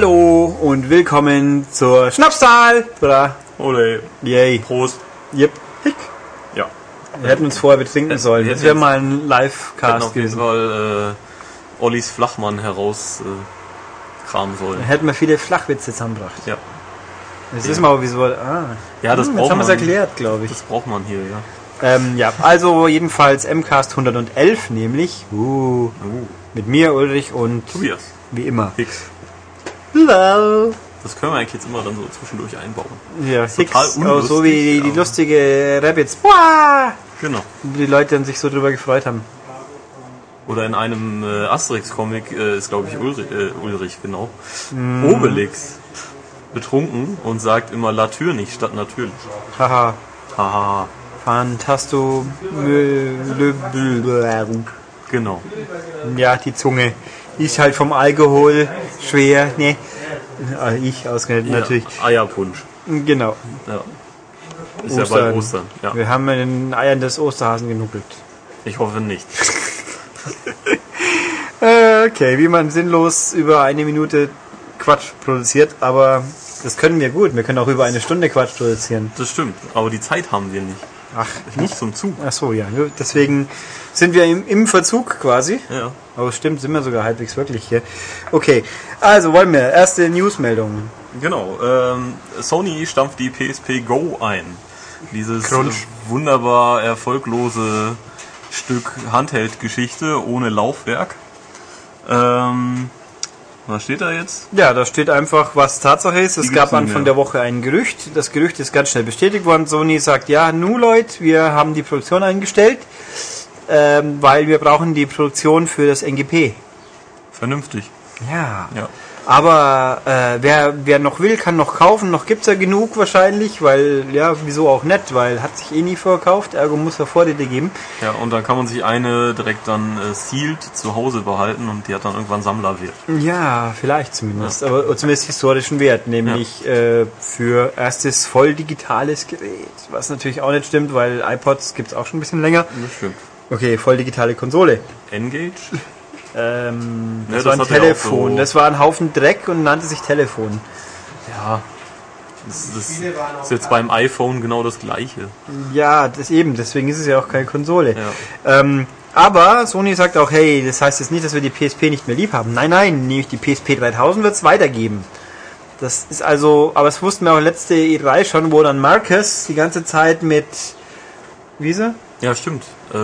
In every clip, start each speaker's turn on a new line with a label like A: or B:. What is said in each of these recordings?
A: Hallo und willkommen zur Schnapszahl. Oder?
B: Ole.
A: Yay.
B: Prost.
A: Yep. Hick.
B: Ja.
A: Wir hätten uns vorher betrinken sollen. Das wäre
B: jetzt-
A: mal ein Live-Cast gewesen.
B: Fall äh, Ollis Flachmann heraus äh, sollen.
A: hätten wir viele Flachwitze zusammengebracht.
B: Ja.
A: Das ist mal wieso. Ah.
B: Ja, das
A: Hm,
B: braucht
A: jetzt haben wir es erklärt, glaube ich.
B: Das braucht man hier, ja.
A: Ähm, ja, also jedenfalls MCAST 111 nämlich. Uh,
B: Uh,
A: mit mir, Ulrich und
B: Tobias.
A: wie immer.
B: Hicks.
A: Hello.
B: Das können wir eigentlich jetzt immer dann so zwischendurch einbauen.
A: Ja,
B: total
A: oh, so
B: unlustig,
A: wie die, die lustige Rabbits. Boah!
B: Genau.
A: Die Leute dann sich so drüber gefreut haben.
B: Oder in einem äh, Asterix-Comic äh, ist, glaube ich, Ulrich, äh, Ulrich genau.
A: Mhm.
B: Obelix betrunken und sagt immer natürlich statt natürlich.
A: Haha.
B: Haha.
A: Fantasto.
B: Genau.
A: Ja, die Zunge. Ist halt vom Alkohol schwer. Ne. Ah, Ich ausgerechnet natürlich.
B: Ja, Eierpunsch.
A: Genau.
B: Ja. Ist ja bald Ostern. Ja.
A: Wir haben in den Eiern des Osterhasen genuckelt.
B: Ich hoffe nicht.
A: Äh, Okay, wie man sinnlos über eine Minute Quatsch produziert, aber das können wir gut. Wir können auch über eine Stunde Quatsch produzieren.
B: Das stimmt. Aber die Zeit haben wir nicht.
A: Ach,
B: Ich muss zum Zug.
A: ach so, ja. Deswegen sind wir im, im Verzug quasi.
B: Ja.
A: Aber stimmt, sind wir sogar halbwegs wirklich hier. Okay, also wollen wir. Erste Newsmeldung.
B: Genau. Ähm, Sony stampft die PSP Go ein. Dieses
A: Crunch.
B: wunderbar erfolglose Stück Handheld-Geschichte ohne Laufwerk. Ähm, was steht da jetzt?
A: Ja, da steht einfach, was Tatsache ist. Es gab Anfang der Woche ein Gerücht. Das Gerücht ist ganz schnell bestätigt worden. Sony sagt, ja, nu Leute, wir haben die Produktion eingestellt, ähm, weil wir brauchen die Produktion für das NGP.
B: Vernünftig.
A: Ja.
B: Ja.
A: Aber äh, wer, wer noch will, kann noch kaufen. Noch gibt's ja genug wahrscheinlich, weil, ja, wieso auch nicht, weil hat sich eh nie verkauft, ergo muss er Vorräte geben.
B: Ja, und dann kann man sich eine direkt dann äh, sealed zu Hause behalten und die hat dann irgendwann Sammlerwert.
A: Ja, vielleicht zumindest, aber zumindest historischen Wert, nämlich äh, für erstes voll digitales Gerät. Was natürlich auch nicht stimmt, weil iPods gibt's auch schon ein bisschen länger.
B: Das stimmt.
A: Okay, voll digitale Konsole.
B: Engage?
A: Ähm,
B: Ja,
A: das,
B: das
A: war ein
B: ja
A: Telefon.
B: so-
A: Das war ein Haufen Dreck und nannte sich Telefon.
B: Ja. Das, das ist jetzt beim iPhone genau das gleiche.
A: Ja, das eben, deswegen ist es ja auch keine Konsole.
B: Ja.
A: Ähm, aber Sony sagt auch, hey, das heißt jetzt nicht, dass wir die PSP nicht mehr lieb haben. Nein, nein, nämlich die PSP 3000 wird es weitergeben. Das ist also, aber das wussten wir auch letzte E3 schon, wo dann Marcus die ganze Zeit mit, wie ist er?
B: Ja, stimmt. Äh,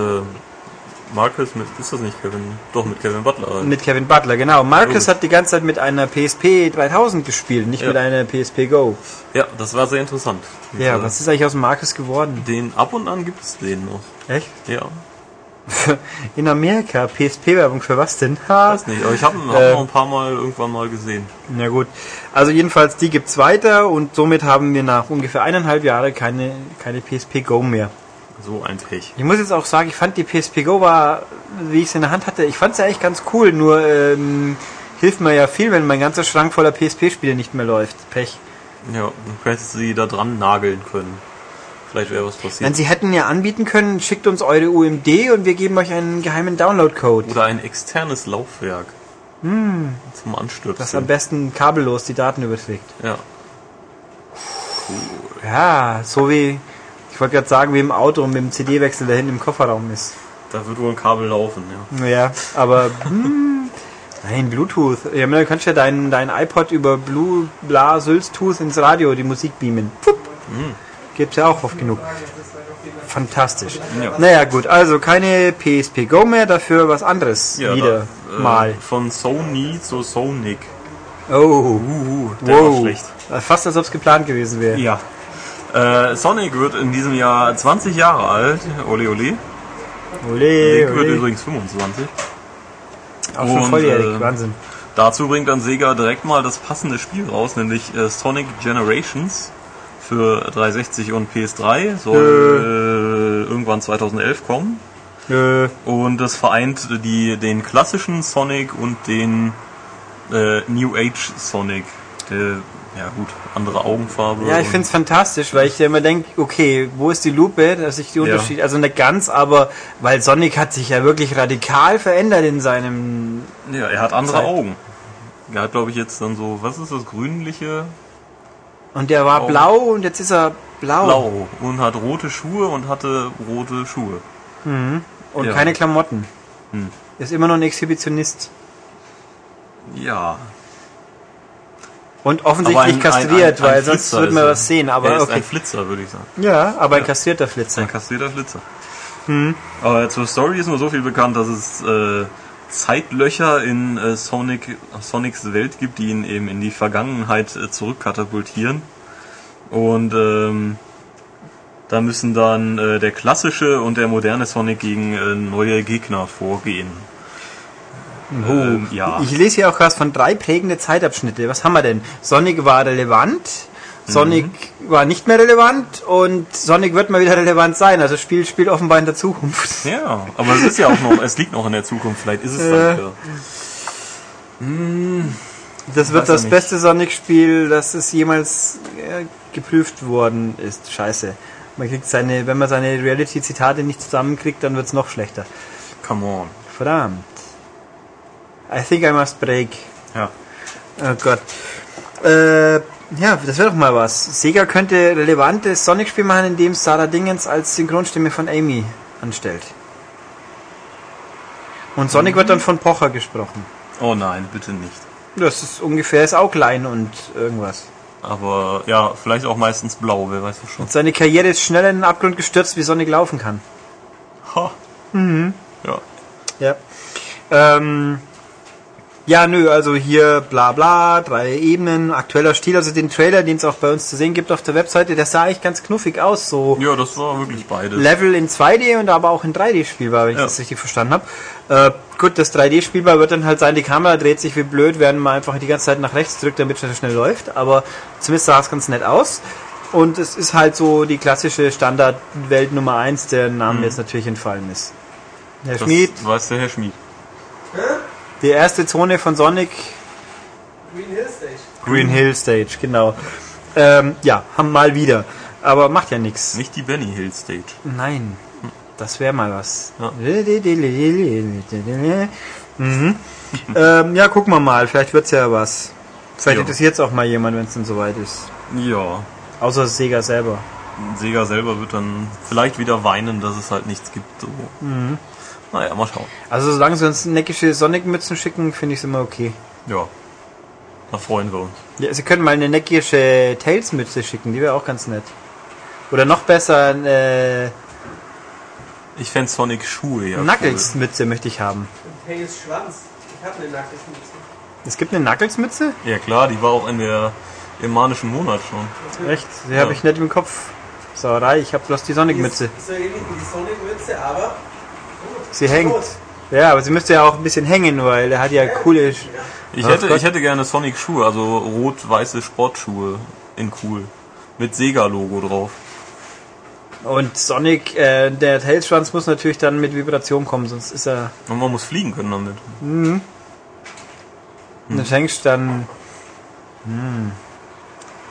B: Marcus mit, ist das nicht Kevin? Doch, mit Kevin Butler.
A: Mit Kevin Butler, genau. Marcus
B: Logisch.
A: hat die ganze Zeit mit einer PSP 3000 gespielt, nicht
B: Ja.
A: mit einer PSP Go.
B: Ja, das war sehr interessant.
A: Ja, was ist eigentlich aus dem Marcus geworden?
B: Den ab und an gibt es den noch.
A: Echt?
B: Ja,
A: In Amerika, PSP-Werbung für was denn? Ha.
B: weiß nicht. Aber ich habe hab
A: Äh.
B: noch ein paar Mal irgendwann mal gesehen.
A: Na gut. Also jedenfalls, die gibt's weiter und somit haben wir nach ungefähr eineinhalb Jahren keine, keine PSP Go mehr.
B: So ein Pech.
A: Ich muss jetzt auch sagen, ich fand die PSP Go war, wie ich sie in der Hand hatte, ich fand sie eigentlich ganz cool, nur ähm, hilft mir ja viel, wenn mein ganzer Schrank voller PSP-Spiele nicht mehr läuft. Pech.
B: Ja, du hättest sie da dran nageln können. Vielleicht wäre was
A: Wenn
B: passiert.
A: sie hätten ja anbieten können, schickt uns eure UMD und wir geben euch einen geheimen Download-Code.
B: Oder ein externes Laufwerk. Zum Anstürzen.
A: Das am besten kabellos die Daten überträgt.
B: ja.
A: Ja, so wie, ich wollte gerade sagen, wie im Auto und mit dem CD-Wechsel, der hinten im Kofferraum ist.
B: Da wird wohl ein Kabel laufen, ja.
A: Ja, aber hm, nein, Bluetooth. Ja, du kannst ja dein, dein iPod über Blue Bla Sülztooth ins Radio die Musik beamen. Pup. Gibt's ja auch oft genug. Fantastisch.
B: Ja.
A: Naja, gut, also keine PSP Go mehr, dafür was anderes
B: ja
A: wieder
B: da, äh,
A: mal.
B: Von Sony zu Sonic.
A: Oh,
B: Uh, der war
A: wow.
B: schlecht.
A: Fast als ob es geplant gewesen wäre.
B: Ja. Äh, Sonic wird in diesem Jahr 20 Jahre alt. Ole Ole.
A: Ole,
B: Nick wird übrigens 25.
A: Auch schon
B: und,
A: volljährig,
B: äh,
A: Wahnsinn.
B: Dazu bringt dann Sega direkt mal das passende Spiel raus, nämlich äh, Sonic Generations für 360 und PS3. Soll äh, irgendwann 2011 kommen. Und das vereint die, den klassischen Sonic und den äh, New Age Sonic. Der, ja gut, andere Augenfarbe.
A: Ja, ich
B: und-
A: find's fantastisch, weil ich ja immer denke, okay, wo ist die Lupe, dass ich die
B: Ja.
A: Unterschiede, also nicht ganz, aber weil Sonic hat sich ja wirklich radikal verändert in seinem,
B: Ja, er hat andere
A: Zeit.
B: Augen. Er hat, glaube ich, jetzt dann so, was ist das, grünliche
A: Und der war
B: Blau.
A: blau und jetzt ist er blau.
B: Blau und hat rote Schuhe und hatte rote Schuhe.
A: Und
B: Ja.
A: keine Klamotten.
B: Hm.
A: Ist immer noch ein Exhibitionist.
B: Ja.
A: Und offensichtlich
B: ein-
A: kastriert,
B: ein- ein
A: weil sonst
B: Flitzer
A: wird man was sehen. Aber
B: er ist
A: okay.
B: ein Flitzer, würde ich sagen.
A: Ja, aber ein kastrierter Flitzer.
B: Ein kastrierter Flitzer. Aber zur Story ist nur so viel bekannt, dass es äh, Zeitlöcher in äh, Sonic, Sonics Welt gibt, die ihn eben in die Vergangenheit äh, zurückkatapultieren. Und ähm, da müssen dann äh, der klassische und der moderne Sonic gegen äh, neue Gegner vorgehen. Ähm, ja.
A: Ich lese hier auch was von drei prägende Zeitabschnitte. Was haben wir denn? Sonic war relevant, Sonic
B: Mhm.
A: war nicht mehr relevant und Sonic wird mal wieder relevant sein. Also das Spiel spielt offenbar in der Zukunft.
B: Ja, aber es ist ja auch noch, es liegt noch in der Zukunft, vielleicht ist es dann wieder.
A: Das wird das beste Sonic-Spiel, das es jemals äh, geprüft worden ist. Scheiße. Man kriegt seine, wenn man seine Reality-Zitate nicht zusammenkriegt, dann wird's noch schlechter.
B: Come on.
A: Verdammt. I think I must break.
B: Ja.
A: Oh Gott. Äh, ja, das wäre doch mal was. Sega könnte relevantes Sonic-Spiel machen, indem Sarah Dingens als Synchronstimme von Amy anstellt. Und Sonic wird dann von Pocher gesprochen.
B: Oh nein, bitte nicht.
A: Das ist ungefähr ist auch klein und irgendwas.
B: Aber ja, vielleicht auch meistens blau, wer weiß das schon.
A: Und seine Karriere ist schneller in den Abgrund gestürzt, wie Sonic laufen kann.
B: Ha. Ja.
A: Ja. Ähm, ja, nö, also hier bla bla, drei Ebenen, aktueller Stil, also den Trailer, den es auch bei uns zu sehen gibt auf der Webseite, der sah eigentlich ganz knuffig aus, so
B: Ja, das war wirklich beides.
A: Level in 2D und aber auch in 3D spielbar, wenn ich
B: Ja.
A: das richtig verstanden habe. Äh, gut, das 3D spielbar wird dann halt sein, die Kamera dreht sich wie blöd, während man einfach die ganze Zeit nach rechts drückt, damit es schnell läuft, aber zumindest sah es ganz nett aus. Und es ist halt so die klassische Standardwelt Nummer 1, der Name jetzt natürlich entfallen ist. Herr
B: Mhm. das
A: Schmid,
B: weiß der Herr Schmied.
A: Die erste Zone von Sonic
C: Green Hill Stage.
A: Green Hill Stage, genau. Ähm, ja, haben mal wieder. Aber macht ja nichts.
B: Nicht die Benny Hill Stage.
A: Nein, das wäre mal was.
B: Ja.
A: Mhm. ähm, ja, gucken wir mal. Vielleicht wird's ja was. Vielleicht interessiert es auch mal jemand, wenn es dann soweit ist.
B: Ja.
A: Außer Sega selber.
B: Sega selber wird dann vielleicht wieder weinen, dass es halt nichts gibt. So.
A: Mhm.
B: Naja, mal schauen.
A: Also solange sie uns neckische Sonic-Mützen schicken, finde ich es immer okay.
B: Ja. Da freuen wir uns.
A: Ja, sie können mal eine neckische Tails-Mütze schicken, die wäre auch ganz nett. Oder noch besser, äh,
B: Ich fände Sonic Schuhe ja.
A: Knuckles-Mütze möchte ich haben.
C: Tails Schwanz. Ich habe eine Nackelschmutze.
A: Es gibt eine Knuckles-Mütze?
B: Cool. Ja klar, die war auch in der im manischen Monat schon.
A: Echt? Die
B: Ja.
A: habe ich nicht im Kopf. Sauerei, ich habe bloß die Sonic-Mütze.
C: So ähnlich wie die Sonic-Mütze, aber
A: Sie hängt. Ja, aber sie müsste ja auch ein bisschen hängen, weil er hat ja coole. Sch
B: Ich hätte,
A: Gott.
B: ich hätte gerne Sonic Schuhe, also rot-weiße Sportschuhe in cool. Mit Sega-Logo drauf.
A: Und Sonic, äh, der Tailschwanz muss natürlich dann mit Vibration kommen, sonst ist er.
B: Und man muss fliegen können damit.
A: Und dann schenkst dann. Hm,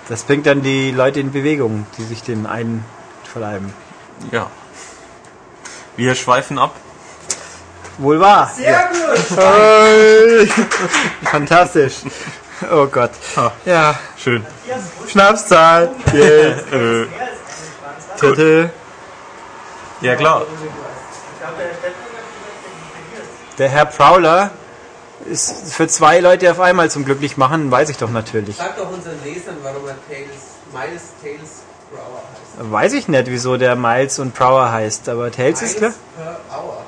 A: das bringt dann die Leute in Bewegung, die sich den einverleiben.
B: Ja. Wir schweifen ab.
A: Wohl wahr.
C: Sehr gut!
A: Hey. Fantastisch. Oh Gott. Ja,
B: Schön.
A: Schnapszahl. Yes.
B: Äh,
A: Titel.
B: ja klar.
A: Der Herr Prowler ist für zwei Leute auf einmal zum glücklich machen, weiß ich doch natürlich.
C: Sag doch unseren Lesern, warum er Tails, Miles Tails Brower heißt.
A: Weiß ich nicht, wieso der Miles und Prower heißt, aber Tails ist klar.
C: Miles per Hour.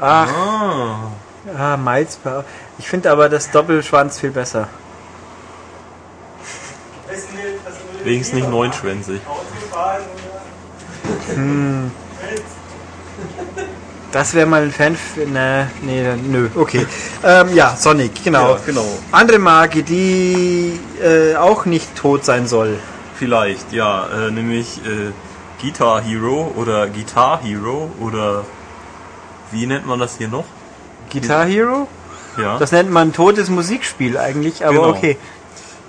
A: Ach,
B: Ah.
A: ah, Miles per Ich finde aber das Doppelschwanz viel besser.
B: Wenigstens nicht neunschwänzig.
A: Das wäre mal ein Fan. für- Ne, nee, nö, okay. Ähm, ja, Sonic, genau.
B: Ja, genau.
A: Andere Marke, die äh, auch nicht tot sein soll.
B: Vielleicht, ja. Äh, nämlich äh, Guitar Hero oder Guitar Hero oder wie nennt man das hier noch?
A: Guitar Hero?
B: Ja.
A: Das nennt man totes Musikspiel eigentlich, aber
B: Genau.
A: okay.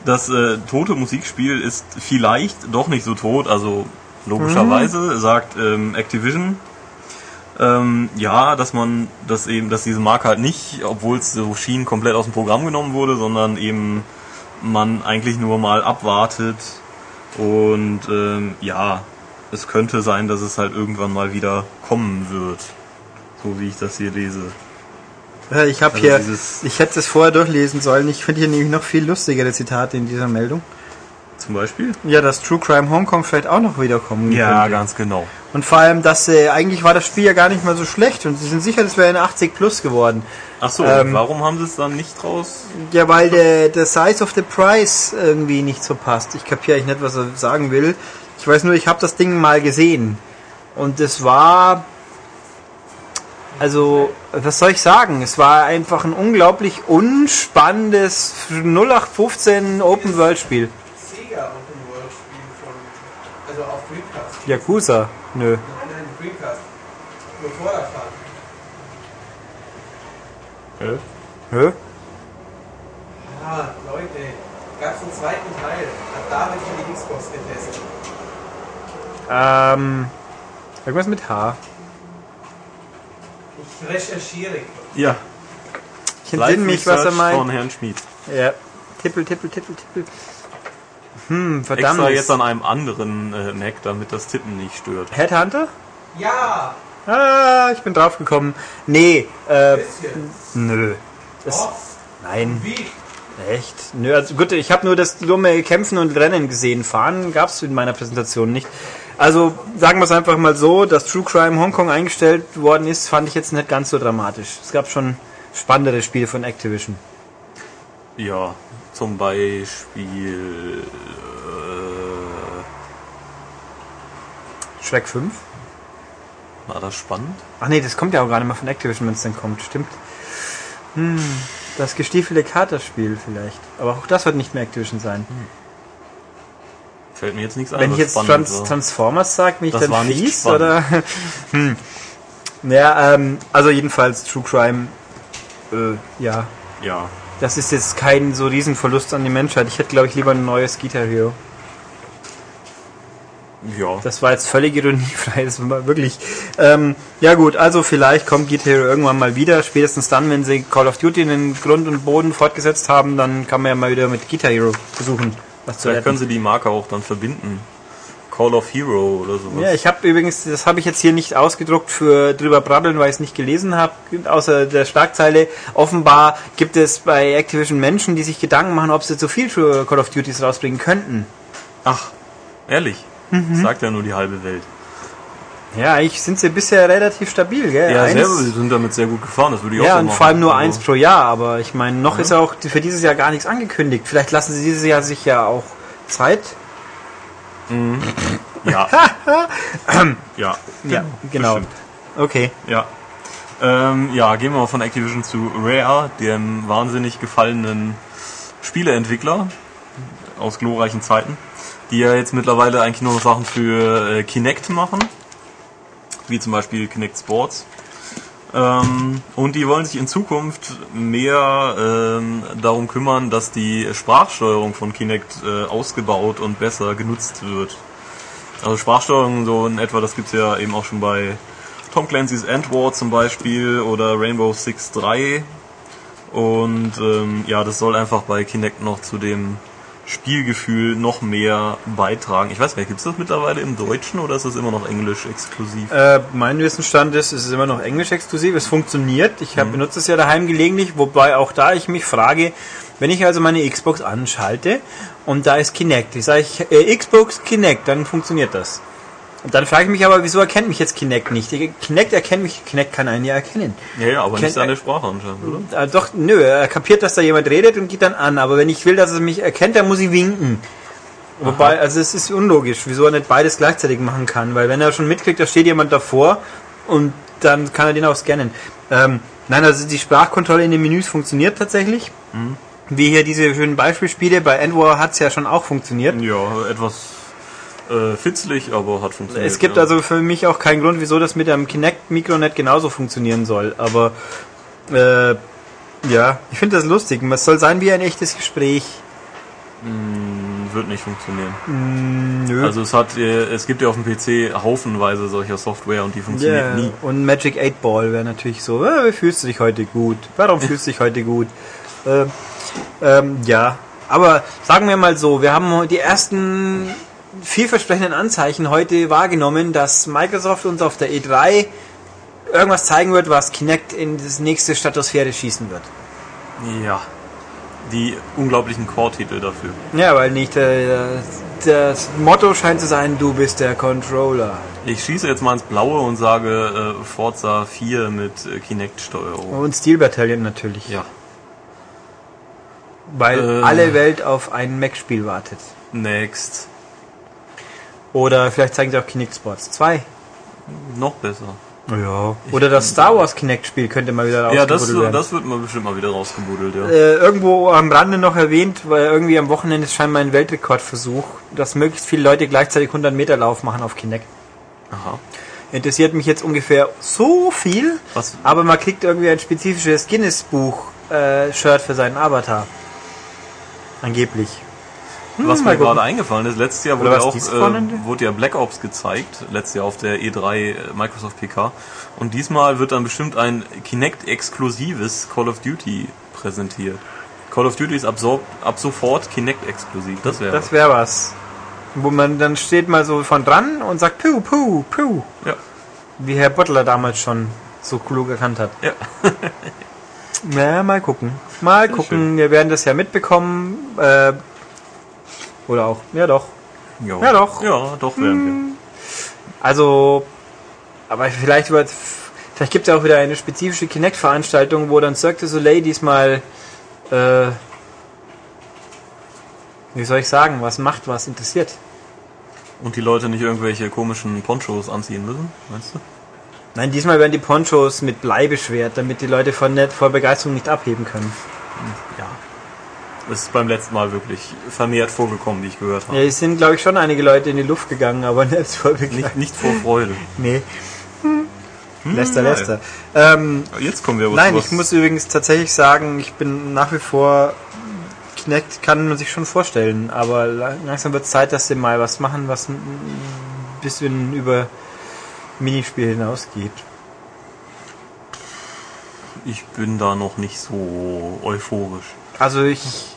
B: Das äh, tote Musikspiel ist vielleicht doch nicht so tot, also logischerweise, sagt ähm, Activision. Ähm, ja, dass man, dass eben, dass diese Marke halt nicht, obwohl es so schien, komplett aus dem Programm genommen wurde, sondern eben man eigentlich nur mal abwartet und ähm, ja, es könnte sein, dass es halt irgendwann mal wieder kommen wird. So wie ich das hier lese.
A: Ich habe
B: Also
A: hier, ich hätte es vorher durchlesen sollen. Ich finde hier nämlich noch viel lustigere Zitate in dieser Meldung.
B: Zum Beispiel?
A: Ja, dass True Crime Hongkong vielleicht auch noch wiederkommen
B: Ja,
A: könnte.
B: ganz genau.
A: Und vor allem, dass äh, eigentlich war das Spiel ja gar nicht mal so schlecht und sie sind sicher, das wäre eine 80 plus geworden.
B: Ach so,
A: Ähm,
B: warum haben sie es dann nicht raus?
A: Ja, weil der, der Size of the Price irgendwie nicht so passt. Ich kapiere eigentlich nicht, was er sagen will. Ich weiß nur, ich habe das Ding mal gesehen. Und es war. Also, was soll ich sagen? Es war einfach ein unglaublich unspannendes 0815 Open-World-Spiel.
C: Sega Open World Spiel von. Also auf Dreamcast.
A: Yakuza? Nö.
C: Nein, nein, Dreamcast. Motorradfahren.
A: Hä?
C: Ah, Leute. Gab's einen zweiten Teil. Hat David für die Xbox getestet.
A: Ähm. Irgendwas mit H.
C: Ich recherchiere.
B: Ja.
A: Ich entsinne mich, was er
B: von
A: meint.
B: Herrn Schmid.
A: Ja. Tippel, tippel, tippel, tippel. Hm, verdammt.
B: Extra jetzt an einem anderen äh, Mac, damit das Tippen nicht stört.
A: Headhunter?
C: Ja!
A: Ah, ich bin drauf gekommen. Nee, äh, nö. Das,
C: Oh,
A: nein,
C: wie?
A: echt. Nö, also gut, ich habe nur das dumme Kämpfen und Rennen gesehen. Fahren gab's in meiner Präsentation nicht. Also sagen wir es einfach mal so, dass True Crime Hongkong eingestellt worden ist, fand ich jetzt nicht ganz so dramatisch. Es gab schon spannendere Spiele von Activision.
B: Ja, zum Beispiel. Äh,
A: Shrek 5?
B: war das spannend?
A: Ach nee, das kommt ja auch gar nicht mehr von Activision, wenn es dann kommt, stimmt. Hm, das gestiefelte Katerspiel vielleicht. Aber auch das wird nicht mehr Activision sein.
B: Fällt mir jetzt nichts ein.
A: Wenn ich jetzt Trans
B: war.
A: Transformers sage, bin ich
B: Das
A: dann
B: war
A: fies oder? hm. Ja, ähm, also jedenfalls True Crime. Äh, ja,
B: Ja.
A: das ist jetzt kein so Riesenverlust an die Menschheit. Ich hätte, glaube ich, lieber ein neues Guitar Hero.
B: Ja.
A: Das war jetzt völlig ironiefrei, das war wirklich. Ähm, ja gut, also vielleicht kommt Guitar Hero irgendwann mal wieder. Spätestens dann, wenn sie Call of Duty in den Grund und Boden fortgesetzt haben, dann kann man ja mal wieder mit Guitar Hero versuchen, was zu
B: Vielleicht können sie die Marke auch dann verbinden. Call of Hero oder sowas.
A: Ja, ich habe übrigens, das habe ich jetzt hier nicht ausgedruckt für drüber brabbeln, weil ich es nicht gelesen habe, außer der Schlagzeile. Offenbar gibt es bei Activision Menschen, die sich Gedanken machen, ob sie zu viel für Call of Duties rausbringen könnten.
B: Ach, ehrlich?
A: Mhm.
B: Sagt ja nur die halbe Welt.
A: Ja, eigentlich sind sie bisher relativ stabil, gell?
B: Ja,
A: Eins-
B: selber, sie sind damit sehr gut gefahren, das würde ich auch
A: Ja,
B: so
A: und vor allem nur
B: Also,
A: eins pro Jahr, aber ich meine, noch ist ja auch für dieses Jahr gar nichts angekündigt. Vielleicht lassen sie dieses Jahr sich ja auch Zeit.
B: Ja. ja.
A: Ja, genau.
B: bestimmt.
A: Okay.
B: Ja. Ähm, ja, gehen wir mal von Activision zu Rare, dem wahnsinnig gefallenen Spieleentwickler aus glorreichen Zeiten, die ja jetzt mittlerweile eigentlich nur noch Sachen für äh, Kinect machen, wie zum Beispiel Kinect Sports. Ähm, und die wollen sich in Zukunft mehr ähm, darum kümmern, dass die Sprachsteuerung von Kinect äh, ausgebaut und besser genutzt wird. Also Sprachsteuerung so in etwa, das gibt's ja eben auch schon bei Tom Clancy's End War zum Beispiel oder Rainbow Six 3. Und ähm, ja, das soll einfach bei Kinect noch zu dem Spielgefühl noch mehr beitragen. Ich weiß nicht, gibt's das mittlerweile im Deutschen oder ist das immer noch Englisch exklusiv?
A: Äh, mein Wissensstand ist, es ist immer noch Englisch exklusiv. Es funktioniert. Ich hab, benutze es ja daheim gelegentlich, wobei auch da ich mich frage, wenn ich also meine Xbox anschalte und da ist Kinect, ich sage ich, äh, Xbox Kinect, dann funktioniert das. Und dann frage ich mich aber, wieso erkennt mich jetzt Kinect nicht? Kinect erkennt mich, Kinect kann einen ja erkennen.
B: Ja, ja, aber
A: Kennt-
B: nicht der Sprache anscheinend, oder?
A: Äh, doch, nö, er kapiert, dass da jemand redet und geht dann an. Aber wenn ich will, dass er mich erkennt, dann muss ich winken. Wobei, also es ist unlogisch, wieso er nicht beides gleichzeitig machen kann. Weil wenn er schon mitkriegt, da steht jemand davor und dann kann er den auch scannen. Ähm, nein, also die Sprachkontrolle in den Menüs funktioniert tatsächlich. Wie hier diese schönen Beispielspiele. Bei Endwar hat es ja schon auch funktioniert.
B: Ja, etwas äh, fitzlig, aber hat funktioniert.
A: Es gibt
B: ja.
A: also für mich auch keinen Grund, wieso das mit einem Kinect-Mikro nicht genauso funktionieren soll. Aber äh, ja, ich finde das lustig. Es soll sein wie ein echtes Gespräch.
B: wird nicht funktionieren.
A: Mm, Nö.
B: Also es hat, äh, es gibt ja auf dem PC haufenweise solcher Software und die funktioniert
A: Ja,
B: nie.
A: Und Magic 8 Ball wäre natürlich so, äh, wie fühlst du dich heute gut? Warum fühlst du dich heute gut? Äh, ähm, ja, aber sagen wir mal so, wir haben die ersten vielversprechenden Anzeichen heute wahrgenommen, dass Microsoft uns auf der E3 irgendwas zeigen wird, was Kinect in das nächste Stratosphäre schießen wird.
B: Ja. Die unglaublichen Core-Titel dafür.
A: Ja, weil nicht äh, das Motto scheint zu sein, du bist der Controller.
B: Ich schieße jetzt mal ins Blaue und sage äh, Forza 4 mit äh, Kinect-Steuerung.
A: Und Steel Battalion natürlich.
B: Ja.
A: Weil
B: Äh.
A: alle Welt auf ein Mac-Spiel wartet.
B: Next.
A: Oder vielleicht zeigen sie auch Kinect Sports 2.
B: Noch besser.
A: Ja. Oder das Star Wars Kinect-Spiel könnte mal wieder
B: Ja, das,
A: rausgebuddelt werden.
B: das wird mal bestimmt mal wieder rausgebuddelt, ja.
A: Äh, irgendwo am Rande noch erwähnt, weil irgendwie am Wochenende ist scheinbar ein Weltrekordversuch, dass möglichst viele Leute gleichzeitig 100 Meter Lauf machen auf Kinect.
B: Aha.
A: Interessiert mich jetzt ungefähr so viel,
B: Was?
A: aber man kriegt irgendwie ein spezifisches Guinness-Buch-Shirt für seinen Avatar. Angeblich.
B: Was
A: mal
B: mir gerade eingefallen ist, letztes Jahr wurde,
A: was
B: auch, äh, wurde ja Black Ops gezeigt, letztes Jahr auf der E3 äh, Microsoft PK. Und diesmal wird dann bestimmt ein Kinect-exklusives Call of Duty präsentiert. Call of Duty ist ab, so, ab sofort Kinect-exklusiv. Das wäre
A: Das wäre was. Wo man dann steht mal so von dran und sagt Puh, Puh, Puh.
B: ja.
A: Wie Herr Bottler damals schon so klug erkannt hat.
B: Ja.
A: Na, mal gucken. Mal
B: Sehr
A: gucken.
B: schön.
A: Wir werden das ja mitbekommen. Äh, oder auch. Ja, doch.
B: Jo.
A: Ja, doch.
B: Ja, doch werden
A: Also, aber vielleicht wird. Vielleicht gibt es ja auch wieder eine spezifische Kinect-Veranstaltung, wo dann Cirque du Soleil diesmal. Äh, wie soll ich sagen, was macht, was interessiert.
B: wir. Und die Leute nicht irgendwelche komischen Ponchos anziehen müssen, meinst du?
A: Nein, diesmal werden die Ponchos mit Blei beschwert, damit die Leute von vor Begeisterung nicht abheben können.
B: Ja. Das ist beim letzten Mal wirklich vermehrt vorgekommen, wie ich gehört habe.
A: Ja, es sind, glaube ich, schon einige Leute in die Luft gegangen, aber nicht vor.
B: Nicht, nicht vor Freude.
A: Nee. Läster,
B: nein.
A: läster. Ähm,
B: Jetzt kommen wir aber
A: nein, ich muss übrigens tatsächlich sagen, ich bin nach wie vor. Kinect kann man sich schon vorstellen, aber la- langsam wird es Zeit, dass sie mal was machen, was ein bisschen über Minispiel hinausgeht.
B: Ich bin da noch nicht so euphorisch.
A: Also ich.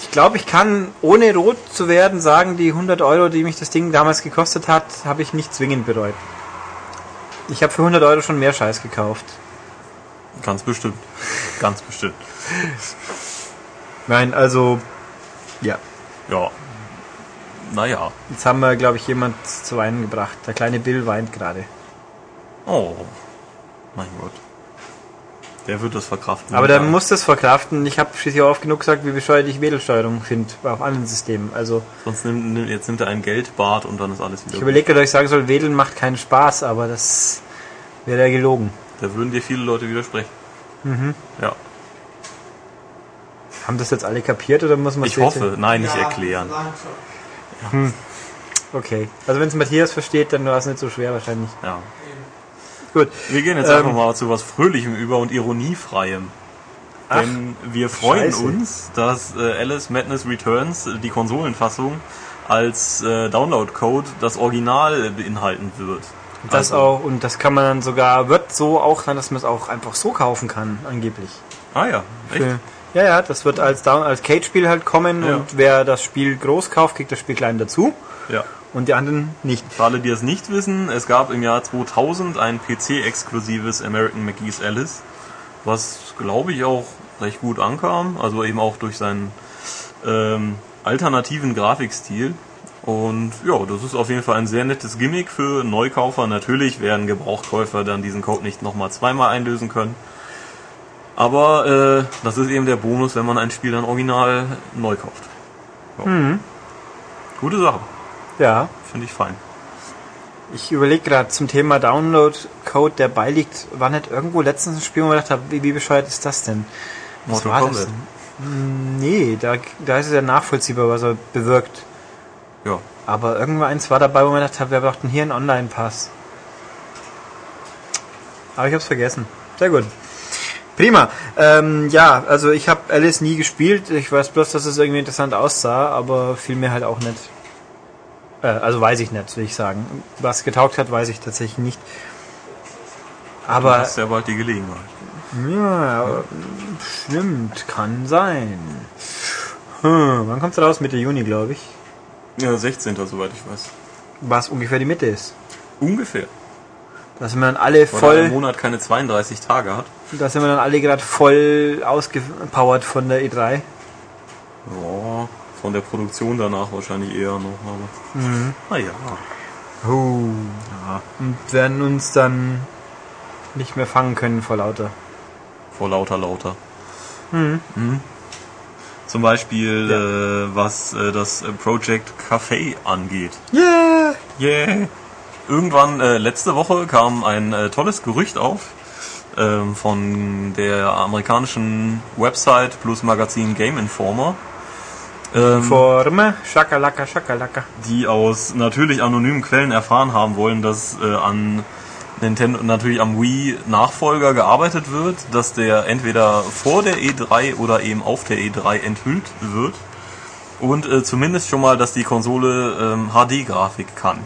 A: Ich glaube, ich kann, ohne rot zu werden, sagen, die 100 Euro, die mich das Ding damals gekostet hat, habe ich nicht zwingend bereut. Ich habe für 100 Euro schon mehr Scheiß gekauft.
B: Ganz bestimmt. Ganz bestimmt.
A: Nein, also. Ja.
B: Ja. Naja.
A: Jetzt haben wir, glaube ich, jemand zu weinen gebracht. Der kleine Bill weint gerade.
B: Oh. Mein Gott. Der wird das verkraften.
A: Aber der
B: Ja.
A: muss das verkraften. Ich habe schließlich auch oft genug gesagt, wie bescheuert ich Wählsteuerung finde, auf anderen Systemen. Also
B: Sonst nimmt, jetzt nimmt er ein Geldbad und dann ist alles wieder
A: ich überlege ob ich sagen soll, Wedeln macht keinen Spaß, aber das wäre ja gelogen.
B: Da würden dir viele Leute widersprechen.
A: Mhm.
B: Ja.
A: Haben das jetzt alle kapiert oder muss man
B: Ich hoffe. Nein, nicht erklären.
C: sagen schon.
A: Okay. Also wenn es Matthias versteht, dann war es nicht so schwer wahrscheinlich.
B: Ja.
A: Gut.
B: Wir gehen jetzt
A: Ähm.
B: einfach mal zu was Fröhlichem über und Ironiefreiem.
A: Ach,
B: Denn wir freuen
A: Scheiße.
B: uns, dass äh, Alice Madness Returns, äh, die Konsolenfassung, als äh, Download-Code das Original beinhalten wird.
A: Das
B: Also-
A: auch, und das kann man dann sogar, wird so auch sein, dass man es auch einfach so kaufen kann, angeblich.
B: Ah ja, echt?
A: Für, ja, ja, das wird als, Down- als Cage-Spiel halt kommen
B: Ja.
A: und wer das Spiel groß kauft, kriegt das Spiel klein dazu
B: Ja.
A: Und die anderen nicht.
B: Für alle, die es nicht wissen, es gab im Jahr 2000 ein PC-exklusives American McGee's Alice, was, glaube ich, auch recht gut ankam, also eben auch durch seinen ähm, alternativen Grafikstil. Und ja, das ist auf jeden Fall ein sehr nettes Gimmick für Neukaufer. Natürlich werden Gebrauchkäufer dann diesen Code nicht nochmal zweimal einlösen können. Aber äh, das ist eben der Bonus, wenn man ein Spiel dann original neu kauft. Ja. Gute Sache,
A: Ja,
B: finde ich fein.
A: ich überlege gerade zum Thema Download-Code, der beiliegt, war nicht irgendwo letztens ein Spiel, wo ich gedacht habe, wie, wie bescheuert ist das denn? Was
B: Mortal
A: war das
B: Kombat.
A: denn? Hm, Nee, da, da ist es ja nachvollziehbar, was er bewirkt.
B: Ja.
A: Aber irgendeins war dabei, wo man gedacht hat, wer braucht denn hier einen Online-Pass? Aber ich hab's vergessen. Sehr gut. Prima. Ähm, ja, also ich habe Alice nie gespielt. Ich weiß bloß, dass es irgendwie interessant aussah, aber fiel mir halt auch nicht. Äh, also weiß ich nicht, will ich sagen. Was getaugt hat, weiß ich tatsächlich nicht.
B: Du
A: Aber
B: hast ja bald die Gelegenheit.
A: ja, stimmt, kann sein. Hm, wann kommt's raus? Mitte Juni, glaube ich.
B: Ja, 16. soweit ich weiß.
A: Was ungefähr die Mitte ist.
B: Ungefähr.
A: Da sind wir dann alle
B: Weil
A: voll,
B: Monat keine 32 Tage hat.
A: da sind wir dann alle gerade voll ausgepowert von der E E3.
B: Ja, von der Produktion danach wahrscheinlich eher noch. Aber
A: Mhm.
B: naja.
A: Oh.
B: Ja,
A: Und werden uns dann nicht mehr fangen können vor lauter.
B: vor lauter lauter.
A: Mhm.
B: Mhm. Zum Beispiel, äh, was äh, das äh, Project Café angeht.
A: Yeah!
B: Yeah! Irgendwann äh, letzte Woche kam ein äh, tolles Gerücht auf ähm, von der amerikanischen Website plus Magazin Game Informer. Ähm,
A: Forme, Schakalaka, Schakalaka.
B: die aus natürlich anonymen Quellen erfahren haben wollen, dass äh, an Nintendo natürlich am Wii Nachfolger gearbeitet wird, dass der entweder vor der E3 oder eben auf der E3 enthüllt wird und äh, zumindest schon mal, dass die Konsole ähm, HD-Grafik kann.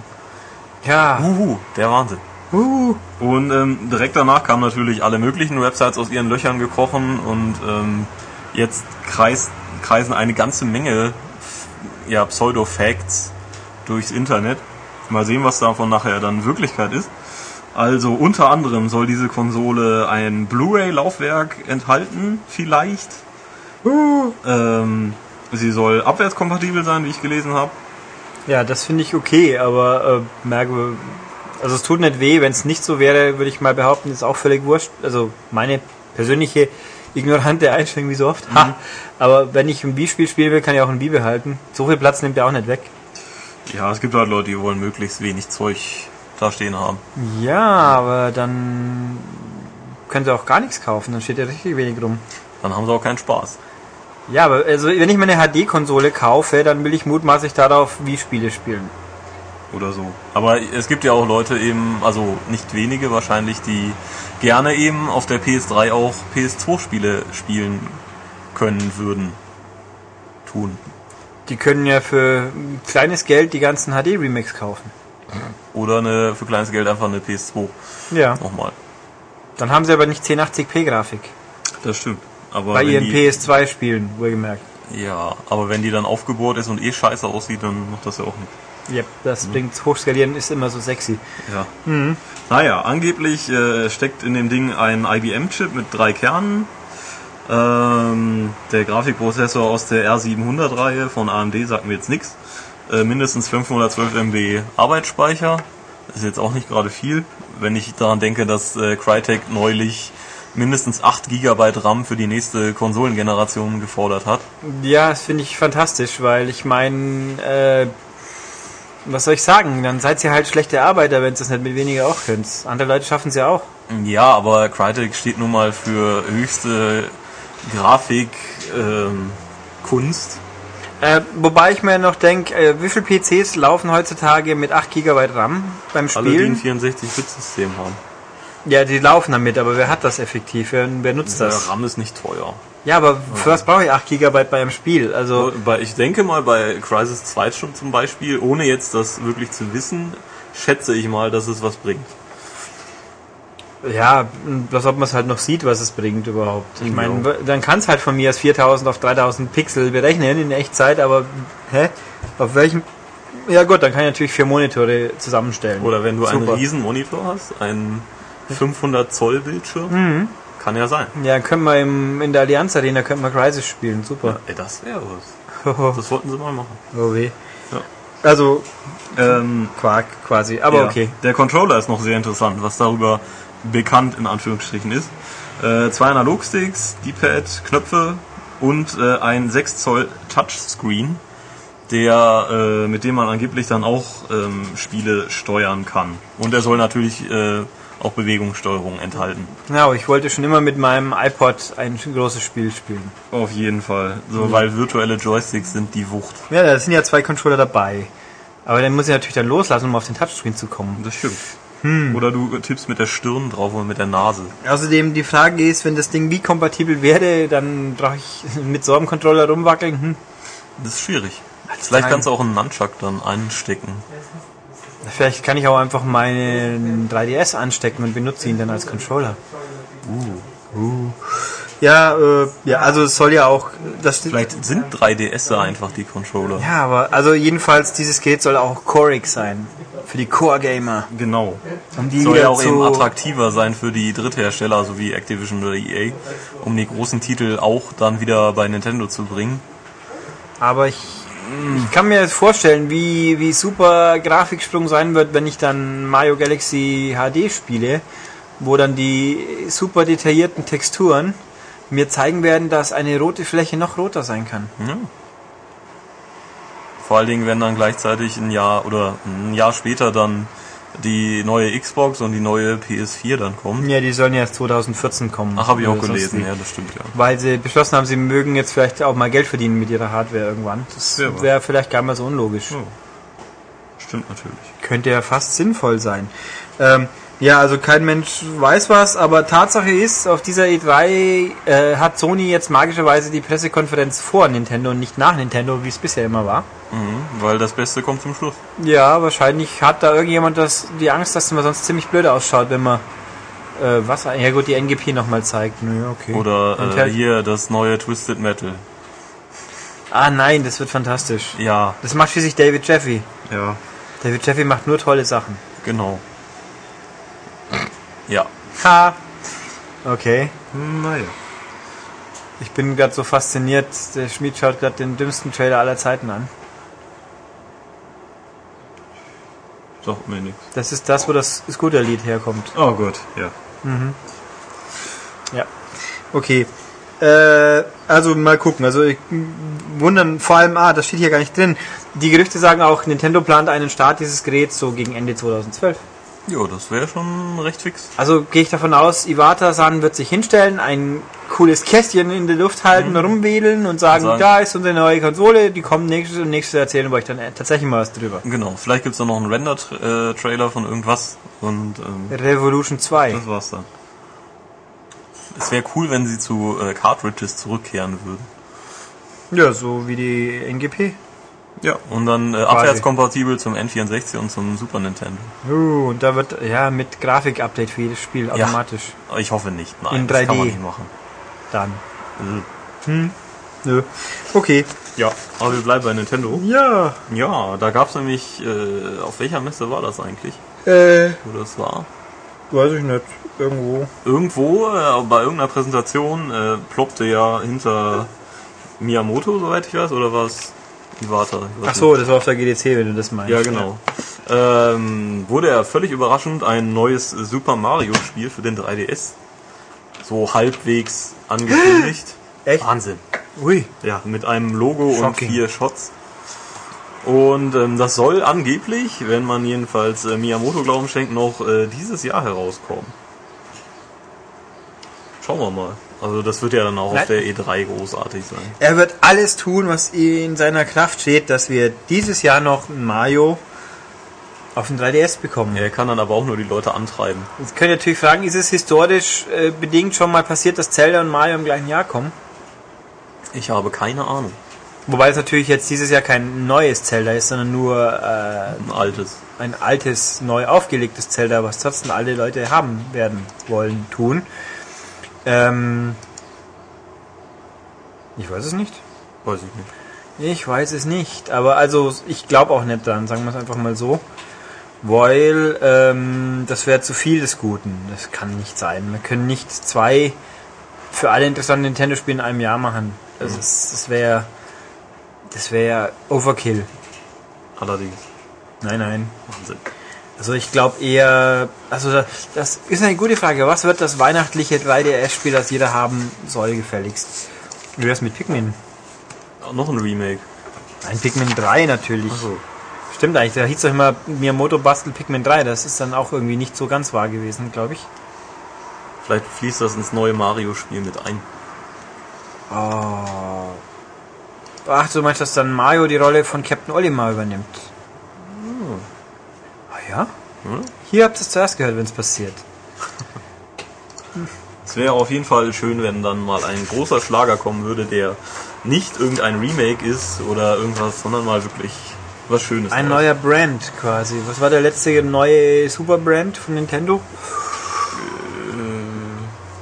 A: Ja.
B: Uhu, der Wahnsinn.
A: Uh.
B: Und ähm, direkt danach kamen natürlich alle möglichen Websites aus ihren Löchern gekrochen und ähm, jetzt kreist, kreisen eine ganze Menge ja, Pseudo-Facts durchs Internet. Mal sehen, was davon nachher dann Wirklichkeit ist. Also unter anderem soll diese Konsole ein Blu-ray-Laufwerk enthalten, vielleicht.
A: Uh.
B: Ähm, sie soll abwärtskompatibel sein, wie ich gelesen habe.
A: Ja, das finde ich okay, aber äh, merke, also es tut nicht weh, wenn es nicht so wäre, würde ich mal behaupten, ist auch völlig wurscht. Also meine persönliche ignorante Einstellung wie so oft. Ha. Aber wenn ich ein Wii-Spiel spielen will, kann ich auch ein Wii behalten. So viel Platz nimmt er auch nicht weg.
B: Ja, es gibt halt Leute, die wollen möglichst wenig Zeug da stehen haben.
A: Ja, aber dann können sie auch gar nichts kaufen, dann steht ja richtig wenig rum.
B: Dann haben sie auch keinen Spaß.
A: Ja, aber also wenn ich mir eine HD-Konsole kaufe, dann will ich mutmaßlich darauf Wii-Spiele spielen.
B: Oder so. Aber es gibt ja auch Leute eben, also nicht wenige wahrscheinlich, die gerne eben auf der PS3 auch PS2-Spiele spielen können würden. Tun.
A: Die können ja für kleines Geld die ganzen HD-Remakes kaufen.
B: Oder eine, für kleines Geld einfach eine PS2
A: Ja.
B: nochmal.
A: Dann haben sie aber nicht 1080p-Grafik.
B: Das stimmt. Aber
A: Bei ihren
B: die,
A: PS2-Spielen, wohlgemerkt.
B: Ja, aber wenn die dann aufgebohrt ist und eh scheiße aussieht, dann macht das ja auch nicht.
A: Yep, das bringt Hochskalieren ist immer so sexy.
B: Ja. Naja, angeblich äh, steckt in dem Ding ein IBM-Chip mit drei Kernen. Ähm, der Grafikprozessor aus der R700-Reihe von AMD sagt mir jetzt nichts. Äh, mindestens 512 MB Arbeitsspeicher. Ist jetzt auch nicht gerade viel, wenn ich daran denke, dass äh, Crytek neulich mindestens 8 GB RAM für die nächste Konsolengeneration gefordert hat.
A: Ja, das finde ich fantastisch, weil ich meine, äh, was soll ich sagen? Dann seid ihr halt schlechte Arbeiter, wenn ihr es nicht mit weniger auch könnt. Andere Leute schaffen es ja auch.
B: Ja, aber Crytek steht nun mal für höchste Grafik, ähm, Kunst.
A: Äh, wobei ich mir noch denke, äh, wie viele PCs laufen heutzutage mit 8 GB RAM beim
B: Alle, die ein
A: Spielen?
B: 64-Bit-System haben.
A: Ja, die laufen damit, aber wer hat das effektiv? Wer, wer nutzt
B: Der
A: das?
B: RAM ist nicht teuer.
A: Ja, aber für was brauche ich 8 GB bei einem Spiel? Also,
B: ich denke mal, bei Crisis 2 schon zum Beispiel, ohne jetzt das wirklich zu wissen, schätze ich mal, dass es was bringt.
A: ja, was ob man es halt noch sieht, was es bringt überhaupt. Ich meine, dann kann es halt von mir aus 4000 auf 3000 Pixel berechnen in Echtzeit, aber hä? Auf welchem? Ja gut, dann kann ich natürlich vier Monitore zusammenstellen.
B: Oder wenn du einen
A: Super.
B: riesen Monitor hast, einen 500 Zoll Bildschirm,
A: Mhm.
B: Kann ja sein.
A: Ja, können wir im, in der Allianz Arena können wir Crisis spielen, super.
B: Ey, das wäre was.
A: oh
B: Das sollten sie mal machen.
A: weh.
B: Ja.
A: Also
B: Ähm,
A: Quark quasi, aber
B: ja.
A: okay.
B: Der Controller ist noch sehr interessant, was darüber bekannt in Anführungsstrichen ist. Äh, zwei Analogsticks, D-Pad, Knöpfe und äh, ein 6 Zoll Touchscreen, der äh, mit dem man angeblich dann auch ähm, Spiele steuern kann. Und er soll natürlich äh, auch Bewegungssteuerung enthalten.
A: Ja, ich wollte schon immer mit meinem iPod ein großes Spiel spielen.
B: Auf jeden Fall. So, weil virtuelle Joysticks sind die Wucht.
A: Ja, da sind ja zwei Controller dabei. Aber dann muss ich natürlich dann loslassen, um auf den Touchscreen zu kommen.
B: Das stimmt. Oder du tippst mit der Stirn drauf oder mit der Nase.
A: Außerdem die Frage ist, wenn das Ding wie kompatibel wäre, dann brauche ich mit so einem Controller rumwackeln. Hm.
B: Das ist schwierig. Vielleicht kannst du auch einen Nunchuck dann einstecken.
A: Vielleicht kann ich auch einfach meinen 3DS anstecken und benutze ihn dann als Controller. Uh. Ja, äh, ja, also es soll ja auch das
B: Vielleicht sind 3DS einfach die Controller.
A: Ja, aber also jedenfalls dieses Gerät soll auch Corex sein für die Core Gamer.
B: Genau.
A: Um die
B: Soll ja auch eben attraktiver sein für die Dritthersteller, so wie Activision oder EA, um die großen Titel auch dann wieder bei Nintendo zu bringen.
A: Aber ich, ich kann mir vorstellen, wie, wie super Grafiksprung sein wird, wenn ich dann Mario Galaxy HD spiele, wo dann die super detaillierten Texturen mir zeigen werden, dass eine rote Fläche noch roter sein kann.
B: Ja. Vor allen Dingen, wenn dann gleichzeitig ein Jahr oder ein Jahr später dann die neue Xbox und die neue PS4 dann kommen.
A: Ja, die sollen ja erst 2014 kommen.
B: Ach, habe ich auch gelesen,
A: wie.
B: ja, das stimmt ja.
A: Weil sie beschlossen haben, sie mögen jetzt vielleicht auch mal Geld verdienen mit ihrer Hardware irgendwann. Das
B: Ja,
A: wäre vielleicht gar mal so unlogisch.
B: Oh. Stimmt natürlich.
A: Könnte ja fast sinnvoll sein. Ähm, ja, also kein Mensch weiß was, aber Tatsache ist, auf dieser E3 äh, hat Sony jetzt magischerweise die Pressekonferenz vor Nintendo und nicht nach Nintendo, wie es bisher immer war.
B: Mhm, weil das Beste kommt zum Schluss.
A: Ja, wahrscheinlich hat da irgendjemand das, die Angst, dass man sonst ziemlich blöd ausschaut, wenn man äh, was, ja gut, die NGP nochmal zeigt. Naja, okay.
B: Oder äh,
A: halt-
B: hier das neue Twisted Metal.
A: Ah nein, das wird fantastisch.
B: Ja,
A: Das macht schließlich David Jeffy.
B: ja,
A: David Jeffy macht nur tolle Sachen.
B: genau. Ja.
A: Ha! Okay.
B: Naja.
A: Ich bin gerade so fasziniert. Der Schmied schaut gerade den dümmsten Trailer aller Zeiten an.
B: Sagt mir nichts.
A: Das ist das, wo das Scooter-Lied herkommt.
B: Oh Gott, ja.
A: Ja. Okay. Äh, also mal gucken. Also ich, wundern vor allem, ah, das steht hier gar nicht drin. Die Gerüchte sagen auch, Nintendo plant einen Start dieses Geräts so gegen Ende 2012.
B: Jo, das wäre schon recht fix.
A: Also gehe ich davon aus, Iwata-san wird sich hinstellen, ein cooles Kästchen in der Luft halten, rumwedeln und sagen,
B: Mhm. sagen-
A: da ist unsere neue Konsole, die kommt nächstes und nächstes erzählen wir euch dann äh, tatsächlich mal was drüber.
B: Genau, vielleicht gibt's da noch einen Render-Trailer von irgendwas und ähm,
A: Revolution 2.
B: das war's dann. Es wäre cool, wenn sie zu äh, Cartridges zurückkehren würden.
A: Ja, so wie die NGP.
B: Ja. Und dann äh, abwärtskompatibel zum N64 und zum Super Nintendo.
A: Uh, und da wird, ja, mit Grafik-Update für jedes Spiel
B: Ja.
A: automatisch.
B: Ich hoffe nicht, nein.
A: In
B: Das kann
A: 3D.
B: man nicht machen.
A: Dann.
B: Äh,
A: Nö. Okay.
B: Ja, aber wir bleiben bei Nintendo.
A: Ja.
B: Ja, da gab's nämlich, äh, auf welcher Messe war das eigentlich?
A: Äh,
B: Wo das war?
A: weiß ich nicht. Irgendwo.
B: Irgendwo, äh, bei irgendeiner Präsentation, äh, ploppte ja hinter Miyamoto, soweit ich weiß, oder war es Iwata?
A: Ach so, das war auf der GDC, wenn du das meinst.
B: Ja, genau. Ähm, wurde ja völlig überraschend ein neues Super Mario Spiel für den 3DS. So halbwegs angekündigt.
A: Echt?
B: Wahnsinn.
A: Ui.
B: Ja, mit einem Logo und
A: Shocking.
B: vier Shots. Und ähm, das soll angeblich, wenn man jedenfalls äh, Miyamoto Glauben schenkt, noch äh, dieses Jahr herauskommen. Schauen wir mal. Also das wird ja dann auch
A: Nein.
B: auf der E3 großartig sein.
A: Er wird alles tun, was in seiner Kraft steht, dass wir dieses Jahr noch ein Mario auf dem 3DS bekommen.
B: Er kann dann aber auch nur die Leute antreiben.
A: Jetzt könnt ihr natürlich fragen, ist es historisch äh, bedingt schon mal passiert, dass Zelda und Mario im gleichen Jahr kommen?
B: Ich habe keine Ahnung.
A: Wobei es natürlich jetzt dieses Jahr kein neues Zelda ist, sondern nur äh,
B: Ein altes.
A: ein altes, neu aufgelegtes Zelda, was trotzdem alle Leute haben werden wollen, tun. Ähm, ich weiß es nicht.
B: Weiß ich nicht.
A: Ich weiß es nicht, aber also ich glaube auch nicht dran, sagen wir es einfach mal so. Weil ähm, das wäre zu viel des Guten. Das kann nicht sein. Wir können nicht zwei für alle interessanten Nintendo-Spiele in einem Jahr machen. Also das, das wäre das wäre Overkill.
B: Allerdings.
A: Nein, nein.
B: Wahnsinn.
A: Also ich glaube eher, also da- das ist eine gute Frage. Was wird das weihnachtliche 3DS-Spiel, das jeder haben soll, gefälligst? Wie wär's mit Pikmin?
B: Ah, Noch ein Remake.
A: Ein Pikmin 3 natürlich.
B: so.
A: Stimmt eigentlich, da hieß doch immer Miyamoto Bastel Pikmin 3. Das ist dann auch irgendwie nicht so ganz wahr gewesen, glaube ich.
B: Vielleicht fließt das ins neue Mario-Spiel mit ein.
A: Oh. Ach, du meinst, dass dann Mario die Rolle von Captain Olimar übernimmt? Ja?
B: Hm?
A: Hier habt ihr es zuerst gehört, wenn es passiert.
B: Es wäre auf jeden Fall schön, wenn dann mal ein großer Schlager kommen würde, der nicht irgendein Remake ist oder irgendwas, sondern mal wirklich was Schönes.
A: Ein neuer Brand quasi. Was war der letzte neue Super-Brand von Nintendo?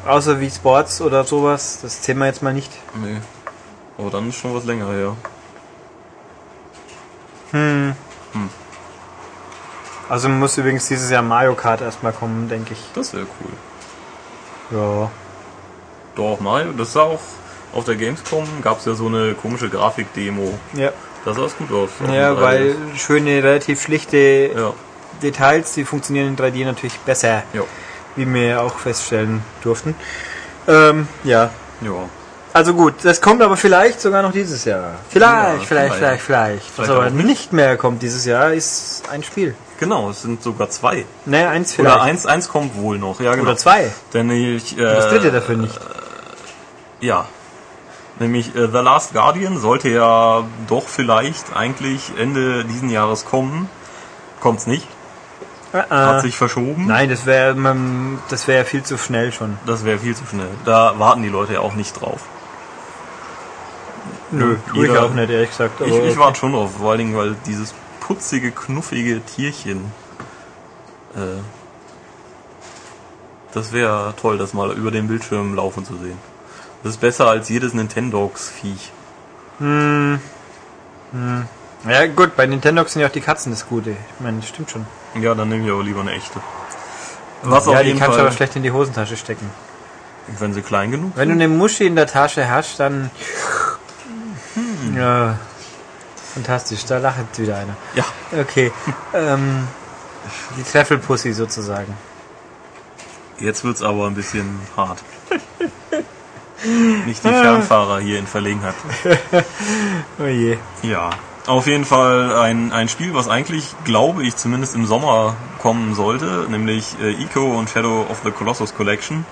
A: Außer wie Sports oder sowas. Das Thema jetzt mal nicht.
B: Nee. Aber dann ist schon was länger her.
A: Also muss übrigens dieses Jahr Mario Kart erstmal kommen, denke ich.
B: Das wäre cool.
A: Ja.
B: Doch, Mario, das sah auch auf der Gamescom, gab es ja so eine komische Grafik-Demo.
A: Ja,
B: Da sah es gut aus.
A: Ja
B: dem 3DS.
A: weil schöne, relativ schlichte
B: Ja,
A: Details, die funktionieren in 3D natürlich besser,
B: ja,
A: wie wir auch feststellen durften. Ähm, ja.
B: ja.
A: Also gut, das kommt aber vielleicht sogar noch dieses Jahr. Vielleicht,
B: Ja,
A: vielleicht,
B: vielleicht.
A: vielleicht, vielleicht. Was aber
B: nicht
A: mehr kommt dieses Jahr, ist ein Spiel.
B: Genau, es sind sogar zwei.
A: Ne, eins vielleicht.
B: Oder eins, eins kommt wohl noch, ja genau.
A: Oder zwei.
B: Denn ich, äh,
A: Das dritte dafür nicht.
B: Ja. Nämlich äh, The Last Guardian sollte ja doch vielleicht eigentlich Ende diesen Jahres kommen. Kommt's nicht.
A: Äh,
B: Hat
A: äh.
B: sich verschoben.
A: Nein, das wäre das wäre viel zu schnell schon.
B: Das wäre viel zu schnell. Da warten die Leute ja auch nicht drauf.
A: Nö, tue ich
B: jeder-
A: auch nicht, ehrlich gesagt.
B: Ich, ich
A: okay.
B: warte schon drauf, vor allen Dingen, weil dieses putzige, knuffige Tierchen. Äh, das wäre toll, das mal über den Bildschirm laufen zu sehen. Das ist besser als jedes Nintendogs-Viech.
A: Ja gut, bei Nintendo sind ja auch die Katzen das Gute. Ich meine, das stimmt schon.
B: Ja, dann nehme ich aber lieber eine echte. Was
A: ja,
B: auf
A: die
B: jeden
A: kannst du aber schlecht in die Hosentasche stecken.
B: wenn sie klein genug
A: Wenn du eine Muschi in der Tasche hast, dann...
B: Hm.
A: Ja, fantastisch, da lacht wieder einer.
B: Ja,
A: Okay, ähm, die Treffelpussy sozusagen.
B: jetzt wird's aber ein bisschen hart. Nicht die Fernfahrer hier in Verlegenheit.
A: Oh je.
B: Ja, auf jeden Fall ein, ein Spiel, was eigentlich, glaube ich, zumindest im Sommer kommen sollte, nämlich äh, Eco und Shadow of the Colossus Collection,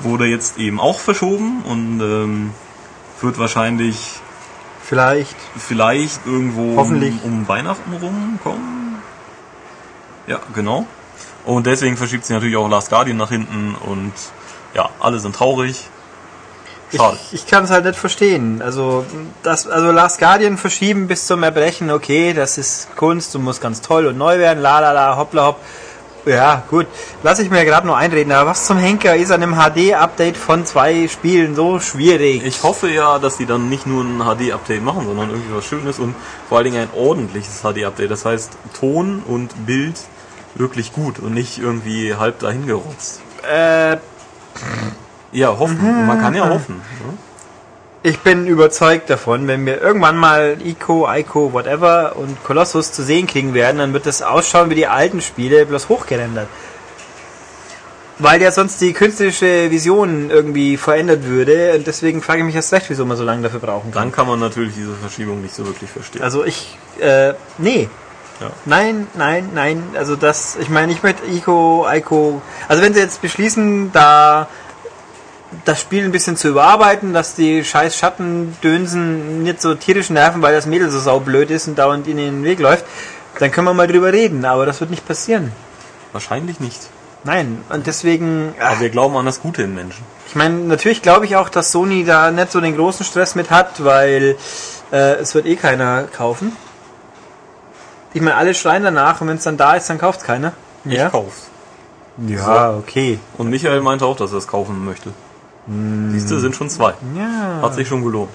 B: wurde jetzt eben auch verschoben und ähm, wird wahrscheinlich
A: Vielleicht.
B: vielleicht irgendwo
A: Hoffentlich.
B: Um, um Weihnachten rumkommen. Ja, genau. Und deswegen verschiebt sich natürlich auch Last Guardian nach hinten und ja, alle sind traurig. Schade.
A: Ich, ich kann es halt nicht verstehen. Also, das, also Last Guardian verschieben bis zum Erbrechen, okay, das ist Kunst und muss ganz toll und neu werden, la la la, hoppla hopp. Ja, gut. Lass ich mir gerade nur einreden, aber was zum Henker ist an einem HD-Update von zwei Spielen so schwierig?
B: Ich hoffe ja, dass die dann nicht nur ein HD-Update machen, sondern irgendwie was Schönes und vor allen Dingen ein ordentliches HD-Update. Das heißt, Ton und Bild wirklich gut und nicht irgendwie halb dahingerotzt.
A: Äh,
B: Ja, hoffen. Man kann ja hoffen. ne?
A: Ich bin überzeugt davon, wenn wir irgendwann mal Ico, Ico, whatever und Colossus zu sehen kriegen werden, dann wird das ausschauen wie die alten Spiele, bloß hochgerendert. Weil ja sonst die künstlerische Vision irgendwie verändert würde und deswegen frage ich mich erst recht, wieso man so lange dafür brauchen kann.
B: Dann kann man natürlich diese Verschiebung nicht so wirklich verstehen.
A: Also ich, äh, nee.
B: Ja.
A: Nein, nein, nein. Also das, ich meine, ich möchte Ico, Ico. Also wenn sie jetzt beschließen, da das Spiel ein bisschen zu überarbeiten, dass die scheiß Schattendönsen nicht so tierisch nerven, weil das Mädel so saublöd ist und dauernd ihnen in den Weg läuft, dann können wir mal drüber reden. Aber das wird nicht passieren.
B: Wahrscheinlich nicht.
A: Nein. Und deswegen, ach,
B: Aber wir glauben an das Gute in Menschen.
A: ich meine, natürlich glaube ich auch, dass Sony da nicht so den großen Stress mit hat, weil äh, es wird eh keiner kaufen. Ich meine, alle schreien danach und wenn es dann da ist, dann kauft keiner.
B: Ich kauf's.
A: Ja, okay.
B: Und Michael meinte auch, dass er es kaufen möchte. Siehst du, sind schon zwei.
A: Ja.
B: Hat sich schon gelohnt.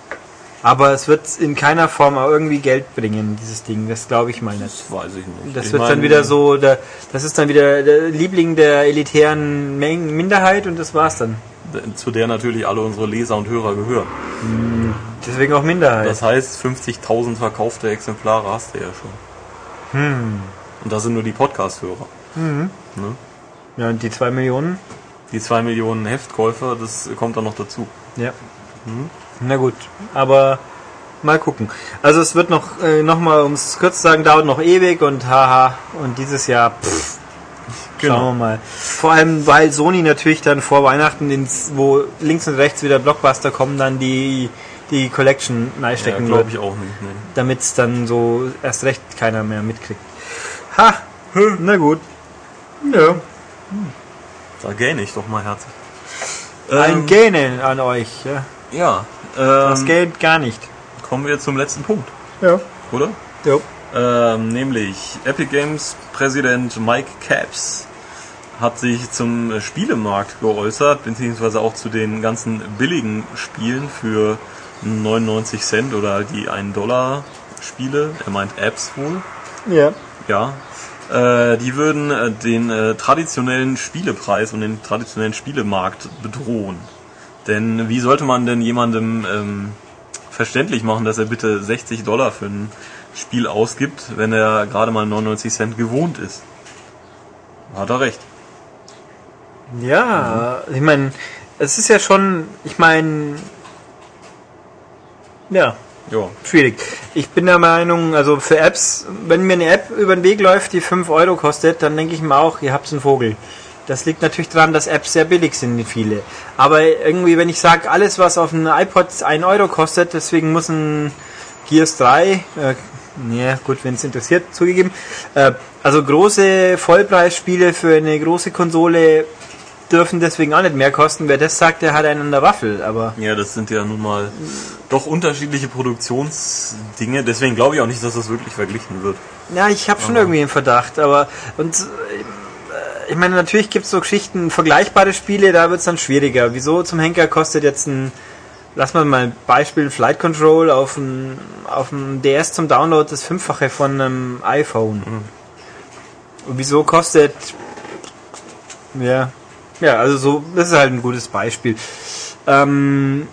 A: Aber es wird in keiner Form auch irgendwie Geld bringen, dieses Ding. Das glaube ich mal nicht.
B: Das weiß ich nicht.
A: Das
B: Ich
A: wird dann wieder so, der, das ist dann wieder der Liebling der elitären Men- Minderheit und das war's dann.
B: Zu der natürlich alle unsere Leser und Hörer gehören.
A: Deswegen auch Minderheit.
B: Das heißt, 50.000 verkaufte Exemplare hast du ja schon.
A: Hm.
B: Und das sind nur die Podcast-Hörer. Ne?
A: ja, und die zwei Millionen?
B: Die 2 Millionen Heftkäufer, das kommt dann noch dazu.
A: Ja. Na gut, aber mal gucken. Also es wird noch, äh, noch mal, um es kurz zu sagen, dauert noch ewig und haha, und dieses Jahr, pff,
B: Genau.
A: schauen wir mal. Vor allem, weil Sony natürlich dann vor Weihnachten, ins, wo links und rechts wieder Blockbuster kommen, dann die, die Collection
B: Ja,
A: reinstecken
B: glaube ich auch nicht. Nee.
A: damit es dann so erst recht keiner mehr mitkriegt. Ha, na gut. Ja.
B: Da gähne ich doch mal herzlich.
A: Ein
B: Ähm,
A: Gähnen an euch. Ja.
B: ja,
A: Das
B: ähm,
A: Geld gar nicht.
B: kommen wir zum letzten Punkt,
A: Ja.
B: oder?
A: Jo.
B: Ähm, nämlich Epic Games Präsident Mike Capps hat sich zum Spielemarkt geäußert, beziehungsweise auch zu den ganzen billigen Spielen für 99 Cent oder die 1 Dollar Spiele. Er meint Apps wohl.
A: Ja.
B: Ja. Äh, die würden äh, den äh, traditionellen Spielepreis und den traditionellen Spielemarkt bedrohen. Denn wie sollte man denn jemandem ähm, verständlich machen, dass er bitte 60 Dollar für ein Spiel ausgibt, wenn er gerade mal 99 Cent gewohnt ist? Hat er recht.
A: Ja, ich meine, es ist ja schon, ich meine, ja,
B: Ja.
A: schwierig. Ich bin der Meinung, also für Apps, wenn mir eine App über den Weg läuft, die 5 Euro kostet, dann denke ich mir auch, ihr habt einen Vogel. Das liegt natürlich daran, dass Apps sehr billig sind, viele. Aber irgendwie, wenn ich sage, alles, was auf einem iPod 1 Euro kostet, deswegen muss ein Gears 3, äh, ja gut, wenn es interessiert, zugegeben. Äh, also große Vollpreisspiele für eine große Konsole dürfen deswegen auch nicht mehr kosten. Wer das sagt, der hat einen an der Waffel. Aber
B: Ja, das sind ja nun mal doch unterschiedliche Produktionsdinge. Deswegen glaube ich auch nicht, dass das wirklich verglichen wird.
A: Ja, ich habe schon irgendwie einen Verdacht, aber und äh, ich meine, natürlich gibt es so Geschichten, vergleichbare Spiele, da wird es dann schwieriger. Wieso zum Henker kostet jetzt ein, lass mal mal ein Beispiel, Flight Control auf dem auf dem DS zum Download das Fünffache von einem iPhone. Und wieso kostet ja ja, also so, das ist halt ein gutes Beispiel. Ähm,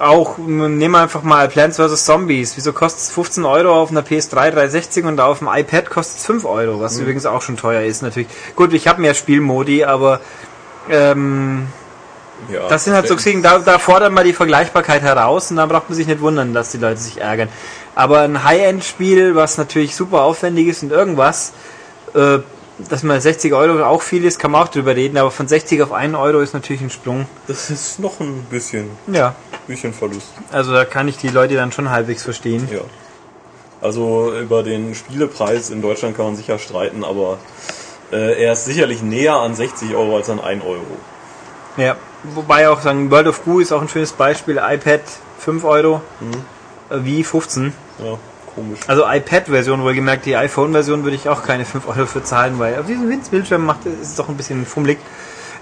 A: auch, nehmen wir einfach mal Plants vs. Zombies. Wieso kostet es 15 Euro auf einer PS3 360 und auf dem iPad kostet es 5 Euro, was übrigens auch schon teuer ist natürlich. Gut, ich habe mehr Spielmodi, aber ähm,
B: Ja,
A: das sind halt so Geschichten, da, da fordern wir die Vergleichbarkeit heraus und dann braucht man sich nicht wundern, dass die Leute sich ärgern. Aber ein High-End-Spiel, was natürlich super aufwendig ist und irgendwas, äh, dass man 60 Euro auch viel ist, kann man auch drüber reden, aber von 60 auf 1 Euro ist natürlich ein Sprung.
B: Das ist noch ein bisschen,
A: Ja,
B: bisschen Verlust.
A: also da kann ich die Leute dann schon halbwegs verstehen.
B: Ja. Also über den Spielepreis in Deutschland kann man sicher streiten, aber äh, er ist sicherlich näher an 60 Euro als an 1 Euro.
A: Ja, wobei auch sagen, World of Goo ist auch ein schönes Beispiel. iPad 5 Euro, äh, wie 15.
B: Ja, komisch.
A: Also iPad-Version wohlgemerkt, die iPhone-Version würde ich auch keine 5 Euro für zahlen, weil auf diesem Winzbildschirm macht ist es doch ein bisschen fummelig.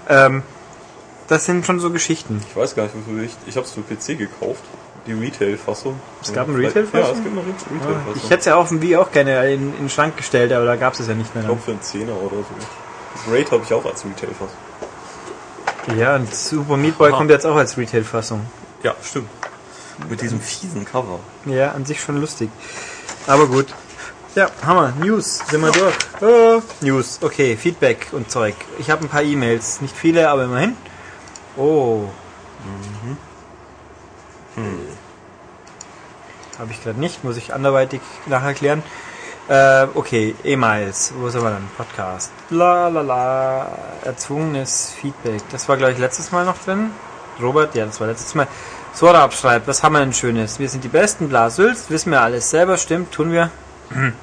A: Ähm, das sind schon so Geschichten.
B: Ich weiß gar nicht, wofür ich. Ich habe es für PC gekauft. Die Retail-Fassung.
A: Es gab eine Retail-Fassung?
B: Ja, es gibt eine Re- Retail-Fassung.
A: Ich hätte es ja auf dem Wii auch gerne in, in den Schrank gestellt, aber da gab es es ja nicht mehr.
B: Ich glaube für einen Zehner oder so. Das Raid habe ich auch als Retail-Fassung.
A: Ja, und Super Meat Boy
B: Aha.
A: kommt jetzt auch als Retail-Fassung.
B: Ja, stimmt. Mit diesem fiesen Cover.
A: Ja, an sich schon lustig. Aber gut. Ja, Hammer. News. Sind wir durch. Äh, News. Okay, Feedback und Zeug. Ich habe ein paar E-Mails. Nicht viele, aber immerhin. Oh. Habe ich gerade nicht. Muss ich anderweitig nacherklären. Äh, okay, E-Mails. Wo sind wir dann? Podcast. La la la. Erzwungenes Feedback. Das war, glaube ich, letztes Mal noch drin. Robert, ja, das war letztes Mal. Sora abschreibt, was haben wir denn Schönes? Wir sind die Besten, bla Sülz, wissen wir alles selber, stimmt, tun wir.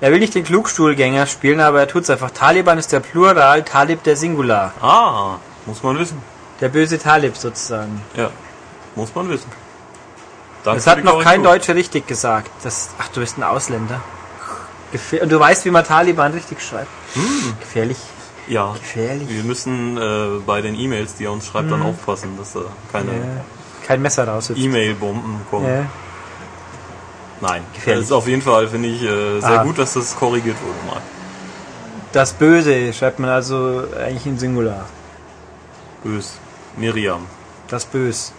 A: Er will nicht den Klugstuhlgänger spielen, aber er tut's einfach. Taliban ist der Plural, Talib der Singular.
B: Ah, muss man wissen.
A: Der böse Talib sozusagen.
B: Ja, muss man wissen. Danke
A: Das hat noch kein. Deutscher richtig gesagt. Das, ach, du bist ein Ausländer. Gefähr und du weißt, wie man Taliban richtig schreibt. Gefährlich.
B: Ja,
A: Gefährlich.
B: wir müssen äh, bei den E-Mails, die er uns schreibt, dann aufpassen, dass da keine
A: Ja. Kein Messer raushüpft.
B: E-Mail-Bomben kommen.
A: Ja.
B: Nein,
A: Gefährlich.
B: das ist auf jeden Fall, finde ich, äh, sehr
A: Ah.
B: gut, dass das korrigiert wurde mal.
A: Das Böse schreibt man also eigentlich in Singular.
B: Bös. Miriam.
A: Das Bös.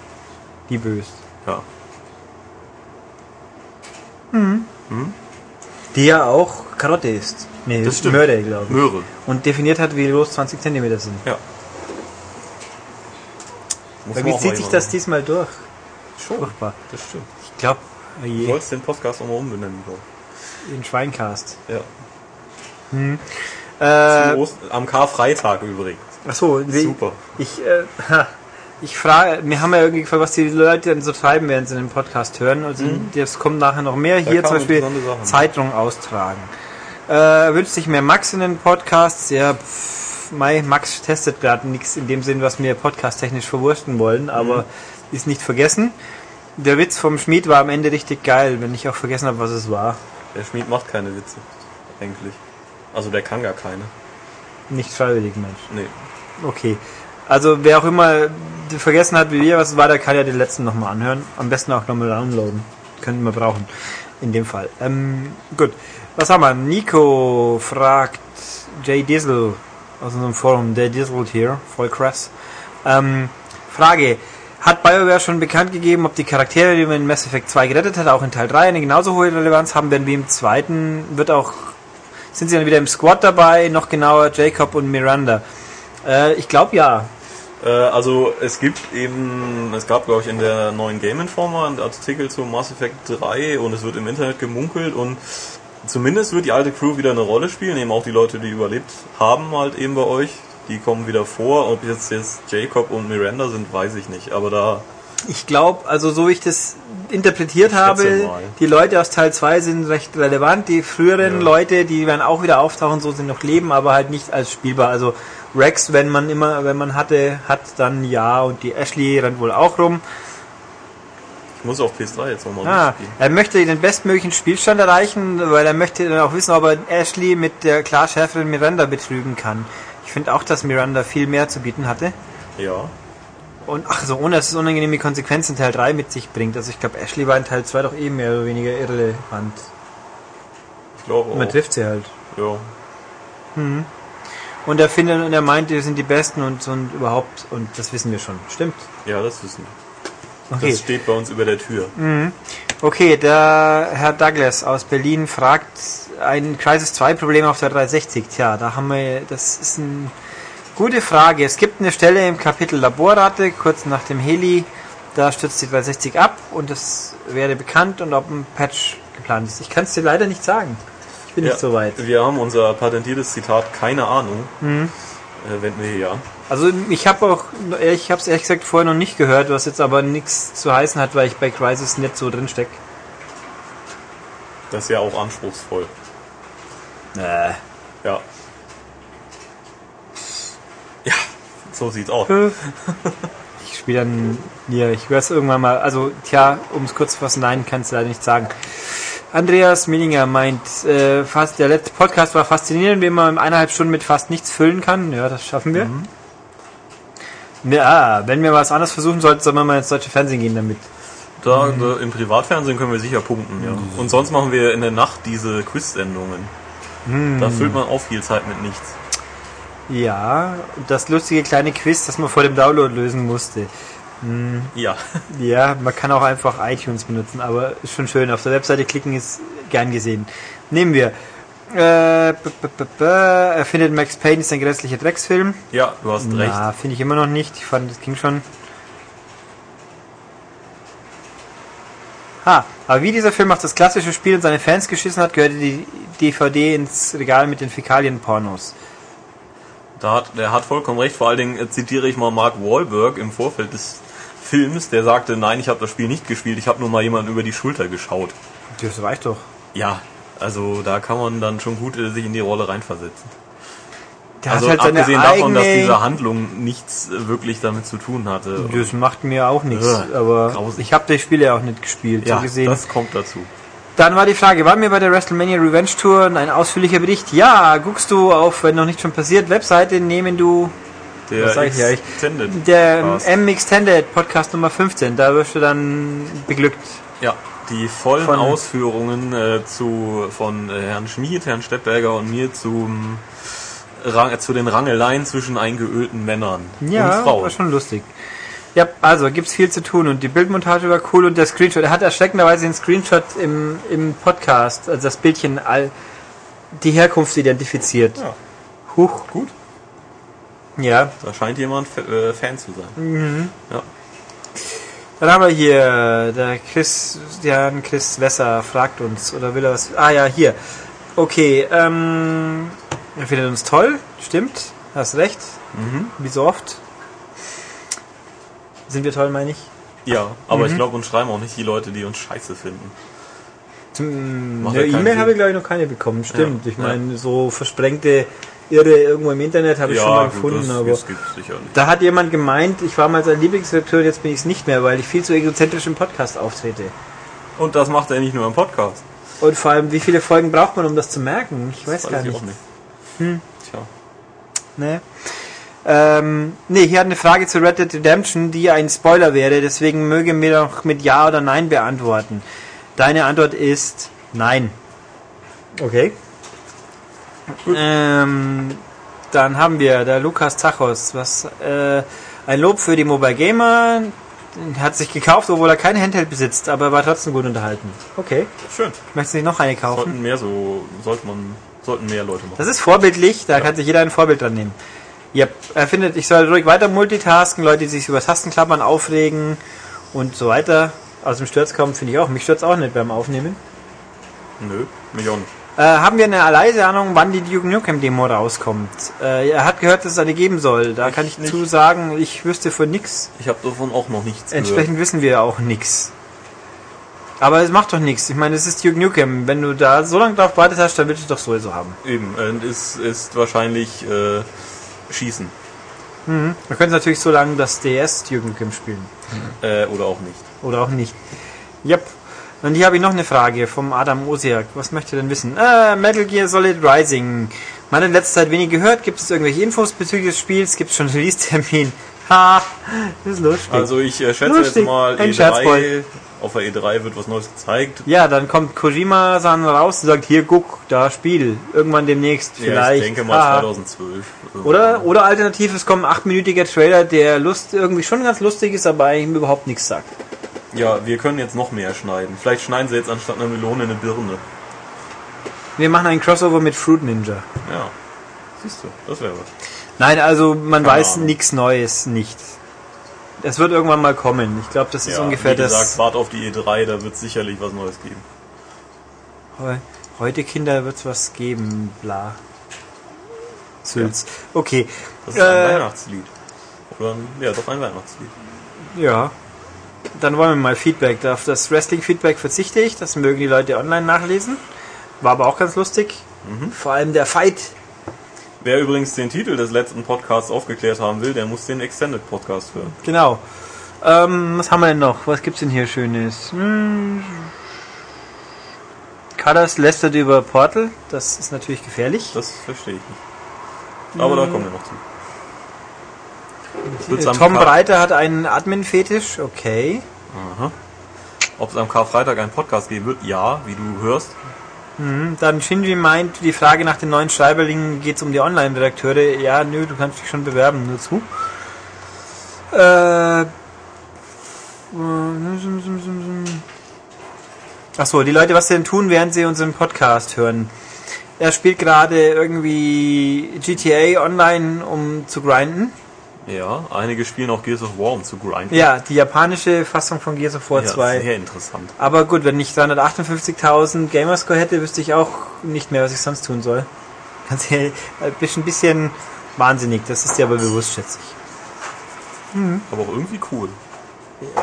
A: Die Bös.
B: Ja.
A: Die ja auch Karotte ist. Nee,
B: Das stimmt.
A: Mörder, glaube ich.
B: Möhre.
A: Und definiert hat, wie groß 20 cm sind.
B: Ja. Muss
A: wie
B: auch
A: zieht sich das
B: machen.
A: diesmal durch?
B: Schon.
A: Furchtbar.
B: Das stimmt.
A: Ich glaube,
B: Du sollst den Podcast auch mal umbenennen, glaube
A: in Schweincast.
B: Ja.
A: Äh,
B: Zu Ost- Am Karfreitag übrigens.
A: achso,
B: Super.
A: Ich, äh, ich frage, wir haben ja irgendwie gefragt, was die Leute denn so treiben, während sie den Podcast hören. Also, das kommt nachher noch mehr. Hier zum Beispiel. Zeitung austragen. Äh, wünscht sich mehr Max in den Podcasts. Ja, pff, Mai, Max testet gerade nichts in dem Sinn, was wir podcast-technisch verwursten wollen, aber ist nicht vergessen. Der Witz vom Schmied war am Ende richtig geil, wenn ich auch vergessen habe, was es war.
B: Der Schmied macht keine Witze. Eigentlich. Also der kann gar keine.
A: Nicht freiwillig, Mensch.
B: Nee.
A: Okay. Also wer auch immer vergessen hat, wie wir was es war, der kann ja den letzten nochmal anhören. Am besten auch nochmal downloaden. Könnten wir brauchen. In dem Fall. Ähm, gut. Was haben wir? Nico fragt Jay Diesel aus unserem Forum. Der Diesel hier. Voll krass. Ähm, Frage. Hat BioWare schon bekannt gegeben, ob die Charaktere, die man in Mass Effect 2 gerettet hat, auch in Teil 3 eine genauso hohe Relevanz haben werden wie im zweiten? Wird auch, sind sie dann wieder im Squad dabei? Noch genauer Jacob und Miranda. Äh, ich glaube ja.
B: Äh, also es gibt eben, es gab glaube ich in der neuen Game Informer einen Artikel zu Mass Effect 3 und es wird im Internet gemunkelt und zumindest wird die alte Crew wieder eine Rolle spielen, eben auch die Leute, die überlebt haben halt eben bei euch. Die kommen wieder vor. Ob jetzt jetzt Jacob und Miranda sind, weiß ich nicht. Aber da
A: Ich glaube, also so wie ich das interpretiert
B: schätze
A: habe, die Leute aus Teil 2 sind recht relevant. Die früheren
B: Ja.
A: Leute, die werden auch wieder auftauchen, so sind noch leben, aber halt nicht als spielbar. Also Rex, wenn man immer, wenn man hatte, hat dann ja und die Ashley rennt wohl auch rum.
B: Ich muss auf PS3 jetzt nochmal
A: Ah,
B: spielen.
A: er möchte den bestmöglichen Spielstand erreichen, weil er möchte dann auch wissen, ob er Ashley mit der klar schärferen Miranda betrügen kann. Ich finde auch, dass Miranda viel mehr zu bieten hatte.
B: Ja.
A: Und ach so, ohne dass es unangenehme Konsequenzen Teil 3 mit sich bringt. Also ich glaube, Ashley war in Teil 2 doch eh mehr oder weniger irrelevant.
B: Ich glaube
A: Man
B: auch.
A: trifft sie halt.
B: Ja.
A: Und er findet und er meint, die sind die Besten und, und überhaupt, und das wissen wir schon. Stimmt.
B: ja, das wissen wir.
A: Okay.
B: Das steht bei uns über der Tür.
A: Okay, der Herr Douglas aus Berlin fragt ein Crisis 2 Problem auf der 360. Tja, da haben wir, das ist eine gute Frage. Es gibt eine Stelle im Kapitel Laborrate, kurz nach dem Heli, da stürzt die 360 ab und das wäre bekannt und ob ein Patch geplant ist. Ich kann es dir leider nicht sagen. Ich bin nicht so weit.
B: Wir haben unser patentiertes Zitat, keine Ahnung.
A: Mhm.
B: Äh, wenden wir hier an.
A: Also ich habe auch, ich habe es ehrlich gesagt vorher noch nicht gehört, was jetzt aber nichts zu heißen hat, weil ich bei Crisis nicht so drin steck.
B: Das ist ja auch anspruchsvoll.
A: Äh.
B: Ja. Ja, so sieht's aus.
A: Ich spiele dann hier, ich höre es irgendwann mal, also tja, um es kurz zu fassen, nein, kann es leider nicht sagen. Andreas Millinger meint, äh, fast der letzte Podcast war faszinierend, wie man in eineinhalb Stunden mit fast nichts füllen kann. Ja, das schaffen wir. Ja, wenn wir was anderes versuchen sollten, sollen wir mal ins deutsche Fernsehen gehen damit.
B: Da, da, Im Privatfernsehen können wir sicher punkten, ja. Und sonst machen wir in der Nacht diese Quiz-Sendungen. Da füllt man auch viel Zeit mit nichts.
A: Ja, das lustige kleine Quiz, das man vor dem Download lösen musste.
B: Ja.
A: Ja, man kann auch einfach iTunes benutzen, aber ist schon schön. Auf der Webseite klicken ist gern gesehen. Nehmen wir. Äh, b -b -b er findet Max Payne ist ein grässlicher Drecksfilm.
B: Ja, du hast recht.
A: Na, finde ich immer noch nicht. Ich fand, das ging schon. Ha, aber wie dieser Film auf das klassische Spiel und seine Fans geschissen hat, gehörte die DVD ins Regal mit den Fäkalien-Pornos.
B: Da hat, der hat vollkommen recht. Vor allen Dingen äh, zitiere ich mal Mark Wahlberg im Vorfeld des Films, der sagte, nein, ich habe das Spiel nicht gespielt, ich habe nur mal jemanden über die Schulter geschaut.
A: Das reicht doch.
B: Ja, also da kann man dann schon gut äh, sich in die Rolle reinversetzen.
A: Der
B: also
A: halt
B: abgesehen davon, dass diese Handlung nichts äh, wirklich damit zu tun hatte.
A: Das macht mir auch nichts,
B: Ugh,
A: aber
B: grausig.
A: ich habe die Spiele auch nicht gespielt.
B: ja,
A: so gesehen.
B: das kommt dazu.
A: Dann war die Frage, waren wir bei der WrestleMania Revenge Tour ein ausführlicher Bericht? Ja, guckst du auf, wenn noch nicht schon passiert, Webseite nehmen du
B: Der
A: Was sag ich?
B: Extended
A: der
B: Cast.
A: M Extended Podcast Nummer 15, da wirst du dann beglückt.
B: Ja, die vollen
A: Von-
B: Ausführungen äh, zu, von äh, Herrn Schmid, Herrn Steppberger und mir zum, Rang, äh, zu den Rangeleien zwischen eingeölten Männern
A: Ja,
B: und
A: war
B: Frauen.
A: schon lustig. Ja, also gibt's viel zu tun und die Bildmontage war cool und der Screenshot, er hat erschreckenderweise den Screenshot im, im Podcast, also das Bildchen, all, die Herkunft identifiziert.
B: Ja.
A: Huch.
B: Gut,
A: Ja,
B: da scheint jemand äh, Fan zu sein.
A: Mhm.
B: Ja.
A: Dann haben wir hier, der Chris, der Chris Wesser fragt uns, oder will er was? Ah ja, hier. Okay, ähm, er findet uns toll, stimmt, hast recht.
B: Mhm.
A: Wie so oft. Sind wir toll, meine ich?
B: Ja, aber
A: Mhm.
B: ich glaube, uns schreiben auch nicht die Leute, die uns scheiße finden.
A: Zum, eine
B: ja
A: E-Mail habe ich glaube ich noch keine bekommen. Stimmt.
B: Ja,
A: Ich meine, so versprengte Irre irgendwo im Internet habe ich schon mal gefunden,
B: das,
A: aber
B: das gibt's sicherlich.
A: da hat jemand gemeint, ich war mal sein Lieblingsredakteur, jetzt bin ich es nicht mehr, weil ich viel zu egozentrisch im Podcast auftrete.
B: Und das macht er nicht nur im Podcast.
A: Und vor allem, wie viele Folgen braucht man, um das zu merken? Ich weiß
B: Das
A: gar
B: ich
A: nicht.
B: auch nicht. Hm. Tja.
A: Nee. Ähm, nee, hier hat eine Frage zu Red Dead Redemption, die ein Spoiler wäre, deswegen möge mir doch mit Ja oder Nein beantworten. Deine Antwort ist Nein. Okay. Ähm, dann haben wir der Lukas Zachos, was äh, ein Lob für die Mobile Gamer, hat sich gekauft, obwohl er kein Handheld besitzt, aber war trotzdem gut unterhalten. Okay.
B: Schön.
A: Möchtest du nicht noch eine kaufen?
B: Sollten mehr so, sollte man, sollten mehr Leute machen.
A: Das ist vorbildlich, da kann sich jeder ein Vorbild dran nehmen. Yep. Er findet, ich soll ruhig weiter multitasken, Leute, die sich über Tastenklappern aufregen und so weiter. Aus dem Sturz kommen, finde ich auch. Mich stört auch nicht beim Aufnehmen.
B: Nö, mich auch nicht.
A: Äh, haben wir eine leise Ahnung, wann die Duke Nukem Demo rauskommt? Äh, er hat gehört, dass es eine geben soll. Da kann ich
B: nicht.
A: zu sagen, ich wüsste von nix.
B: Ich habe davon auch noch nichts
A: Entsprechend wissen wir auch nix. Aber es macht doch nichts. Ich meine, es ist Duke Nukem. Wenn du da so lange drauf wartet hast, dann willst du es doch sowieso haben.
B: gehört. Eben, und es ist wahrscheinlich äh, Schießen.
A: Man könnte natürlich so lange das DS Duke Nukem spielen.
B: Äh, oder auch nicht.
A: Oder auch nicht. Yep. Und hier habe ich noch eine Frage vom Adam Osiak. Was möchte denn wissen? Äh, Metal Gear Solid Rising. Man hat in letzter Zeit wenig gehört. Gibt es irgendwelche Infos bezüglich des Spiels? Gibt es schon einen Release-Termin? Ha, das ist lustig.
B: Also ich äh, schätze
A: Lustig.
B: jetzt mal
A: Ein
B: E3,
A: Scherzbold.
B: auf der E3 wird was Neues gezeigt.
A: ja, dann kommt Kojima-san raus und sagt, hier, guck, da Spiel. Irgendwann demnächst
B: Ja,
A: vielleicht.
B: ich denke mal
A: Ha.
B: 2012.
A: Oder, oder alternativ, es kommt ein achtminütiger Trailer, der Lust, irgendwie schon ganz lustig ist, aber eigentlich überhaupt nichts sagt.
B: Ja, wir können jetzt noch mehr schneiden. Vielleicht schneiden sie jetzt anstatt einer Melone eine Birne.
A: Wir machen einen Crossover mit Fruit Ninja.
B: Ja. Siehst du, das wäre was.
A: Nein, also man
B: Keine
A: weiß nichts Neues nicht. Es wird irgendwann mal kommen. Ich glaube, das ist
B: Ja,
A: ungefähr
B: wie gesagt,
A: das.
B: wart auf die E3, da wird sicherlich was Neues geben.
A: Heu- Heute Kinder wird's was geben, bla. Sülz. Okay.
B: Das ist ein
A: Äh,
B: Weihnachtslied. Oder ein, ja, doch ein Weihnachtslied.
A: Ja. Dann wollen wir mal Feedback. Auf das Wrestling-Feedback verzichte ich. Das mögen die Leute online nachlesen. War aber auch ganz lustig.
B: Mhm.
A: Vor allem der Fight.
B: Wer übrigens den Titel des letzten Podcasts aufgeklärt haben will, der muss den Extended Podcast hören.
A: Genau. Ähm, was haben wir denn noch? Was gibt's denn hier Schönes? Hm. Lästert über Portal. Das ist natürlich gefährlich.
B: Das verstehe ich nicht. Aber da kommen wir noch zu.
A: Tom Breiter hat einen Admin-Fetisch. Okay.
B: Ob es am Karfreitag einen Podcast geben wird? Ja, wie du hörst.
A: Hm, Dann Shinji meint, die Frage nach den neuen Schreiberlingen geht es um die Online-Redakteure. Ja, nö, du kannst dich schon bewerben, nur zu. Äh, Achso, die Leute, was sie denn tun, während sie unseren Podcast hören. Er spielt gerade irgendwie GTA Online, um zu grinden.
B: Ja, einige spielen auch Gears of War, um zu grinden.
A: Ja, die japanische Fassung von Gears of War
B: Ja,
A: 2.
B: sehr interessant.
A: Aber gut, wenn ich 358.000 Gamerscore hätte, wüsste ich auch nicht mehr, was ich sonst tun soll. Ganz ehrlich, ein bisschen, ein bisschen wahnsinnig, das ist dir aber bewusst, schätze ich.
B: Aber auch irgendwie cool.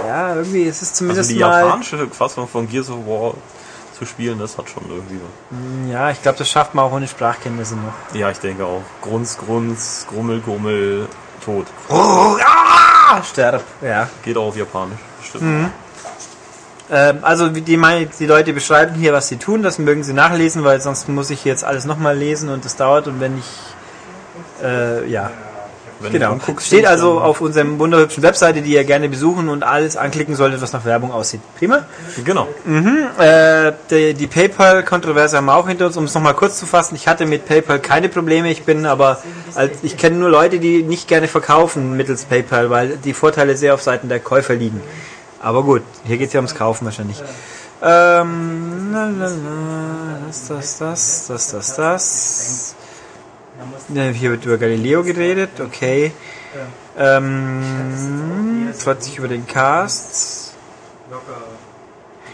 A: Ja, irgendwie ist es
B: Also
A: zumindest
B: die
A: mal.
B: japanische Fassung von Gears of War zu spielen, das hat schon irgendwie was.
A: Ja, ich glaube, das schafft man auch ohne Sprachkenntnisse noch.
B: Ja, ich denke auch. Grunz, Grunz, Grummel, Grummel, tot.
A: Oh, ah, sterb. Ja.
B: Geht auch auf Japanisch. Stimmt.
A: Ähm, also die, meine, die Leute beschreiben hier, was sie tun, das mögen sie nachlesen, weil sonst muss ich jetzt alles nochmal lesen und das dauert und wenn ich äh, ja.
B: Wenn
A: Genau.
B: du umguckst,
A: Steht also auf unserem wunderhübschen Webseite, die ihr gerne besuchen und alles anklicken solltet, was nach Werbung aussieht. Prima.
B: Genau.
A: Äh, die, die PayPal-Kontroverse haben wir auch hinter uns, um es nochmal kurz zu fassen. Ich hatte mit PayPal keine Probleme. Ich bin aber, als, ich kenne nur Leute, die nicht gerne verkaufen mittels PayPal, weil die Vorteile sehr auf Seiten der Käufer liegen. Aber gut, hier geht es ja ums Kaufen wahrscheinlich. Ähm, lalala, das, das, das, das, das, das. Ja, Hier wird über Galileo geredet, okay. Ähm, freut sich über den Cast.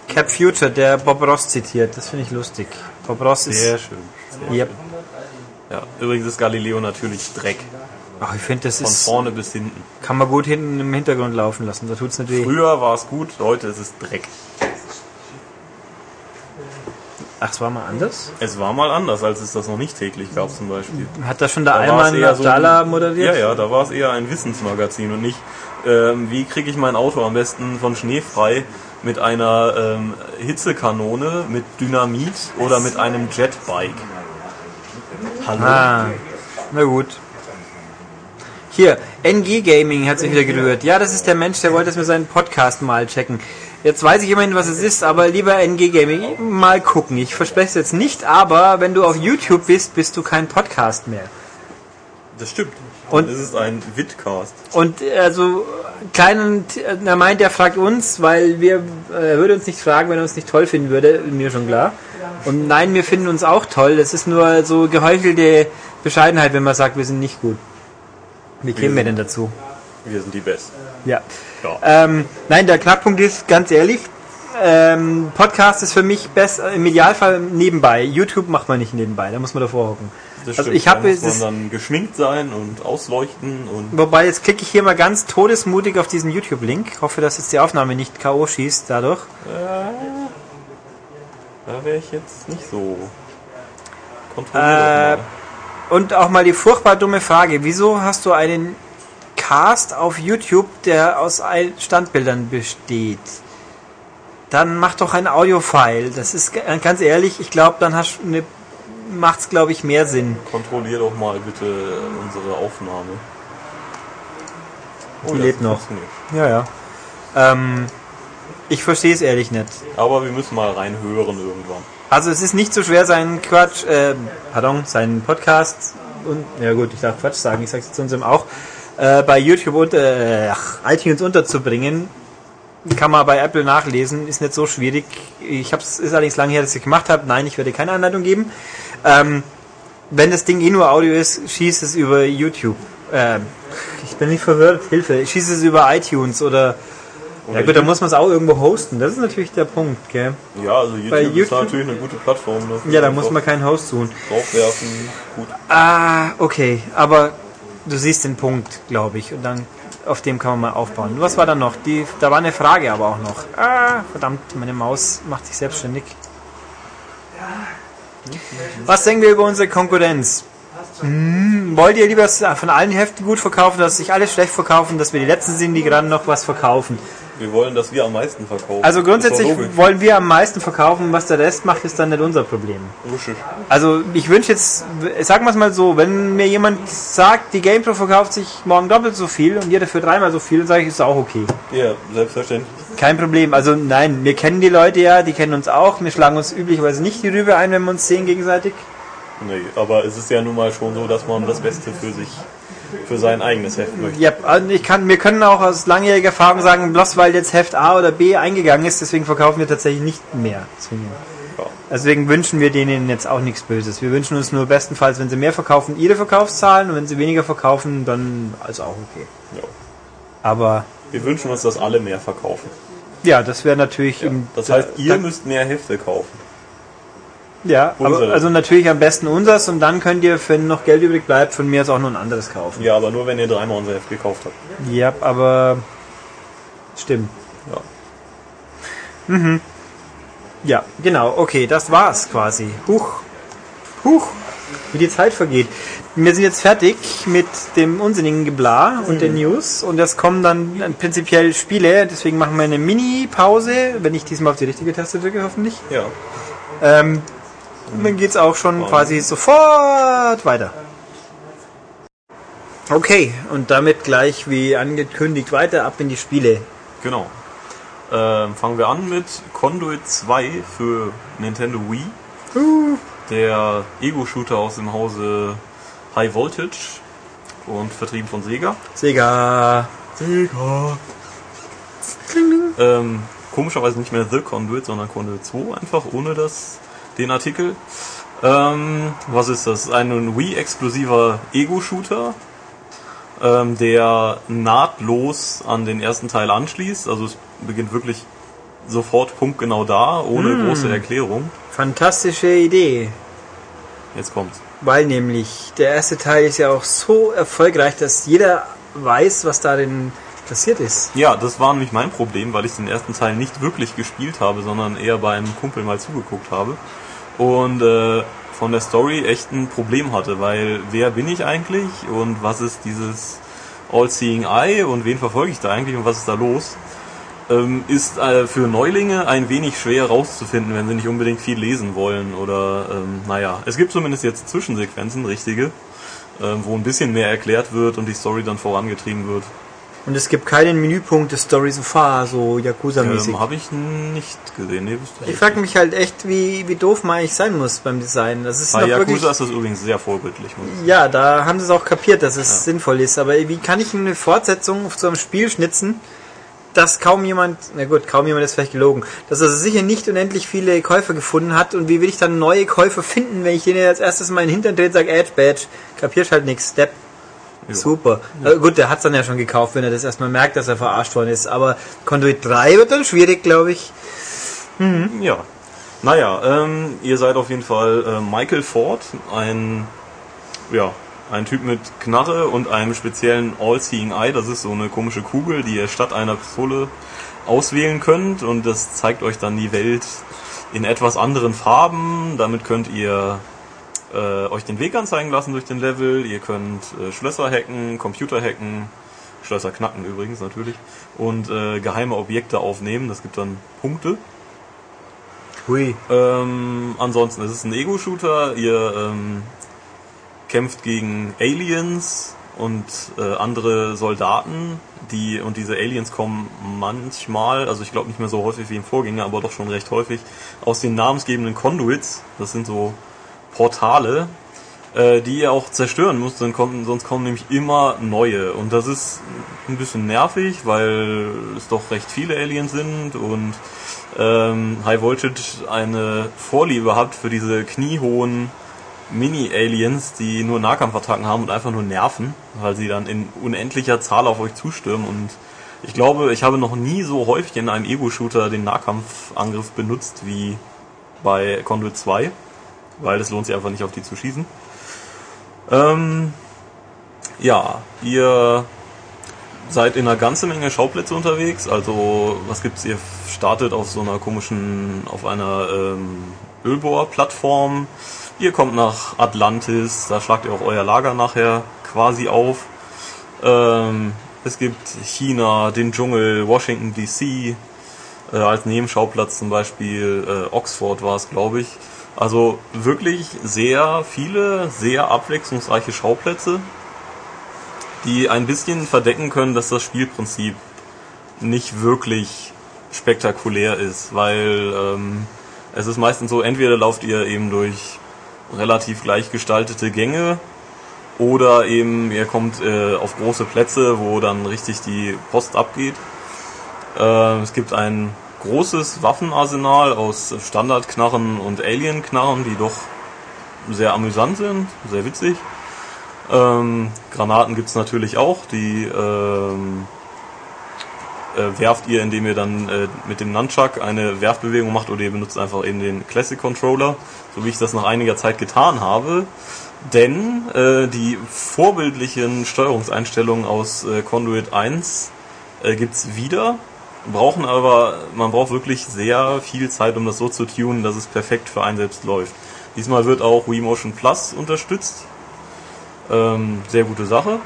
A: Cap Future, der Bob Ross zitiert, das finde ich lustig. Bob Ross ist.
B: Sehr schön.
A: Yep.
B: Ja, übrigens ist Galileo natürlich Dreck.
A: Ach, ich finde, das
B: Von
A: ist.
B: vorne bis hinten.
A: Kann man gut hinten im Hintergrund laufen lassen. Da tut's weh.
B: Früher war es gut, heute ist es Dreck.
A: Ach, es war mal anders?
B: Es war mal anders, als es das noch nicht täglich gab zum Beispiel.
A: Hat das schon der
B: Da
A: Alman
B: so
A: Abdallah
B: ein-
A: moderiert?
B: Ja, ja, da war es eher ein Wissensmagazin und nicht, ähm, wie kriege ich mein Auto am besten von Schnee frei mit einer ähm, Hitzekanone, mit Dynamit oder mit einem Jetbike. Hallo?
A: Ah, na gut. Hier, NG Gaming hat sich wieder gerührt. Ja, das ist der Mensch, der wollte das mit seinem Podcast mal checken. Jetzt weiß ich immerhin, was es ist, aber lieber NG Gaming, mal gucken. Ich verspreche es jetzt nicht, aber wenn du auf YouTube bist, bist du kein Podcast mehr.
B: Das stimmt.
A: Und-
B: es ist ein Vidcast.
A: Und äh, also kleinen, er meint, er fragt uns, weil wir äh, er würde uns nicht fragen, wenn er uns nicht toll finden würde, mir schon klar. Und nein, wir finden uns auch toll. Das ist nur so geheuchelte Bescheidenheit, wenn man sagt, wir sind nicht gut. Wie kämen wir denn dazu?
B: Wir sind die Besten.
A: Ja.
B: Ja.
A: Ähm, nein, der Knackpunkt ist, ganz ehrlich, ähm, Podcast ist für mich besser, im Idealfall nebenbei. YouTube macht man nicht nebenbei, da muss man davor hocken.
B: Das
A: Also
B: stimmt.
A: ich habe
B: da muss man dann geschminkt sein und ausleuchten und
A: Wobei, jetzt klicke ich hier mal ganz todesmutig auf diesen YouTube-Link. Hoffe, dass jetzt die Aufnahme nicht K.O. schießt dadurch.
B: da wäre ich jetzt nicht so
A: Äh,
B: kontrolliert.
A: Und auch mal die furchtbar dumme Frage, wieso hast du einen Cast auf YouTube, der aus Standbildern besteht? Dann mach doch ein Audio-File. Das ist g- ganz ehrlich, ich glaube, dann hast eine, macht's glaube ich mehr Sinn.
B: Kontrollier doch mal bitte unsere Aufnahme. Oh,
A: Die lebt noch. Ja, ja. Ähm, ich verstehe es ehrlich nicht.
B: Aber wir müssen mal reinhören irgendwann.
A: Also es ist nicht so schwer, seinen Quatsch, äh, pardon, seinen Podcast und ja gut, ich darf Quatsch sagen, ich sag's jetzt unserem auch, äh, bei YouTube und äh, iTunes unterzubringen. Kann man bei Apple nachlesen, ist nicht so schwierig. Ich hab's, ist allerdings lange her, dass ich gemacht habe. Nein, ich werde keine Anleitung geben. Ähm, wenn das Ding eh nur Audio ist, schießt es über YouTube. Ähm, ich bin nicht verwirrt, Hilfe. Schießt es über iTunes oder ja gut, da muss man es auch irgendwo hosten. Das ist natürlich der Punkt, gell?
B: Ja, also YouTube,
A: Bei
B: ist
A: YouTube-
B: natürlich eine gute Plattform. Dafür.
A: Ja, da muss man keinen Host tun.
B: draufwerfen. Gut.
A: Ah, okay, aber du siehst den Punkt, glaube ich, und dann auf dem kann man mal aufbauen. Was war da noch? Die, da war eine Frage aber auch noch. Ah, verdammt, meine Maus macht sich selbstständig. Was denken wir über unsere Konkurrenz? Hm, wollt ihr lieber von allen Heften gut verkaufen, dass sich alle schlecht verkaufen, dass wir die Letzten sind, die gerade noch was verkaufen?
B: Wir wollen, dass wir am meisten verkaufen.
A: Also grundsätzlich wollen wir am meisten verkaufen, was der Rest macht, ist dann nicht unser Problem.
B: Logisch.
A: Also ich wünsche jetzt, sagen wir es mal so, wenn mir jemand sagt, die GamePro verkauft sich morgen doppelt so viel und ihr dafür dreimal so viel, dann sage ich, ist auch okay.
B: Ja, selbstverständlich.
A: Kein Problem. Also nein, wir kennen die Leute ja, die kennen uns auch. Wir schlagen uns üblicherweise nicht die Rübe ein, wenn wir uns sehen gegenseitig.
B: Nee, aber es ist ja nun mal schon so, dass man das Beste für sich, für sein eigenes Heft möchte.
A: Ja, also ich kann, wir können auch aus langjähriger Erfahrung sagen, bloß weil jetzt Heft A oder B eingegangen ist, deswegen verkaufen wir tatsächlich nicht mehr. Deswegen,
B: Ja.
A: deswegen wünschen wir denen jetzt auch nichts Böses. Wir wünschen uns nur bestenfalls, wenn sie mehr verkaufen, ihre Verkaufszahlen und wenn sie weniger verkaufen, dann ist auch okay.
B: Ja.
A: Aber
B: Wir wünschen uns, dass alle mehr verkaufen.
A: Ja, das wäre natürlich im.
B: Das heißt, ihr müsst mehr Hefte kaufen.
A: Ja, aber also natürlich am besten unseres und dann könnt ihr, wenn noch Geld übrig bleibt, von mir aus auch noch ein anderes kaufen.
B: Ja, aber nur wenn ihr dreimal unser Heft gekauft habt.
A: Ja, aber. Stimmt.
B: Ja.
A: Ja, genau, okay, das war's quasi. Huch. Huch. Wie die Zeit vergeht. Wir sind jetzt fertig mit dem unsinnigen Geblar und den News und es kommen dann prinzipiell Spiele, deswegen machen wir eine Mini-Pause, wenn ich diesmal auf die richtige Taste drücke, hoffentlich.
B: Ja.
A: Ähm, und dann geht's auch schon quasi sofort weiter. Okay, und damit gleich wie angekündigt weiter ab in die Spiele.
B: Genau. Ähm, fangen wir an mit Conduit 2 für Nintendo Wii. Der Ego-Shooter aus dem Hause High Voltage und vertrieben von Sega.
A: Sega.
B: Sega. Ähm, komischerweise nicht mehr The Conduit, sondern Conduit 2, einfach ohne das, den Artikel. Ähm, was ist das? Ein Wii-exklusiver Ego-Shooter, ähm, der nahtlos an den ersten Teil anschließt. Also es beginnt wirklich sofort punktgenau da, ohne große Erklärung.
A: Fantastische Idee.
B: Jetzt kommt's.
A: Weil nämlich der erste Teil ist ja auch so erfolgreich, dass jeder weiß, was darin passiert ist.
B: Ja, das war nämlich mein Problem, weil ich den ersten Teil nicht wirklich gespielt habe, sondern eher bei einem Kumpel mal zugeguckt habe. Und äh, von der Story echt ein Problem hatte, weil wer bin ich eigentlich und was ist dieses All-Seeing Eye und wen verfolge ich da eigentlich und was ist da los? Ähm, ist äh, für Neulinge ein wenig schwer rauszufinden, wenn sie nicht unbedingt viel lesen wollen oder ähm, naja, es gibt zumindest jetzt Zwischensequenzen, richtige, ähm, wo ein bisschen mehr erklärt wird und die Story dann vorangetrieben wird.
A: Und es gibt keinen Menüpunkt der Story so far, so Yakuza-mäßig.
B: Ähm, Habe ich nicht gesehen. Nee, wüsste
A: ich frage mich halt echt, wie, wie doof man eigentlich sein muss beim Design. Das ist
B: Bei Yakuza
A: wirklich,
B: ist das übrigens sehr vorbildlich. ich
A: ja, da haben sie es auch kapiert, dass es
B: Ja.
A: sinnvoll ist. Aber wie kann ich eine Fortsetzung auf so einem Spiel schnitzen, dass kaum jemand, na gut, kaum jemand ist vielleicht gelogen, dass er sicher nicht unendlich viele Käufer gefunden hat und wie will ich dann neue Käufer finden, wenn ich denen als erstes mal in den Hintern drehe und sage, Edge Badge, kapierst halt nix, Step.
B: Ja.
A: Super. Äh, gut, der hat's dann ja schon gekauft, wenn er das erstmal merkt, dass er verarscht worden ist. Aber Conduit 3 wird dann schwierig, glaube ich.
B: Ja. Naja, ähm, ihr seid auf jeden Fall äh, Michael Ford, ein, ja, ein Typ mit Knarre und einem speziellen All-Seeing Eye. Das ist so eine komische Kugel, die ihr statt einer Pistole auswählen könnt und das zeigt euch dann die Welt in etwas anderen Farben. Damit könnt ihr äh, euch den Weg anzeigen lassen durch den Level. Ihr könnt äh, Schlösser hacken, Computer hacken, Schlösser knacken übrigens natürlich und äh, geheime Objekte aufnehmen. Das gibt dann Punkte.
A: Hui.
B: Ähm, ansonsten ist es ein Ego-Shooter. Ihr ähm, kämpft gegen Aliens und äh, andere Soldaten, die und diese Aliens kommen manchmal, also ich glaube nicht mehr so häufig wie im Vorgänger, aber doch schon recht häufig aus den namensgebenden Conduits. Das sind so Portale, äh, die ihr auch zerstören müsst, dann kommen, sonst kommen nämlich immer neue. Und das ist ein bisschen nervig, weil es doch recht viele Aliens sind und ähm, High Voltage eine Vorliebe hat für diese kniehohen Mini-Aliens, die nur Nahkampfattacken haben und einfach nur nerven, weil sie dann in unendlicher Zahl auf euch zustürmen. Und ich glaube, ich habe noch nie so häufig in einem Ego-Shooter den Nahkampfangriff benutzt wie bei Conduit 2, weil es lohnt sich einfach nicht auf die zu schießen. Ähm, ja, ihr seid in einer ganzen Menge Schauplätze unterwegs. Also, was gibt's? Ihr startet auf so einer komischen, auf einer ähm, Ölbohrplattform. Ihr kommt nach Atlantis, da schlagt ihr auch euer Lager nachher quasi auf. Ähm, es gibt China, den Dschungel, Washington DC, äh, als Nebenschauplatz zum Beispiel, äh, Oxford war es, glaube ich. Also wirklich sehr viele, sehr abwechslungsreiche Schauplätze die ein bisschen verdecken können, dass das Spielprinzip nicht wirklich spektakulär ist, weil ähm, es ist meistens so, entweder lauft ihr eben durch relativ gleich gestaltete Gänge oder eben ihr kommt äh, auf große Plätze, wo dann richtig die Post abgeht. Äh, es gibt ein großes Waffenarsenal aus Standardknarren und Alien-Knarren, die doch sehr amüsant sind, sehr witzig. Ähm, Granaten gibt's natürlich auch, die ähm, äh, werft ihr, indem ihr dann äh, mit dem Nunchuck eine Werfbewegung macht oder ihr benutzt einfach eben den Classic Controller, so wie ich das nach einiger Zeit getan habe. Denn äh, die vorbildlichen Steuerungseinstellungen aus äh, Conduit 1 äh, gibt's wieder, brauchen aber, man braucht wirklich sehr viel Zeit, um das so zu tunen, dass es perfekt für einen selbst läuft. Diesmal wird auch Wii Motion Plus unterstützt. Ähm, sehr gute Sache.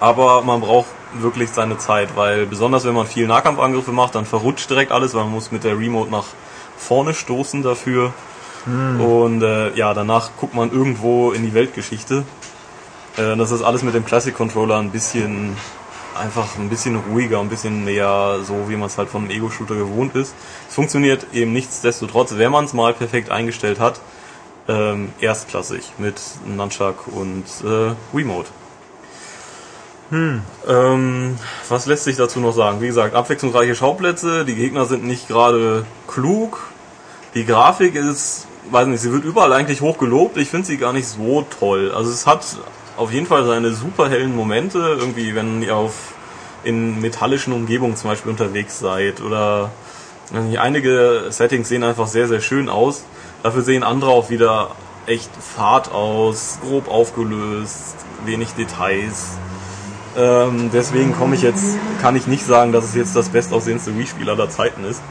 B: Aber man braucht wirklich seine Zeit, weil besonders wenn man viel Nahkampfangriffe macht, dann verrutscht direkt alles, weil man muss mit der Remote nach vorne stoßen dafür. Und äh, ja, danach guckt man irgendwo in die Weltgeschichte. Äh, das ist alles mit dem Classic Controller ein bisschen einfach ein bisschen ruhiger, ein bisschen mehr so, wie man es halt von einem Ego-Shooter gewohnt ist. Es funktioniert eben nichtsdestotrotz, wenn man es mal perfekt eingestellt hat, ähm, erstklassig mit Nunchuck und äh, Wiimote. Ähm, was lässt sich dazu noch sagen? Wie gesagt, abwechslungsreiche Schauplätze, die Gegner sind nicht gerade klug, die Grafik ist, weiß nicht, sie wird überall eigentlich hoch gelobt, ich finde sie gar nicht so toll. Also es hat auf jeden Fall seine super hellen Momente, irgendwie wenn ihr auf in metallischen Umgebungen zum Beispiel unterwegs seid oder einige Settings sehen einfach sehr, sehr schön aus. Dafür sehen andere auch wieder echt fad aus, grob aufgelöst, wenig Details. Ähm, deswegen komme ich jetzt, kann ich nicht sagen, dass es jetzt das bestaussehendste Wii-Spiel aller Zeiten ist.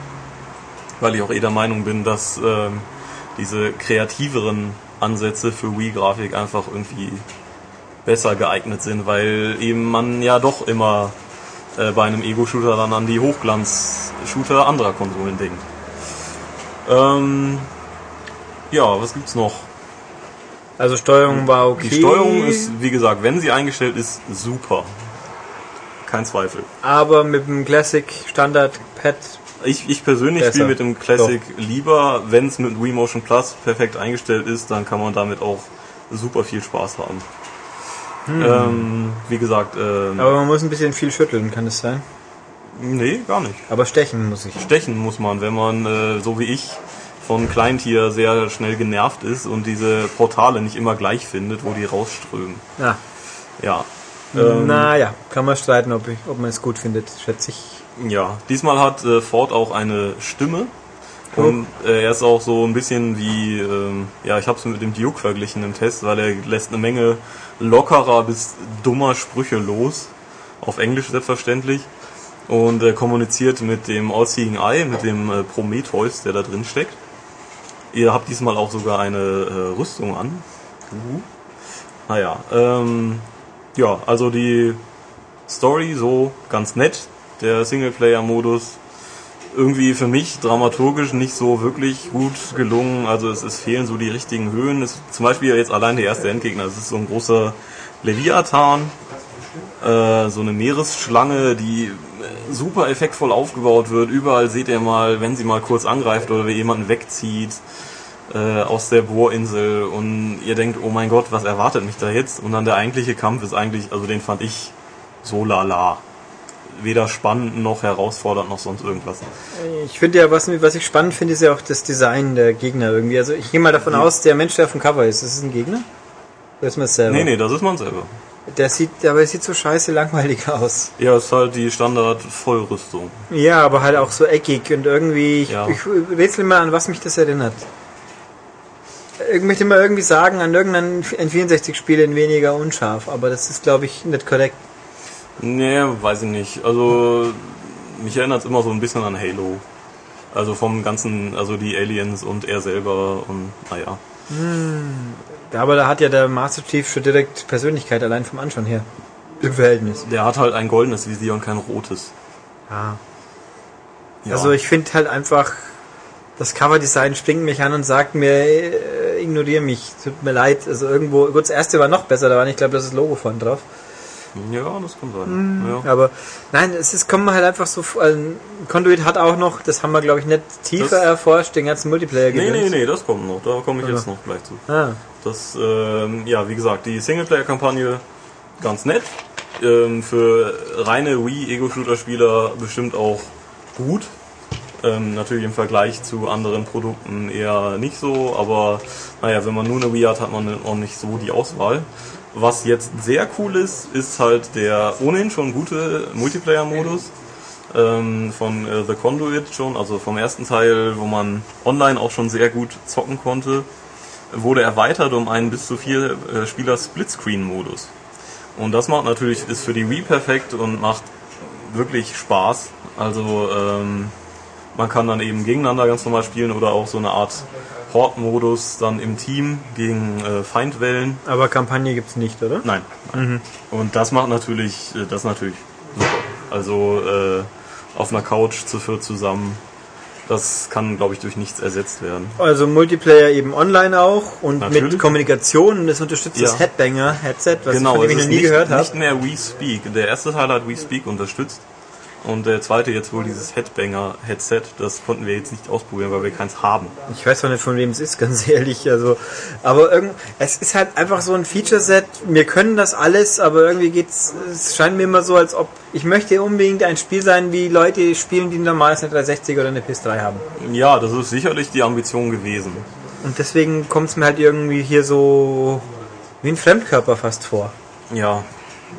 B: Weil ich auch eh der Meinung bin, dass ähm, diese kreativeren Ansätze für Wii-Grafik einfach irgendwie besser geeignet sind, weil eben man ja doch immer äh, bei einem Ego-Shooter dann an die Hochglanz-Shooter anderer Konsolen denkt. Ähm, ja, was gibt's noch?
A: Also Steuerung war okay.
B: Die Steuerung ist, wie gesagt, wenn sie eingestellt ist, super. Kein Zweifel.
A: Aber mit dem Classic Standard Pad.
B: Ich, ich persönlich spiele mit dem Classic lieber, wenn es mit Wii Motion Plus perfekt eingestellt ist, dann kann man damit auch super viel Spaß haben. Ähm, wie gesagt, ähm,
A: Aber man muss ein bisschen viel schütteln, kann es sein?
B: nee, gar nicht.
A: Aber stechen muss ich.
B: Stechen muss man, wenn man, äh, so wie ich, von Kleintier sehr schnell genervt ist und diese Portale nicht immer gleich findet, wo die rausströmen.
A: Ja.
B: Ja. Ähm,
A: naja, kann man streiten, ob, ich, ob man es gut findet, schätze ich.
B: Ja, diesmal hat äh, Ford auch eine Stimme. Und äh, er ist auch so ein bisschen wie, ähm, ja, ich habe es mit dem Duke verglichen im Test, weil er lässt eine Menge lockerer bis dummer Sprüche los. Auf Englisch selbstverständlich. Und äh, kommuniziert mit dem All-Seeing Eye, mit dem äh, Prometheus, der da drin steckt. Ihr habt diesmal auch sogar eine äh, Rüstung an. Uh. Naja, ähm, ja, also die Story so ganz nett. Der Singleplayer-Modus irgendwie für mich dramaturgisch nicht so wirklich gut gelungen. Also es, es fehlen so die richtigen Höhen. Es, zum Beispiel jetzt allein der erste Endgegner. Es ist so ein großer Leviathan, äh, so eine Meeresschlange, die äh, super effektvoll aufgebaut wird. Überall seht ihr mal, wenn sie mal kurz angreift oder jemanden wegzieht äh, aus der Bohrinsel und ihr denkt, oh mein Gott, was erwartet mich da jetzt? Und dann der eigentliche Kampf ist eigentlich, also den fand ich so lala. Weder spannend noch herausfordernd noch sonst irgendwas.
A: Ich finde ja, was, was ich spannend finde, ist ja auch das Design der Gegner irgendwie. Also ich gehe mal davon aus, der Mensch, der auf dem Cover ist, das ist ein Gegner? Oder ist man es selber?
B: Nee, nee, das ist man selber.
A: Der sieht, aber er sieht so scheiße langweilig aus.
B: Ja, ist halt die Standard-Vollrüstung.
A: Ja, aber halt auch so eckig und irgendwie, ich,
B: Ja.
A: ich rätsel mal an, was mich das erinnert. Ich möchte mal irgendwie sagen, an irgendein N64-Spiel in weniger unscharf, aber das ist, glaube ich, nicht korrekt.
B: Nee, weiß ich nicht. Also, mich erinnert es immer so ein bisschen an Halo. Also vom ganzen, also die Aliens und er selber und naja.
A: Ja, aber da hat ja der Master Chief schon direkt Persönlichkeit allein vom Anschauen her. Im Verhältnis.
B: Der hat halt ein goldenes Visier und kein rotes.
A: Ja.
B: Ja.
A: Also ich finde halt einfach, das Coverdesign springt mich an und sagt mir, äh, ignoriere mich, tut mir leid. Also irgendwo, gut, das erste war noch besser, da war nicht, ich glaube, das ist Logo von drauf.
B: Ja, das kann sein. Ja.
A: Aber nein, es ist, kommen halt einfach so, vor- ein Conduit hat auch noch, das haben wir glaube ich nicht tiefer
B: Das-
A: erforscht, den ganzen Multiplayer
B: Nee, nee, nee, das kommt noch. Da komme ich jetzt
A: Also.
B: noch gleich zu.
A: Ah,
B: Das, ähm, ja, wie gesagt, die Singleplayer-Kampagne ganz nett. Ähm, für reine Wii-Ego-Shooter-Spieler bestimmt auch gut. Ähm, natürlich im Vergleich zu anderen Produkten eher nicht so, aber naja, wenn man nur eine Wii hat, hat man auch nicht so die Auswahl. Was jetzt sehr cool ist, ist halt der ohnehin schon gute Multiplayer-Modus ähm, von äh, The Conduit schon, also vom ersten Teil, wo man online auch schon sehr gut zocken konnte wurde erweitert um einen bis zu vier äh, Spieler Splitscreen-Modus. Und das macht natürlich, ist für die Wii perfekt und macht wirklich Spaß. Also ähm, man kann dann eben gegeneinander ganz normal spielen oder auch so eine Art Horde-Modus dann im Team gegen äh, Feindwellen.
A: aber Kampagne gibt's nicht, oder?
B: Nein. Und das macht natürlich, äh, das natürlich super. Also äh, auf einer Couch zu viert zusammen, das kann, glaube ich, durch nichts ersetzt werden.
A: Also Multiplayer eben online auch und
B: Natürlich.
A: mit Kommunikation das unterstützt das
B: Ja.
A: Headbanger-Headset, was
B: genau,
A: ich von dem ich
B: es
A: noch nie
B: nicht,
A: gehört habe.
B: nicht mehr We Speak. Der erste Teil hat We Speak unterstützt. Und der zweite jetzt wohl dieses Headbanger-Headset. Das konnten wir jetzt nicht ausprobieren, weil wir keins haben.
A: Ich weiß auch nicht, von wem es ist, ganz ehrlich. Also, aber irgend, es ist halt einfach so ein Feature-Set. Wir können das alles, aber irgendwie geht's. Es scheint mir immer so, als ob ich möchte unbedingt ein Spiel sein, wie Leute spielen, die normals eine 360 oder eine PS3 haben.
B: Ja, das ist sicherlich die Ambition gewesen.
A: Und deswegen kommt es mir halt irgendwie hier so wie ein Fremdkörper fast vor.
B: Ja,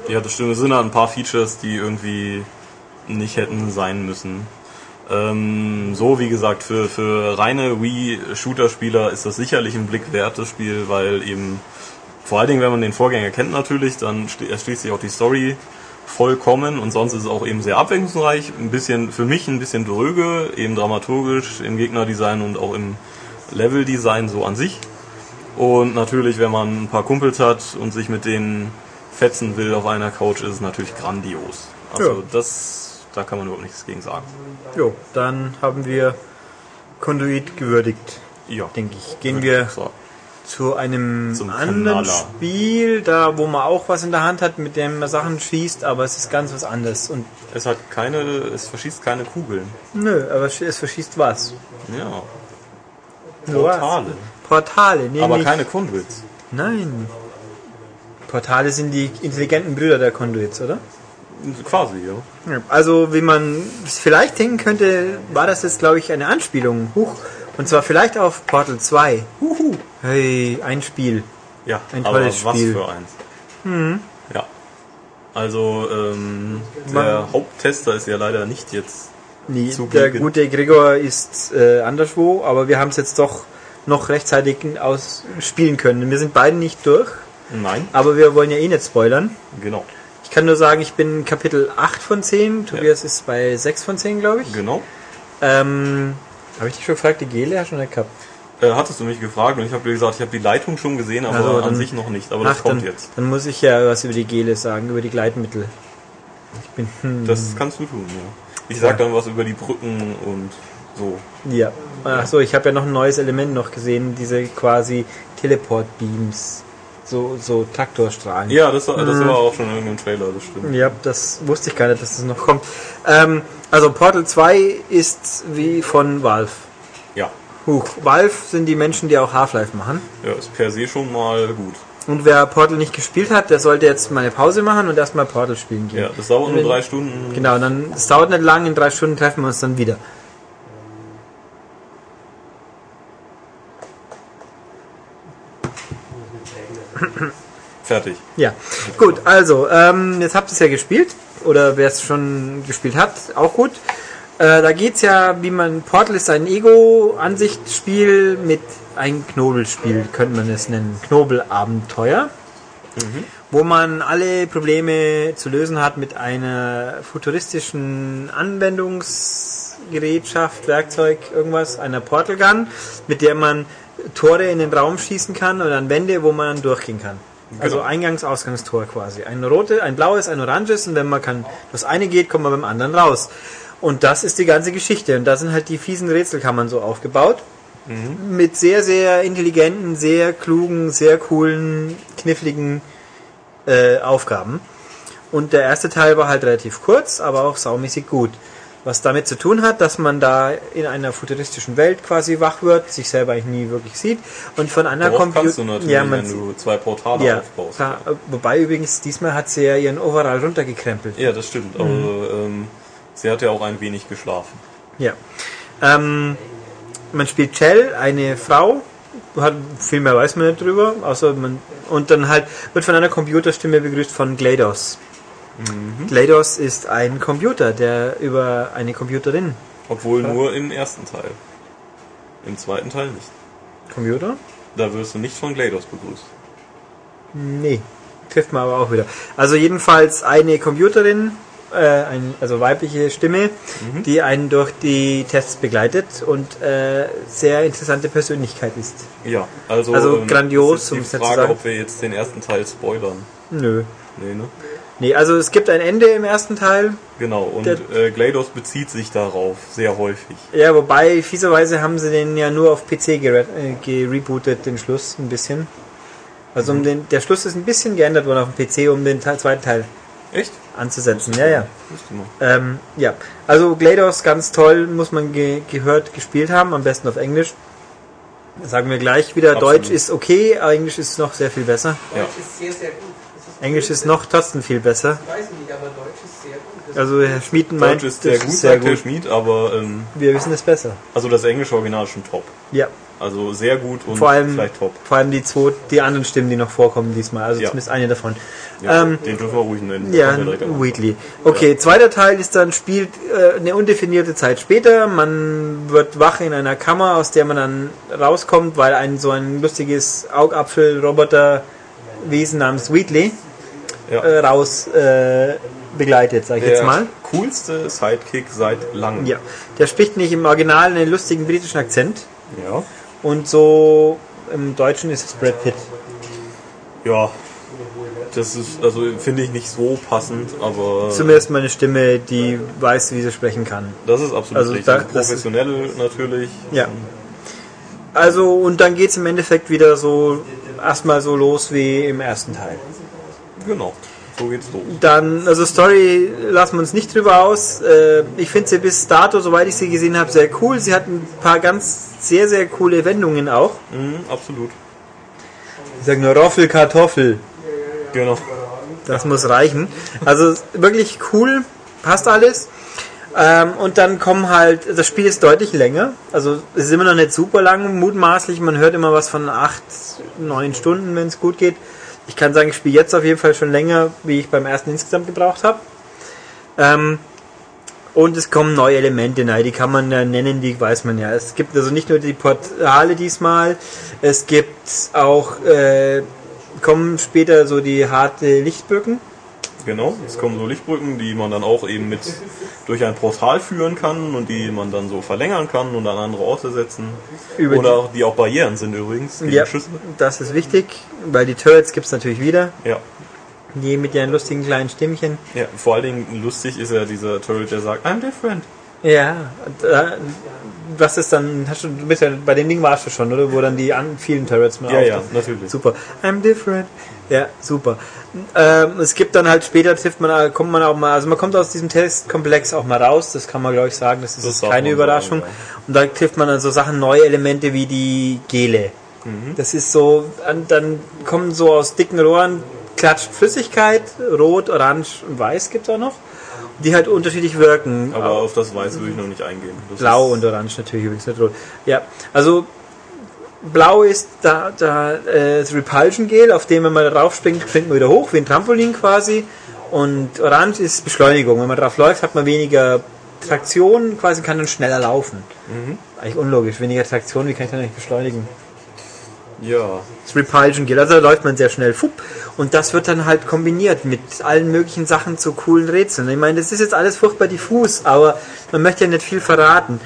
B: ja, das stimmt. Es sind halt ein paar Features, die irgendwie nicht hätten sein müssen. Ähm, so wie gesagt, für, für reine Wii-Shooter-Spieler ist das sicherlich ein Blick wert, das Spiel, weil eben, vor allen Dingen, wenn man den Vorgänger kennt natürlich, dann erschließt sich auch die Story vollkommen und sonst ist es auch eben sehr abwechslungsreich. Ein bisschen, für mich ein bisschen dröge, eben dramaturgisch im Gegnerdesign und auch im Leveldesign so an sich. Und natürlich, wenn man ein paar Kumpels hat und sich mit denen fetzen will auf einer Couch, ist es natürlich grandios. Also
A: Ja.
B: das, da kann man überhaupt nichts gegen sagen.
A: Jo, dann haben wir Conduit gewürdigt,
B: Ja,
A: denke ich. Gehen wir
B: sagen.
A: zu einem
B: Zum
A: anderen
B: Knaller.
A: Spiel, da wo man auch was in der Hand hat, mit dem man Sachen schießt, aber es ist ganz was anderes. Und
B: Es hat keine, es verschießt keine Kugeln.
A: nö, aber es verschießt was.
B: Ja,
A: Nur was.
B: Portale.
A: Portale, nee,
B: Aber keine Conduits.
A: Nein. Portale sind die intelligenten Brüder der Conduits, oder?
B: Quasi, ja.
A: Ja, Also, wie man es vielleicht denken könnte, war das jetzt, glaube ich, eine Anspielung. Huch. Und zwar vielleicht auf Portal 2.
B: Huhu.
A: Hey, ein Spiel.
B: Ja,
A: Ein
B: aber
A: tolles
B: was
A: Spiel.
B: für eins. Ja. Also, ähm,
A: Man-
B: der Haupttester ist ja leider nicht jetzt.
A: Nee,
B: Zugegen.
A: der gute Gregor ist äh, anderswo, aber wir haben es jetzt doch noch rechtzeitig ausspielen können. Wir sind beide nicht durch,
B: Nein,
A: aber wir wollen ja eh nicht spoilern.
B: genau.
A: Ich kann nur sagen, ich bin Kapitel 8 von 10, Tobias ist bei 6 von 10, glaube ich.
B: Genau.
A: Ähm, habe ich dich schon gefragt, die Gele hast du schon nicht gehabt?
B: Äh, hattest du mich gefragt und ich habe dir gesagt, ich habe die Leitung schon gesehen, aber
A: Also,
B: an
A: dann-
B: sich noch nicht. Aber das
A: Ach,
B: kommt
A: dann,
B: jetzt.
A: dann muss ich ja was über die Gele sagen, über die Gleitmittel. Ich bin, hm,
B: Das kannst du tun, ja. Ich sag dann was über die Brücken und so.
A: ja. Achso, ich habe ja noch ein neues Element noch gesehen, diese quasi Teleport-Beams. So, so Traktorstrahlen.
B: Ja, das, war- das
A: Mhm.
B: war auch schon in irgendeinem Trailer, das stimmt.
A: Ja, das wusste ich gar nicht, dass das noch kommt. Ähm, also Portal 2 ist wie von Valve.
B: Ja.
A: Huch, Valve sind die Menschen, die auch Half-Life machen.
B: Ja, ist per se schon mal gut.
A: Und wer Portal nicht gespielt hat, der sollte jetzt mal eine Pause machen und erstmal Portal spielen gehen.
B: Ja, das dauert nur drei Stunden.
A: Genau, dann, es dauert nicht lang, in drei Stunden treffen wir uns dann wieder.
B: Fertig.
A: Ja, gut, also, ähm, jetzt habt ihr es ja gespielt, oder wer es schon gespielt hat, auch gut. Äh, da geht's ja, wie man, Portal ist ein Ego-Ansichtsspiel mit ein Knobelspiel, könnte man es nennen. Knobelabenteuer. Wo man alle Probleme zu lösen hat mit einer futuristischen Anwendungsgerätschaft, Werkzeug, irgendwas, einer Portal Gun, mit der man Tore in den Raum schießen kann und an Wände, wo man dann durchgehen kann. Also
B: Genau.
A: Eingangs-, Ausgangstor quasi. Ein rote, ein blaues, ein oranges und wenn man kann, das eine geht, kommt man beim anderen raus. Und das ist die ganze Geschichte. Und da sind halt die fiesen Rätselkammern so aufgebaut. Mit sehr, sehr intelligenten, sehr klugen, sehr coolen, kniffligen äh, Aufgaben. Und der erste Teil war halt relativ kurz, aber auch saumäßig gut. Was damit zu tun hat, dass man da in einer futuristischen Welt quasi wach wird, sich selber eigentlich nie wirklich sieht und von einer Computer. ja, man
B: wenn du zwei Portale
A: ja,
B: aufbaust.
A: klar, wobei übrigens diesmal hat sie ja ihren Overall runtergekrempelt.
B: Ja, das stimmt. Aber ähm, sie hat ja auch ein wenig geschlafen.
A: Ja. Ähm, man spielt Shell, eine Frau, hat, viel mehr weiß man nicht drüber, außer man, und dann halt wird von einer Computerstimme begrüßt von GLaDOS. GLaDOS ist ein Computer, der über eine Computerin.
B: Obwohl nur im ersten Teil. Im zweiten Teil nicht.
A: Computer?
B: Da wirst du nicht von GLaDOS begrüßt.
A: Nee, trifft man aber auch wieder. Also jedenfalls eine Computerin, äh, ein, also weibliche Stimme, die einen durch die Tests begleitet und äh, sehr interessante Persönlichkeit ist.
B: Ja, also,
A: Also grandios,
B: ist die Frage, ob wir jetzt den ersten Teil spoilern.
A: Nö.
B: Nee, ne?
A: Nee, also es gibt ein Ende im ersten Teil.
B: Genau, und
A: Der-
B: äh, GLaDOS bezieht sich darauf sehr häufig.
A: Ja, wobei fieserweise haben sie den ja nur auf PC gere äh, gerebootet, den Schluss ein bisschen. Also um den, der Schluss ist ein bisschen geändert worden auf dem PC, um den Teil, zweiten Teil
B: Echt?
A: anzusetzen. Ja, ja. Ähm, ja, also GLaDOS ganz toll, muss man ge gehört, gespielt haben, am besten auf Englisch. Sagen wir gleich wieder,
B: Absolut.
A: Deutsch ist okay, Englisch ist noch sehr viel besser.
B: Ja.
C: Deutsch ist sehr, sehr gut.
A: Englisch ist noch trotzdem viel besser.
C: Ich weiß nicht, aber Deutsch ist sehr gut.
A: Also Herr Schmieden meint,
B: Deutsch ist sehr
A: das
B: gut,
A: ist sehr
B: sagt der
A: gut.
B: Schmied, aber ähm,
A: Wir wissen es besser.
B: also das englische Original ist schon top.
A: Ja,
B: Also sehr gut und
A: vor allem,
B: vielleicht top.
A: vor allem die zwei, die anderen Stimmen, die noch vorkommen diesmal. Also
B: Ja.
A: zumindest eine davon.
B: Ja,
A: Ähm,
B: den dürfen wir ruhig nennen.
A: Ja. Wheatley. Okay, zweiter Teil ist dann, spielt äh, eine undefinierte Zeit später. Man wird wach in einer Kammer, aus der man dann rauskommt, weil ein so ein lustiges Augapfel-Roboter-Wesen namens Wheatley
B: Ja.
A: äh, raus äh, begleitet, sag ich jetzt mal.
B: coolste Sidekick seit langem.
A: Ja, der spricht nicht im Original einen lustigen britischen Akzent
B: Ja.
A: und so im Deutschen ist es Brad Pitt.
B: Ja. Das ist, also finde ich nicht so passend, aber
A: Zumindest mal eine Stimme, die weiß, wie sie sprechen kann.
B: das ist absolut
A: Also
B: richtig.
A: da- ist-
B: Professionell natürlich.
A: Ja. Also, und dann geht's im Endeffekt wieder so erstmal so los wie im ersten Teil.
B: Genau. So geht's los.
A: Dann, also Story lassen wir uns nicht drüber aus. Äh, Ich finde sie bis dato, soweit ich sie gesehen habe, sehr cool. Sie hat ein paar ganz sehr, sehr coole Wendungen auch.
B: Mhm, absolut.
A: Ich sage nur Roffel, Kartoffel.
B: Genau.
A: Das muss reichen. Also wirklich cool, passt alles. Ähm, und dann kommen halt, das Spiel ist deutlich länger. Also es ist immer noch nicht super lang, mutmaßlich. Man hört immer was von acht, neun Stunden, wenn es gut geht. Ich kann sagen, ich spiele jetzt auf jeden Fall schon länger, wie ich beim ersten insgesamt gebraucht habe. Ähm, und es kommen neue Elemente rein, die kann man ja nennen, die weiß man ja. Es gibt also nicht nur die Portale diesmal, es gibt auch, äh, kommen später so die harte Lichtböcken.
B: Genau. Es kommen so Lichtbrücken, die man dann auch eben mit durch ein Portal führen kann und die man dann so verlängern kann und an andere Orte setzen.
A: Über
B: Oder auch, die auch Barrieren sind übrigens.
A: Ja,
B: Schüsse.
A: das ist wichtig, weil die Turrets gibt es natürlich wieder,
B: Ja.
A: die mit ihren lustigen kleinen Stimmchen.
B: ja. Vor allen Dingen lustig ist ja dieser Turret, der sagt, I'm different.
A: Ja, und, äh, was ist dann, hast du, du bist ja, bei dem Ding warst du schon, oder? Wo dann die an, vielen Turrets mal
B: Ja, ja, natürlich.
A: Super. I'm different. Ja, super. Ähm, es gibt dann halt später trifft man, kommt man auch mal, also man kommt aus diesem Testkomplex auch mal raus, das kann man glaube ich sagen, das ist
B: Das
A: keine Überraschung.
B: sagen,
A: Und da trifft man dann so Sachen, neue Elemente wie die Gele.
B: Mhm.
A: Das ist so, an- dann kommen so aus dicken Rohren, klatscht Flüssigkeit, rot, orange und weiß gibt's auch noch, die halt unterschiedlich wirken.
B: Aber auf das Weiß würde ich noch nicht eingehen. Das
A: Blau und Orange natürlich übrigens nicht rot. Ja, also Blau ist da, da äh, das Repulsion Gel, auf dem wenn man drauf springt, springt man wieder hoch, wie ein Trampolin quasi. Und Orange ist Beschleunigung. Wenn man drauf läuft, hat man weniger Traktion, quasi kann dann schneller laufen. Eigentlich unlogisch, weniger Traktion, wie kann ich dann nicht beschleunigen?
B: Ja.
A: Das Repulsion Gel, also da läuft man sehr schnell. Fupp. Und das wird dann halt kombiniert mit allen möglichen Sachen zu coolen Rätseln. Ich meine, das ist jetzt alles furchtbar diffus, aber man möchte ja nicht viel verraten.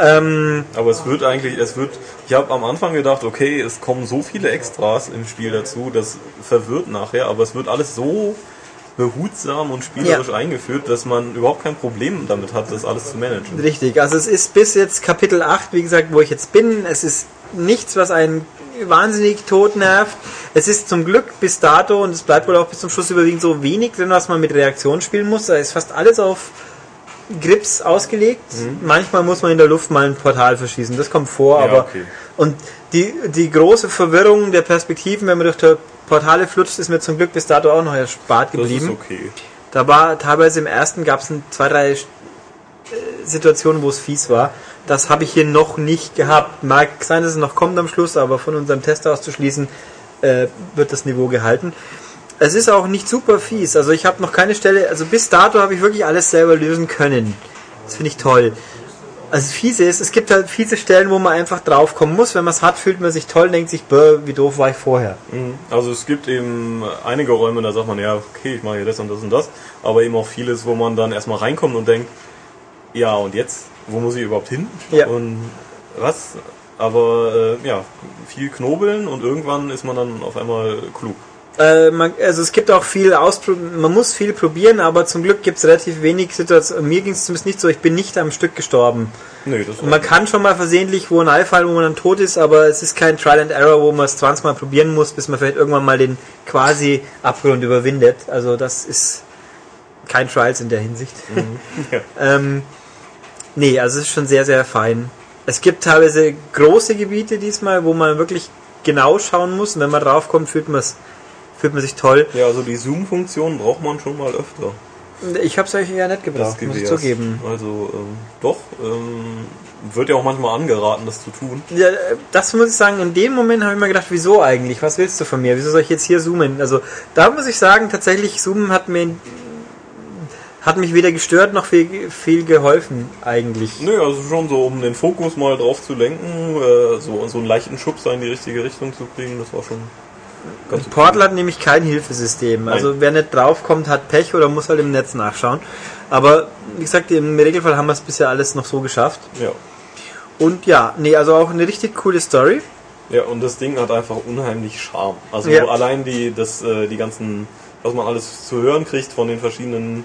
A: Ähm,
B: Aber es wird eigentlich, es wird, ich habe am Anfang gedacht, okay, es kommen so viele Extras im Spiel dazu, das verwirrt nachher, aber es wird alles so behutsam und spielerisch
A: Ja.
B: eingeführt, dass man überhaupt kein Problem damit hat, das alles zu managen.
A: Richtig, also es ist bis jetzt Kapitel 8, wie gesagt, wo ich jetzt bin. Es ist nichts, was einen wahnsinnig tot nervt. Es ist zum Glück bis dato, und es bleibt wohl auch bis zum Schluss überwiegend so wenig drin, was man mit Reaktion spielen muss. Da ist fast alles auf Grips ausgelegt. Manchmal muss man in der Luft mal ein Portal verschießen. Das kommt vor,
B: Ja,
A: aber
B: okay.
A: und die, die große Verwirrung der Perspektiven, wenn man durch die Portale flutscht, ist mir zum Glück bis dato auch noch erspart
B: Das ist
A: geblieben.
B: okay.
A: Da war teilweise im ersten gab es zwei, drei Situationen, wo es fies war. Das habe ich hier noch nicht gehabt. Mag sein, dass es noch kommt am Schluss, aber von unserem Test auszuschließen, äh, wird das Niveau gehalten. Es ist auch nicht super fies. Also ich habe noch keine Stelle, also bis dato habe ich wirklich alles selber lösen können. Das finde ich toll. Also fiese ist, es gibt halt fiese Stellen, wo man einfach draufkommen muss. Wenn man es hat, fühlt man sich toll, denkt sich, wie doof war ich vorher.
B: Mhm. Also es gibt eben einige Räume, da sagt man, ja, okay, ich mache hier das und das und das, aber eben auch vieles, wo man dann erstmal reinkommt und denkt, ja, und jetzt, wo muss ich überhaupt hin?
A: Ja.
B: Und was? Aber äh, ja, viel knobeln und irgendwann ist man dann auf einmal klug.
A: Äh, man, also es gibt auch viel ausprobieren, man muss viel probieren, aber zum Glück gibt es relativ wenig Situationen. Mir ging es zumindest nicht so, ich bin nicht am Stück gestorben.
B: Nee, das
A: man kann schon mal versehentlich wo ein Einfall, wo man dann tot ist, aber es ist kein Trial and Error, wo man es 20 Mal probieren muss, bis man vielleicht irgendwann mal den quasi Abgrund überwindet. Also das ist kein Trials in der Hinsicht.
B: Ja.
A: ähm, nee, also es ist schon sehr, sehr fein. Es gibt teilweise große Gebiete diesmal, wo man wirklich genau schauen muss und wenn man draufkommt, fühlt man es fühlt man sich toll.
B: ja, also die Zoom-Funktion braucht man schon mal öfter.
A: Ich habe es euch eher nicht gebraucht, muss ich zugeben.
B: Also ähm, doch, ähm, wird ja auch manchmal angeraten, das zu tun.
A: Ja, das muss ich sagen, in dem Moment habe ich mir gedacht, wieso eigentlich? Was willst du von mir? Wieso soll ich jetzt hier zoomen? Also da muss ich sagen, tatsächlich zoomen hat mir hat mich weder gestört noch viel, viel geholfen eigentlich.
B: Nö, also schon so, um den Fokus mal drauf zu lenken, äh, so, so einen leichten Schubser in die richtige Richtung zu kriegen, das war schon Ganz okay.
A: Portal hat nämlich kein Hilfesystem.
B: Nein.
A: Also wer nicht draufkommt, hat Pech oder muss halt im Netz nachschauen. Aber wie gesagt, im Regelfall haben wir es bisher alles noch so geschafft.
B: Ja.
A: Und ja, nee, also auch eine richtig coole Story.
B: Ja, und das Ding hat einfach unheimlich Charme. Also
A: Ja.
B: allein die, das, äh, die ganzen, was man alles zu hören kriegt von den verschiedenen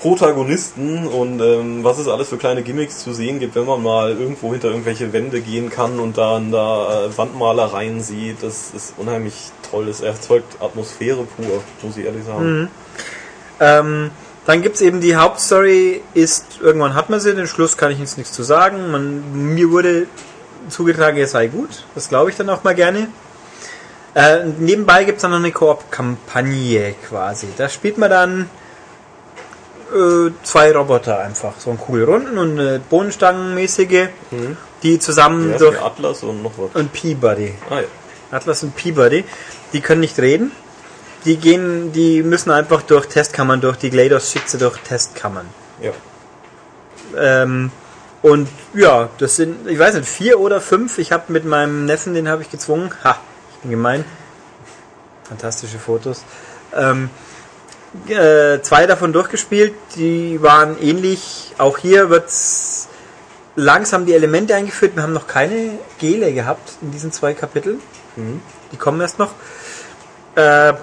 B: Protagonisten und ähm, was es alles für kleine Gimmicks zu sehen gibt, wenn man mal irgendwo hinter irgendwelche Wände gehen kann und dann da äh, Wandmalereien sieht, das ist unheimlich toll. Es erzeugt Atmosphäre pur, muss ich ehrlich sagen.
A: Ähm, dann gibt's eben die Hauptstory, ist, irgendwann hat man sie, den Schluss kann ich jetzt nichts zu sagen. Man, mir wurde zugetragen, er sei gut. Das glaube ich dann auch mal gerne. Äh, nebenbei gibt's dann noch eine Koop-Kampagne quasi. Da spielt man dann äh, zwei Roboter einfach. So ein Kugelrunden und eine Bohnenstangenmäßige, die zusammen
B: Ja,
A: durch...
B: Atlas und noch was.
A: Und Peabody.
B: Ah ja.
A: Atlas und Peabody, die können nicht reden. Die gehen, die müssen einfach durch Testkammern durch. Die GLaDOS schickt sie durch Testkammern.
B: ja.
A: Ähm, und ja, das sind, ich weiß nicht, vier oder fünf. Ich habe mit meinem Neffen, den habe ich gezwungen. Ha, ich bin gemein. Fantastische Fotos. Ähm, äh, zwei davon durchgespielt. Die waren ähnlich. Auch hier wird's langsam die Elemente eingeführt. Wir haben noch keine Gele gehabt in diesen zwei Kapiteln. Die kommen erst noch. Äh,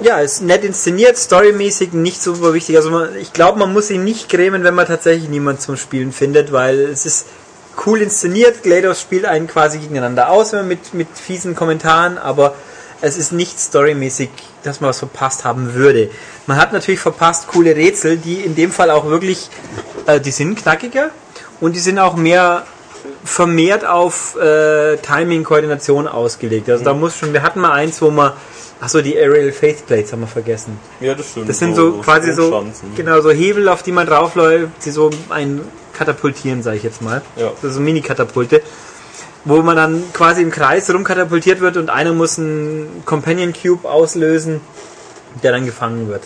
A: ja, ist nett inszeniert, storymäßig nicht super wichtig. Also man, ich glaube, man muss ihn nicht grämen, wenn man tatsächlich niemand zum Spielen findet, weil es ist cool inszeniert. GLaDOS spielt einen quasi gegeneinander aus wenn man mit, mit fiesen Kommentaren, aber es ist nicht storymäßig, dass man was verpasst haben würde. Man hat natürlich verpasst coole Rätsel, die in dem Fall auch wirklich, äh, die sind knackiger und die sind auch mehr vermehrt auf äh, Timing, Koordination ausgelegt. Also da muss schon, wir hatten mal eins, wo man, achso, die Aerial Faith Plates haben wir vergessen.
B: Ja, das stimmt.
A: Das sind so, quasi so, genau, so Hebel, auf die man draufläuft, die so ein katapultieren, sage ich jetzt mal.
B: Ja.
A: So, so Mini-Katapulte. Wo man dann quasi im Kreis rumkatapultiert wird und einer muss einen Companion Cube auslösen, der dann gefangen wird.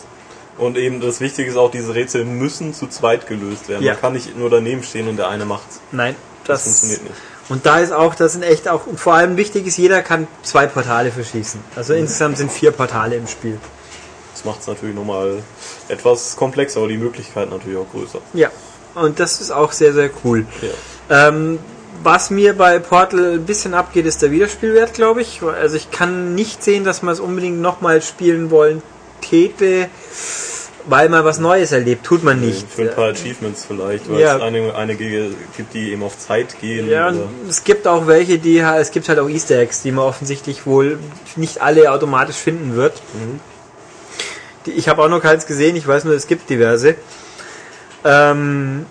B: Und eben das Wichtige ist auch, diese Rätsel müssen zu zweit gelöst werden.
A: Ja.
B: Man kann nicht nur daneben stehen und der eine macht's.
A: Nein,
B: Das,
A: das,
B: funktioniert nicht.
A: Und da ist auch, das sind echt auch, und vor allem wichtig ist, jeder kann zwei Portale verschießen. Also insgesamt sind vier Portale im Spiel.
B: Das macht es natürlich nochmal etwas komplexer, aber die Möglichkeiten natürlich auch größer.
A: Ja. Und das ist auch sehr, sehr cool.
B: Ja.
A: Ähm, was mir bei Portal ein bisschen abgeht, ist der Wiederspielwert, glaube ich. Also ich kann nicht sehen, dass man es unbedingt nochmal spielen wollen täte, weil man was Neues erlebt. Tut man nicht.
B: Für ein paar Achievements vielleicht, weil
A: Ja.
B: es einige, einige gibt, die eben auf Zeit gehen.
A: Ja, es gibt auch welche, die es gibt halt auch Easter Eggs, die man offensichtlich wohl nicht alle automatisch finden wird. Die, ich habe auch noch keins gesehen, ich weiß nur, es gibt diverse. Ähm,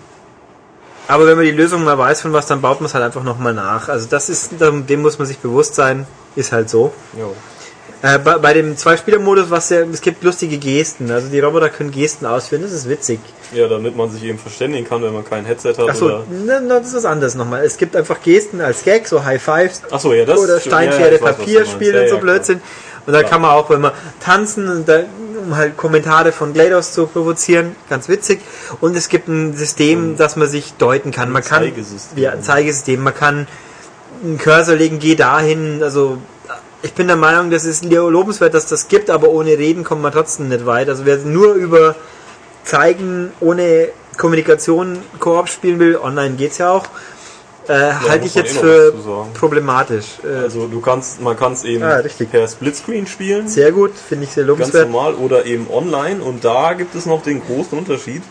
A: aber wenn man die Lösung mal weiß von was, dann baut man es halt einfach nochmal nach. Also das ist, dem muss man sich bewusst sein, ist halt so.
B: ja.
A: Äh, bei, bei dem Zwei-Spieler-Modus, was ja, es gibt lustige Gesten. Also die Roboter können Gesten ausführen, das ist witzig.
B: ja, damit man sich eben verständigen kann, wenn man kein Headset hat.
A: Achso,
B: Oder
A: na, na, das ist was anderes nochmal. Es gibt einfach Gesten als Gag, so High Fives,
B: Achso, ja, das
A: oder.
B: Ja,
A: Steinpferde,
B: du
A: Papier spielen
B: Ja,
A: und so
B: ja, klar.
A: Blödsinn. Und da kann man auch, wenn man tanzen, und da, um halt Kommentare von GLaDOS zu provozieren, ganz witzig. Und es gibt ein System, das man sich deuten kann. Man kann
B: Zeigesystem.
A: Ja, ein Zeigesystem. Man kann einen Cursor legen, geh dahin. Also ich bin der Meinung, das ist lobenswert, dass das gibt, aber ohne Reden kommt man trotzdem nicht weit. Also wer nur über Zeigen ohne Kommunikation Koop spielen will, online geht's ja auch, äh, halte ich jetzt
B: eh
A: für problematisch. Äh,
B: Also du kannst, man kann es eben
A: Ah,
B: per Splitscreen spielen.
A: sehr gut, finde ich sehr
B: ganz
A: lobenswert.
B: normal oder eben online und da gibt es noch den großen Unterschied,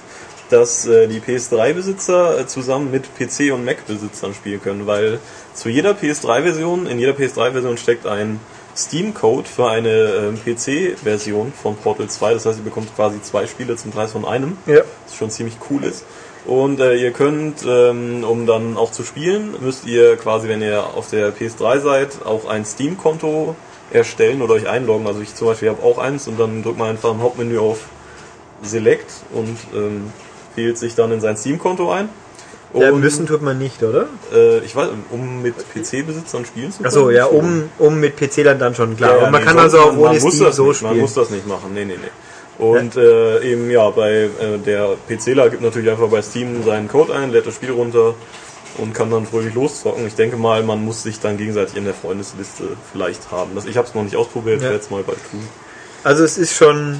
B: dass äh, die PS3-Besitzer äh, zusammen mit PC- und Mac-Besitzern spielen können, weil zu jeder PS3-Version, in jeder PS3-Version steckt ein Steam-Code für eine ähm, PC-Version von Portal 2, das heißt, ihr bekommt quasi zwei Spiele zum Preis von einem,
A: Ja.
B: was schon ziemlich cool ist. Und äh, ihr könnt, ähm, um dann auch zu spielen, müsst ihr quasi, wenn ihr auf der PS3 seid, auch ein Steam-Konto erstellen oder euch einloggen. Also ich zum Beispiel habe auch eins und dann drückt man einfach im Hauptmenü auf Select und ähm, wählt sich dann in sein Steam-Konto ein.
A: Ja,
B: Und,
A: müssen tut man nicht, oder?
B: Äh, ich weiß, um mit PC-Besitzern spielen zu können.
A: Achso, ja, um, um mit PC dann, schon, klar.
B: Ja, ja,
A: und man
B: nee,
A: kann also auch ohne Steam
B: das
A: so
B: nicht,
A: spielen.
B: Man muss das nicht machen, nee, nee, nee. Und äh, eben, ja, bei äh, der PCler gibt natürlich einfach bei Steam seinen Code ein, lädt das Spiel runter und kann dann fröhlich loszocken. Ich denke mal, man muss sich dann gegenseitig in der Freundesliste vielleicht haben. Das, ich habe es noch nicht ausprobiert,
A: Ja.
B: werde es mal bald tun.
A: Also es ist schon,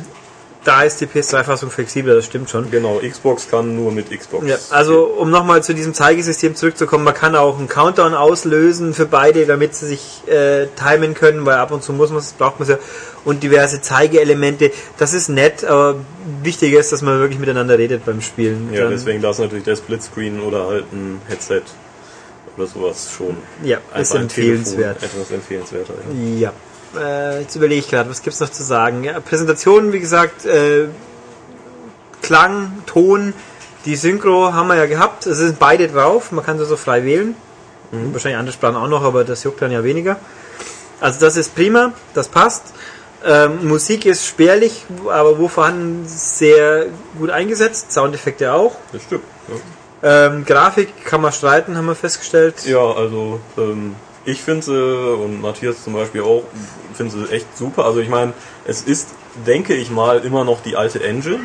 A: da ist die PS3-Fassung flexibler, das stimmt schon.
B: Genau, Xbox kann nur mit Xbox.
A: Ja, also um nochmal zu diesem Zeigesystem zurückzukommen, man kann auch einen Countdown auslösen für beide, damit sie sich äh, timen können, weil ab und zu muss man es, braucht man es ja. Und diverse Zeigeelemente. Das ist nett, aber wichtiger ist, dass man wirklich miteinander redet beim Spielen.
B: Ja,
A: Dann-
B: deswegen da ist natürlich der Splitscreen oder halt ein Headset oder sowas schon.
A: Ja, ist empfehlenswert.
B: Telefon Etwas empfehlenswerter. Ja.
A: Ja. Äh, jetzt überlege ich gerade, was gibt's noch zu sagen? Ja, Präsentationen, wie gesagt, äh, Klang, Ton, die Synchro haben wir ja gehabt. Es sind beide drauf, man kann sie so frei wählen. Wahrscheinlich andere Sprachen auch noch, aber das juckt dann ja weniger. Also das ist prima, das passt. Ähm, Musik ist spärlich, aber wo vorhanden sehr gut eingesetzt. Soundeffekte auch.
B: Das stimmt. Ja.
A: Ähm, Grafik kann man streiten, haben wir festgestellt.
B: Ja, also ähm, ich finde sie und Matthias zum Beispiel auch, finde sie echt super. Also ich meine, es ist, denke ich mal, immer noch die alte Engine.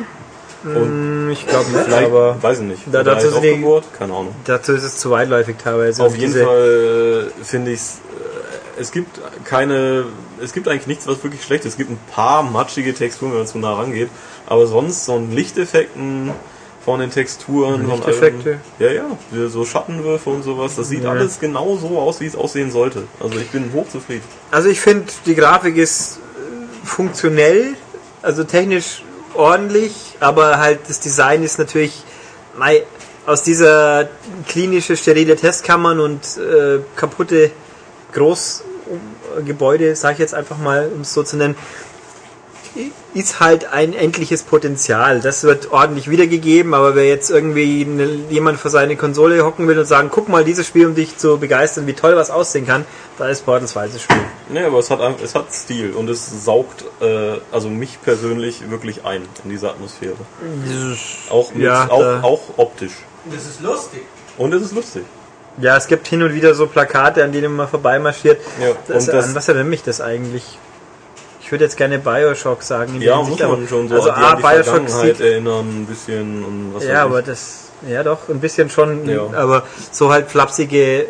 B: Und
A: Hm, Ich glaube nicht,
B: vielleicht,
A: aber
B: weiß ich nicht,
A: Da- dazu sind die-
B: keine Ahnung.
A: dazu ist es zu weitläufig teilweise.
B: Auf
A: Und
B: jeden Fall äh, finde ich es gibt keine, es gibt eigentlich nichts, was wirklich schlecht ist. Es gibt ein paar matschige Texturen, wenn man zu nah rangeht, aber sonst so ein Lichteffekten von den Texturen, von allem, ja, ja, so Schattenwürfe und sowas, das sieht
A: Ja.
B: alles genau so aus, wie es aussehen sollte. Also ich bin hochzufrieden.
A: Also ich finde, die Grafik ist äh, funktionell, also technisch ordentlich, aber halt das Design ist natürlich aus dieser klinische, sterile Testkammern und äh, kaputte Großgebäude, sage ich jetzt einfach mal, um es so zu nennen, ist halt ein endliches Potenzial. Das wird ordentlich wiedergegeben, aber wer jetzt irgendwie eine, jemand vor seine Konsole hocken will und sagen, guck mal dieses Spiel, um dich zu begeistern, wie toll was aussehen kann, da ist Portal 2 das Spiel.
B: Nee, aber es hat, es hat Stil und es saugt, äh, also mich persönlich wirklich ein in diese Atmosphäre. Auch, mit,
A: Ja,
B: auch, auch optisch.
C: Und das ist lustig.
B: Und es ist lustig.
A: Ja, es gibt hin und wieder so Plakate, an denen man vorbeimarschiert.
B: Ja,
A: Das,
B: und das-
A: an was erinnert mich das eigentlich? Ich würde jetzt gerne Bioshock sagen. in
B: Ja, muss
A: Hinsicht,
B: man schon so
A: also
B: an die,
A: A,
B: an die
A: Bioshock
B: erinnern, ein bisschen und was
A: Ja, aber
B: ich.
A: das, ja doch, ein bisschen schon,
B: Ja.
A: aber so halt flapsige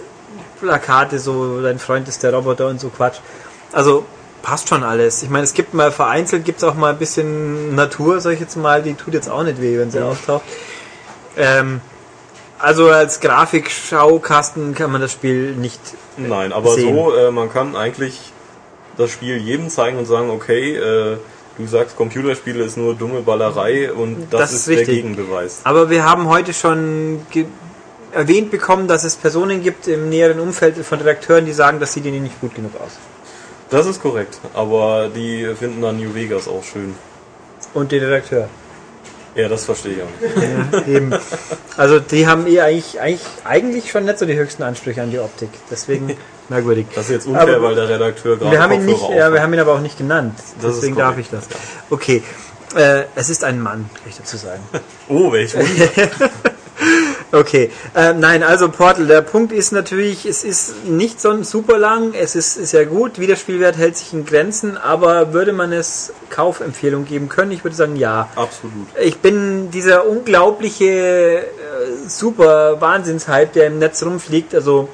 A: Plakate, so dein Freund ist der Roboter und so Quatsch. Also passt schon alles. Ich meine, es gibt mal vereinzelt, gibt es auch mal ein bisschen Natur, sag ich jetzt mal, die tut jetzt auch nicht weh, wenn sie
B: Ja.
A: auftaucht. Ähm, also als Grafikschaukasten kann man das Spiel nicht
B: Nein, aber
A: sehen.
B: so, äh, man kann eigentlich das Spiel jedem zeigen und sagen, okay, äh, du sagst, Computerspiele ist nur dumme Ballerei und das,
A: Das ist
B: ist, der. Gegenbeweis.
A: Aber wir haben heute schon erwähnt bekommen, dass es Personen gibt im näheren Umfeld von Redakteuren, die sagen, das sieht ihnen nicht gut genug aus.
B: Das ist korrekt, aber die finden dann New Vegas auch schön.
A: Und den Redakteur.
B: Ja, das verstehe ich auch nicht.
A: Ja, eben. Also die haben eh eigentlich, eigentlich, eigentlich schon nicht so die höchsten Ansprüche an die Optik. Deswegen merkwürdig.
B: Das ist jetzt unfair,
A: Aber
B: weil der Redakteur gerade
A: wir haben ihn nicht, ja, wir haben ihn aber auch nicht genannt.
B: Das
A: Deswegen darf ich das. Okay. Äh, es ist ein Mann, kann ich dazu sagen.
B: Oh, welch Wunder.
A: Okay, äh, nein, also Portal, der Punkt ist natürlich, es ist nicht so super lang, es ist, ist ja gut, Wiederspielwert hält sich in Grenzen, aber würde man es Kaufempfehlung geben können? Ich würde sagen, ja.
B: Absolut.
A: Ich bin dieser unglaubliche äh, super Wahnsinnshype, der im Netz rumfliegt, also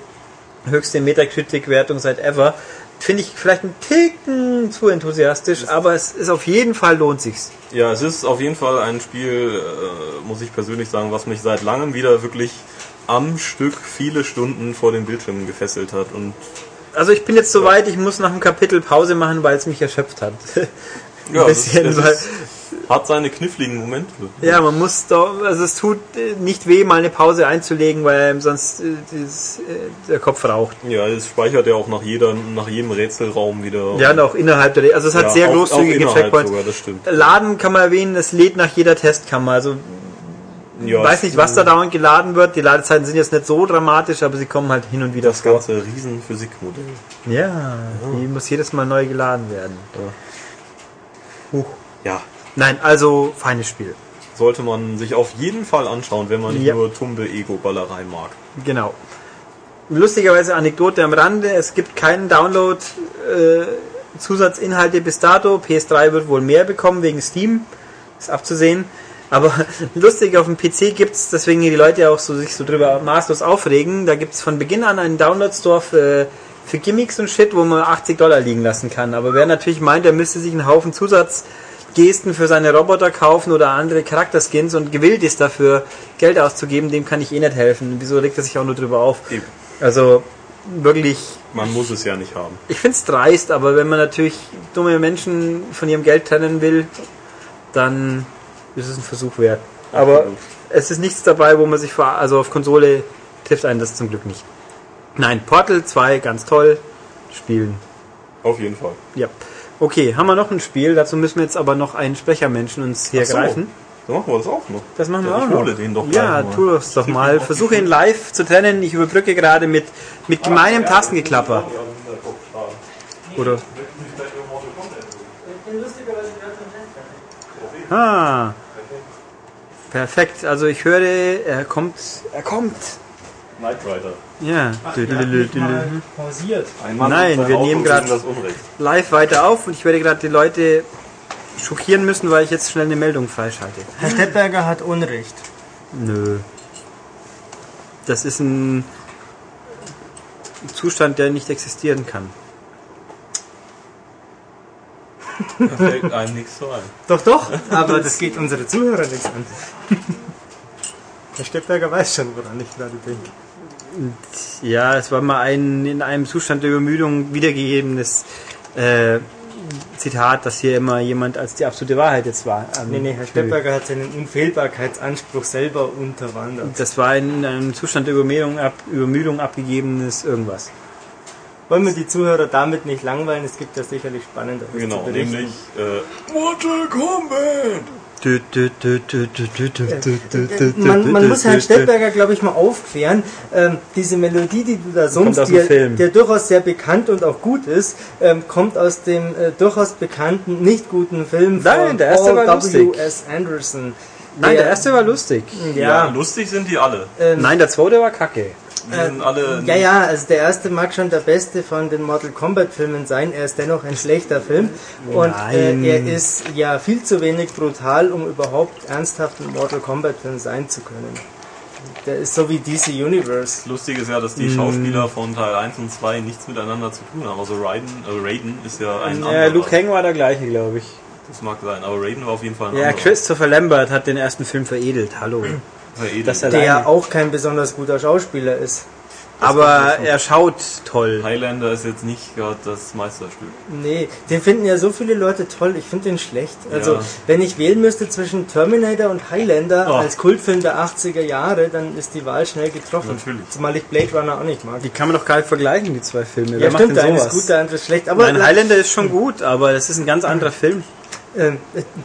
A: höchste Metacritic-Wertung seit ever, finde ich vielleicht ein Ticken zu enthusiastisch, aber es ist auf jeden Fall lohnt sich's.
B: Ja, es ist auf jeden Fall ein Spiel, äh, muss ich persönlich sagen, was mich seit langem wieder wirklich am Stück viele Stunden vor den Bildschirmen gefesselt hat. Und
A: Also ich bin jetzt so weit, ich muss nach einem Kapitel Pause machen, weil es mich erschöpft hat. Ein
B: ja,
A: bisschen,
B: es, ist,
A: weil,
B: hat seine kniffligen Momente.
A: ja, man muss doch, also es tut äh, nicht weh, mal eine Pause einzulegen, weil sonst äh, dieses, äh, der Kopf raucht.
B: Ja, es speichert ja auch nach, jeder, nach jedem Rätselraum wieder.
A: Ja, und auch innerhalb der, also es hat
B: Ja,
A: sehr
B: auch-
A: großzügige
B: auch
A: Checkpoints.
B: Sogar, das stimmt.
A: Laden kann man erwähnen, es lädt nach jeder Testkammer. Also
B: Ja,
A: weiß nicht, was da dauernd geladen wird. Die Ladezeiten sind jetzt nicht so dramatisch, aber sie kommen halt hin und wieder
B: Das ganze Riesenphysikmodell.
A: Ja, die muss jedes Mal neu geladen werden. Huch.
B: Ja,
A: Nein, also feines Spiel.
B: sollte man sich auf jeden Fall anschauen, wenn man nicht
A: Ja.
B: nur tumbe Ego-Ballerei mag.
A: Genau. Lustigerweise Anekdote am Rande, es gibt keinen Download äh, Zusatzinhalte bis dato. PS3 wird wohl mehr bekommen wegen Steam, ist abzusehen. Aber lustig, auf dem PC gibt's, deswegen die Leute ja auch so, sich so drüber maßlos aufregen, da gibt's von Beginn an einen Download-Store für, für Gimmicks und Shit, wo man 80 Dollar liegen lassen kann. Aber wer natürlich meint, er müsste sich einen Haufen Zusatzgesten für seine Roboter kaufen oder andere Charakterskins und gewillt ist dafür Geld auszugeben, dem kann ich eh nicht helfen. Wieso regt er sich auch nur drüber auf?
B: Eben.
A: Also wirklich
B: Man muss es ja nicht haben.
A: ich finde es dreist, aber wenn man natürlich dumme Menschen von ihrem Geld trennen will, dann ist es ein Versuch wert. Aber
B: Absolut.
A: es ist nichts dabei, wo man sich vor, also auf Konsole trifft einen das zum Glück nicht. Nein, Portal 2, ganz toll. Spielen.
B: Auf jeden Fall.
A: Ja. Okay, haben wir noch ein Spiel. Dazu müssen wir jetzt aber noch einen Sprechermenschen uns hier
B: so.
A: greifen.
B: Dann machen wir das auch noch.
A: Das machen wir
B: Ja,
A: auch
B: ich
A: noch.
B: hole den doch
A: ja,
B: mal.
A: tu das doch mal. Versuche ihn live zu trennen. Ich überbrücke gerade mit, mit gemeinem Tastengeklapper. Oder? Ah. Perfekt. Also ich höre, er kommt. Er kommt.
B: Knight Rider.
A: Ja.
D: mal pausiert.
B: Ein Mann
A: Nein,
B: und sein
A: wir nehmen
B: das Unrecht.
A: Live weiter auf und ich werde gerade die Leute schockieren müssen, weil ich jetzt schnell eine Meldung freischalte.
D: Herr Stettberger hat Unrecht.
A: Nö. Das ist ein Zustand, der nicht existieren kann.
B: Da fällt einem nichts so ein.
D: Doch, doch, aber das geht unsere Zuhörer nichts an. Herr Stettberger weiß schon, woran ich gerade denke.
A: Ja, es war mal ein in einem Zustand der Übermüdung wiedergegebenes äh, Zitat, das hier immer jemand als die absolute Wahrheit jetzt war. Ähm,
D: Nee, nee, Herr Stettberger hat seinen Unfehlbarkeitsanspruch selber unterwandert.
A: Das war in einem Zustand der Übermüdung, ab, Übermüdung abgegebenes irgendwas.
D: Wollen wir die Zuhörer damit nicht langweilen? Es gibt ja sicherlich spannenderes
B: Genau,
D: zu berichten.
B: nämlich äh, Mortal Kombat!
D: Man, man muss Herrn Stettberger, glaube ich, mal aufklären. Ähm, diese Melodie, die du da summst, die, der durchaus sehr bekannt und auch gut ist, ähm, kommt aus dem äh, durchaus bekannten, nicht guten Film
A: Nein,
D: von
A: der erste
D: Paul
A: war
D: Anderson.
A: Nein, der, der erste war lustig.
B: Ja.
D: ja.
B: lustig sind die alle.
D: Ähm,
A: Nein, der zweite war kacke.
B: Die sind alle.
D: Ja, ja, also der erste mag schon der beste von den Mortal Kombat Filmen sein. Er ist dennoch ein schlechter Film. Und äh, er ist ja viel zu wenig brutal, um überhaupt ernsthaft ein Mortal Kombat Film sein zu können. Der ist so wie DC Universe.
B: Lustig ist ja, dass die Schauspieler von Teil 1 und 2 nichts miteinander zu tun haben. Also Raiden, äh, Raiden ist ja ein
A: Ja,
B: anderer.
A: Luke Hang war der gleiche, glaube ich.
B: Das mag sein, aber Raiden war auf jeden Fall ein
A: Ja,
B: anderer.
A: Christopher Lambert hat den ersten Film veredelt. Hallo.
B: Veredelt.
A: Das er-
D: Der
A: Alleine.
D: auch kein besonders guter Schauspieler ist.
A: Aber er schaut toll.
B: Highlander ist jetzt nicht gerade das Meisterstück.
D: Nee, den finden ja so viele Leute toll, ich finde den schlecht. Also,
B: Ja.
D: wenn ich wählen müsste zwischen Terminator und Highlander
B: Oh.
D: als Kultfilm der 80er Jahre, dann ist die Wahl schnell getroffen.
B: Natürlich.
D: Zumal ich Blade Runner auch nicht mag.
A: Die kann man doch gar nicht vergleichen, die zwei Filme.
D: Ja,
A: Wer macht
D: stimmt, der eine ist gut, der andere ist schlecht. Aber
A: Nein, Highlander ist schon gut, aber das ist ein ganz anderer Film.
D: Äh,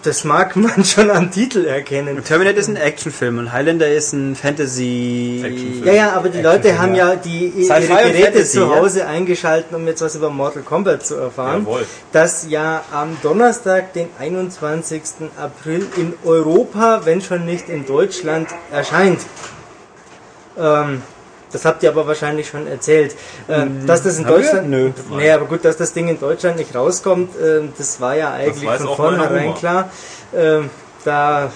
D: das mag man schon am Titel erkennen.
A: Terminator ist ein Actionfilm und Highlander ist ein Fantasy...
B: Actionfilm.
D: Ja, ja, aber die Leute haben ja die ihre Geräte
A: Fantasy,
D: zu
A: ja?
D: Hause eingeschaltet, um jetzt was über Mortal Kombat zu erfahren.
B: Jawohl.
D: Das ja am Donnerstag, den 21. April in Europa, wenn schon nicht in Deutschland, erscheint. Ähm, das habt ihr aber wahrscheinlich schon erzählt. Ähm, dass das in
A: wir?
D: Deutschland.
A: Nö.
D: Nee, aber gut, dass das Ding in Deutschland nicht rauskommt, ähm, das war ja eigentlich von vornherein klar. Ähm, da,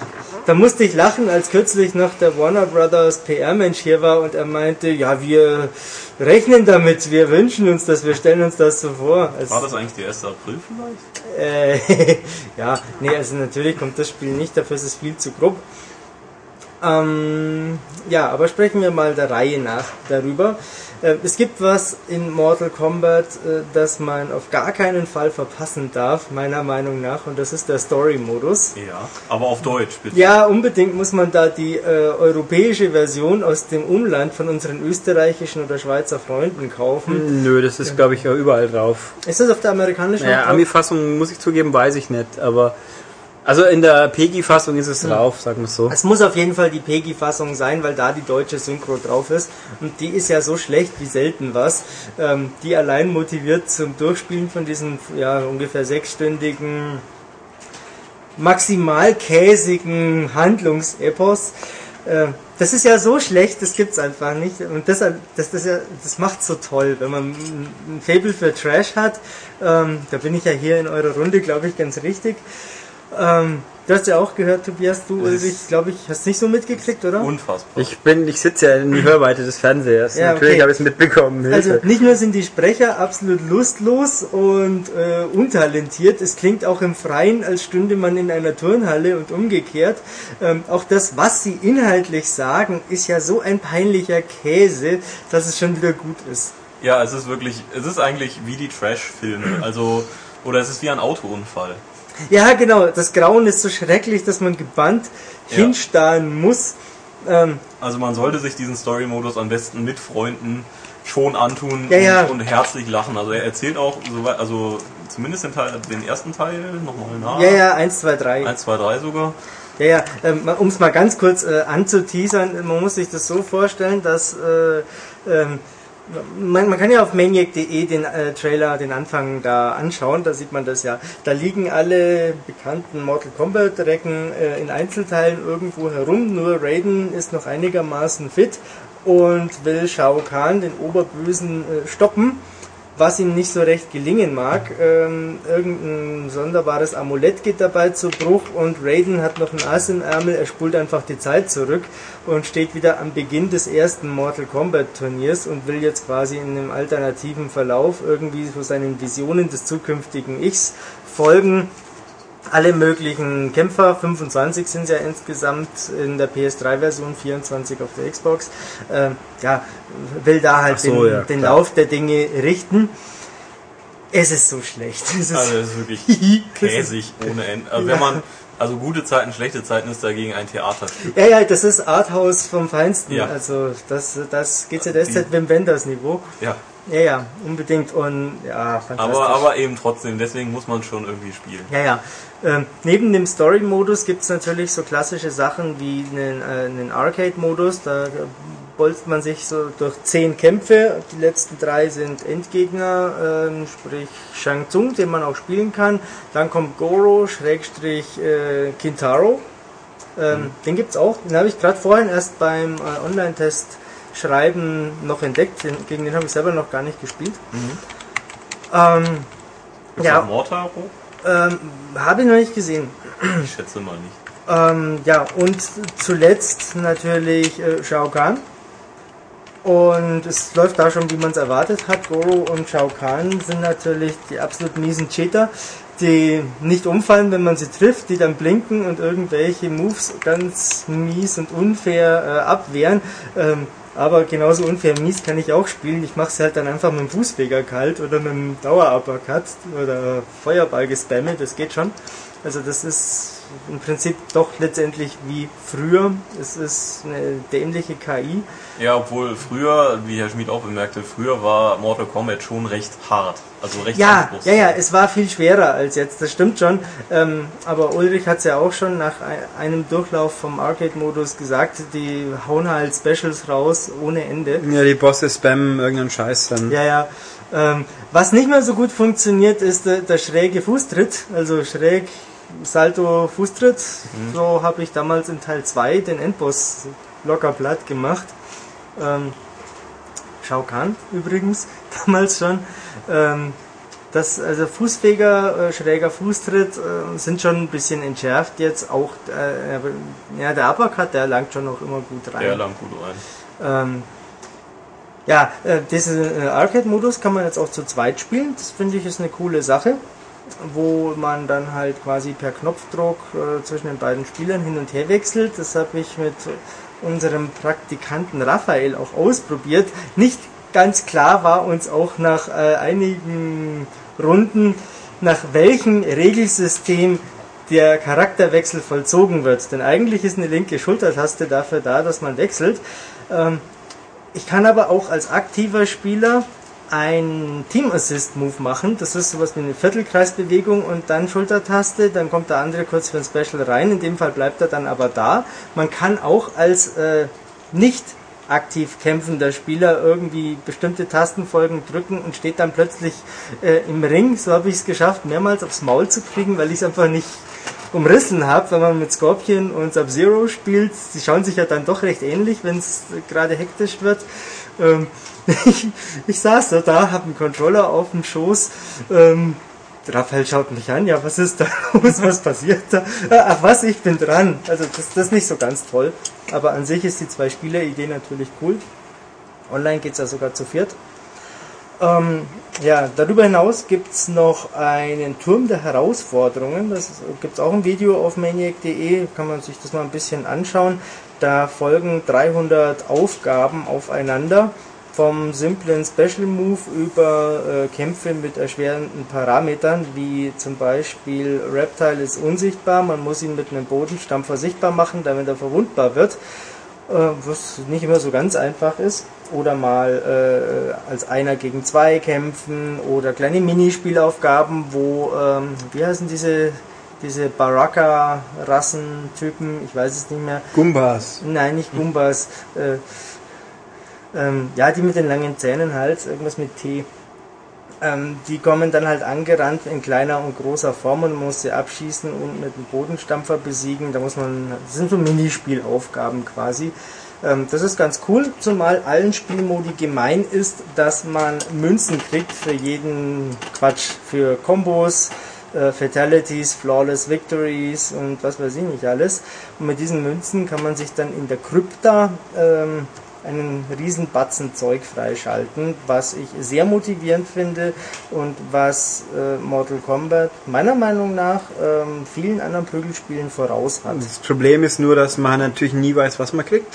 D: da musste ich lachen, als kürzlich noch der Warner Brothers PR-Mensch hier war und er meinte, ja, wir rechnen damit, wir wünschen uns das, wir stellen uns das so vor. Also,
B: War das eigentlich der 1. April vielleicht?
D: äh, ja, nee, also natürlich kommt das Spiel nicht, dafür ist es viel zu grob. Ähm, ja, aber sprechen wir mal der Reihe nach darüber. Äh, es gibt was in Mortal Kombat, äh, das man auf gar keinen Fall verpassen darf, meiner Meinung nach, und das ist der Story-Modus.
B: Ja. Aber auf Deutsch, bitte.
D: Ja, unbedingt muss man da die äh, europäische Version aus dem Umland von unseren österreichischen oder Schweizer Freunden kaufen.
A: Nö, das ist, glaube ich, ja überall drauf.
D: Ist das auf der amerikanischen
A: Naja,
D: auch drauf?
A: Ami-Fassung, muss ich zugeben, weiß ich nicht, aber... Also in der PEGI-Fassung ist es drauf, sagen wir es so.
D: Es muss auf jeden Fall die PEGI-Fassung sein, weil da die deutsche Synchro drauf ist. Und die ist ja so schlecht wie selten was. Ähm, die allein motiviert zum Durchspielen von diesen ja, ungefähr sechsstündigen, maximal käsigen Handlungsepos. Äh, das ist ja so schlecht, das gibt's einfach nicht. Und deshalb, das, das, ja, das macht so toll, wenn man ein Fable für Trash hat. Ähm, da bin ich ja hier in eurer Runde, glaube ich, ganz richtig. Ähm, Du hast ja auch gehört, Tobias, du, Ulrich, glaube ich, hast nicht so mitgekriegt, oder?
B: Unfassbar.
A: Ich bin, ich sitze ja in die Hörweite des Fernsehers.
D: Ja,
A: Natürlich
D: okay.
A: habe ich es mitbekommen. Hilfe.
D: Also nicht nur sind die Sprecher absolut lustlos und äh, untalentiert, es klingt auch im Freien, als stünde man in einer Turnhalle und umgekehrt. Ähm, auch das, was sie inhaltlich sagen, ist ja so ein peinlicher Käse, dass es schon wieder gut ist.
B: Ja, es ist wirklich, es ist eigentlich wie die Trash-Filme. Also, oder es ist wie ein Autounfall.
D: Ja, genau, das Grauen ist so schrecklich, dass man gebannt
B: Ja.
D: hinstarren muss. Ähm,
B: Also man sollte sich diesen Story-Modus am besten mit Freunden schon antun
D: Ja, ja.
B: Und, und herzlich lachen. Also er erzählt auch, soweit- also zumindest den, Teil, den ersten Teil nochmal nach.
D: ja, ja, eins, zwei, drei.
B: 1, 2, 3 sogar.
D: Ja, ja, ähm, um es mal ganz kurz äh, anzuteasern, man muss sich das so vorstellen, dass äh, ähm, man, man kann ja auf maniac.de den äh, Trailer, den Anfang da anschauen, da sieht man das ja. Da liegen alle bekannten Mortal Kombat Recken äh, in Einzelteilen irgendwo herum, nur Raiden ist noch einigermaßen fit und will Shao Kahn, den Oberbösen, äh, stoppen was ihm nicht so recht gelingen mag. Ähm, irgendein sonderbares Amulett geht dabei zu Bruch und Raiden hat noch ein Ass im Ärmel, er spult einfach die Zeit zurück und steht wieder am Beginn des ersten Mortal Kombat Turniers und will jetzt quasi in einem alternativen Verlauf irgendwie so seinen Visionen des zukünftigen Ichs folgen. Alle möglichen Kämpfer, 25 sind es ja insgesamt in der PS3-Version, 24 auf der Xbox, ähm, ja, will da halt
A: so,
D: den,
A: ja,
D: den. Lauf der Dinge richten. Es ist so schlecht. Es ist,
B: Also es ist wirklich käsig ohne Ende. Also wenn man, also gute Zeiten, schlechte Zeiten ist dagegen ein Theaterstück.
D: ja, ja, das ist Arthouse vom Feinsten.
B: Ja.
D: Also das, das GZSZ
B: Die-
D: Wim Wenders Niveau.
B: Ja,
D: Ja, ja, unbedingt und ja, fantastisch.
B: aber, aber eben trotzdem, deswegen muss man schon irgendwie spielen.
D: Ja, ja. Ähm, neben dem Story-Modus gibt es natürlich so klassische Sachen wie einen, äh, einen Arcade-Modus. Da äh, bolzt man sich so durch zehn Kämpfe. Die letzten drei sind Endgegner, ähm, sprich Shang Tsung, den man auch spielen kann. Dann kommt Goro, Schrägstrich äh, Kintaro. Ähm, Den gibt's auch. Den habe ich gerade vorhin erst beim äh, Online-Test Schreiben noch entdeckt. Den, gegen den habe ich selber noch gar nicht gespielt. Ähm,
B: Gibt's
D: Ja.
B: Mortaro?
D: ähm, habe ich noch nicht gesehen.
B: Ich schätze mal nicht.
D: Ähm, ja, und zuletzt natürlich äh, Shao Kahn. Und es läuft da schon, wie man es erwartet hat. Goro und Shao Kahn sind natürlich die absolut miesen Cheater, die nicht umfallen, wenn man sie trifft, die dann blinken und irgendwelche Moves ganz mies und unfair äh, abwehren. Ähm, aber genauso unfair mies kann ich auch spielen. Ich mache es halt dann einfach mit dem Fußfeger kalt oder mit dem Dauer-Uppercut oder Feuerball gespamme, das geht schon. Also das ist im Prinzip doch letztendlich wie früher. Es ist eine dämliche KI.
B: Ja, obwohl früher, wie Herr Schmid auch bemerkte, früher war Mortal Kombat schon recht hart. Also recht
D: Ja,
B: anspruchsvoll.
D: ja, ja, es war viel schwerer als jetzt, das stimmt schon. Ähm, aber Ulrich hat es ja auch schon nach ei- einem Durchlauf vom Arcade-Modus gesagt, die hauen halt Specials raus ohne Ende.
A: ja, die Bosse spammen irgendeinen Scheiß dann.
D: Ja, ja. Ähm, was nicht mehr so gut funktioniert, ist der, der schräge Fußtritt. Also schräg Salto Fußtritt. So habe ich damals in Teil 2 den Endboss locker platt gemacht. Ähm, Shao Kahn übrigens, damals schon. Ähm, das, also Fußfeger, äh, schräger Fußtritt äh, sind schon ein bisschen entschärft jetzt. Auch äh, ja, der Uppercut, der langt schon noch immer gut rein.
B: Der lang gut rein.
D: Ähm, ja, äh, diesen äh, Arcade-Modus kann man jetzt auch zu zweit spielen. Das finde ich ist eine coole Sache, wo man dann halt quasi per Knopfdruck äh, zwischen den beiden Spielern hin und her wechselt. Das habe ich mit unserem Praktikanten Raphael auch ausprobiert. Nicht ganz klar war uns auch nach äh, einigen Runden, nach welchem Regelsystem der Charakterwechsel vollzogen wird. Denn eigentlich ist eine linke Schultertaste dafür da, dass man wechselt. Ähm, ich kann aber auch als aktiver Spieler einen Team Assist Move machen. Das ist sowas wie eine Viertelkreisbewegung und dann Schultertaste, dann kommt der andere kurz für ein Special rein. In dem Fall bleibt er dann aber da. Man kann auch als äh, nicht aktiv kämpfender Spieler irgendwie bestimmte Tastenfolgen drücken und steht dann plötzlich äh, im Ring. So habe ich es geschafft, mehrmals aufs Maul zu kriegen, weil ich es einfach nicht umrissen habe, wenn man mit Scorpion und Sub-Zero spielt. Die schauen sich ja dann doch recht ähnlich, wenn es gerade hektisch wird. Ähm, ich, ich saß da, da habe einen Controller auf dem Schoß, ähm, Raphael schaut mich an, ja, was ist da los, was passiert da? Äh, Ach was, ich bin dran. Also das, das ist nicht so ganz toll, aber an sich ist die Zwei-Spieler-Idee natürlich cool. Online geht's ja sogar zu viert. Ähm, ja, darüber hinaus gibt's noch einen Turm der Herausforderungen. Das gibt's auch ein Video auf maniac.de, kann man sich das mal ein bisschen anschauen. Da folgen 300 Aufgaben aufeinander vom simplen Special Move über äh, Kämpfe mit erschwerenden Parametern, wie zum Beispiel Reptile ist unsichtbar, man muss ihn mit einem Bodenstampfer sichtbar machen, damit er verwundbar wird, äh, was nicht immer so ganz einfach ist. Oder mal äh, als einer gegen zwei kämpfen oder kleine Minispielaufgaben, wo, ähm, wie heißen diese, diese Baraka-Rassentypen, ich weiß es nicht mehr,
A: Gumbas.
D: Nein, nicht Gumbas. Äh, ähm, ja, die mit den langen Zähnen halt, irgendwas mit T. Ähm, die kommen dann halt angerannt in kleiner und großer Form und man muss sie abschießen und mit dem Bodenstampfer besiegen. Da muss man, das sind so Minispielaufgaben quasi. Ähm, das ist ganz cool, zumal allen Spielmodi gemein ist, dass man Münzen kriegt für jeden Quatsch, für Kombos, äh, Fatalities, Flawless Victories und was weiß ich nicht alles. Und mit diesen Münzen kann man sich dann in der Krypta ähm, einen riesen Batzen Zeug freischalten, was ich sehr motivierend finde und was äh, Mortal Kombat meiner Meinung nach ähm, vielen anderen Prügelspielen voraus hat.
A: Das Problem ist nur, dass man natürlich nie weiß, was man kriegt.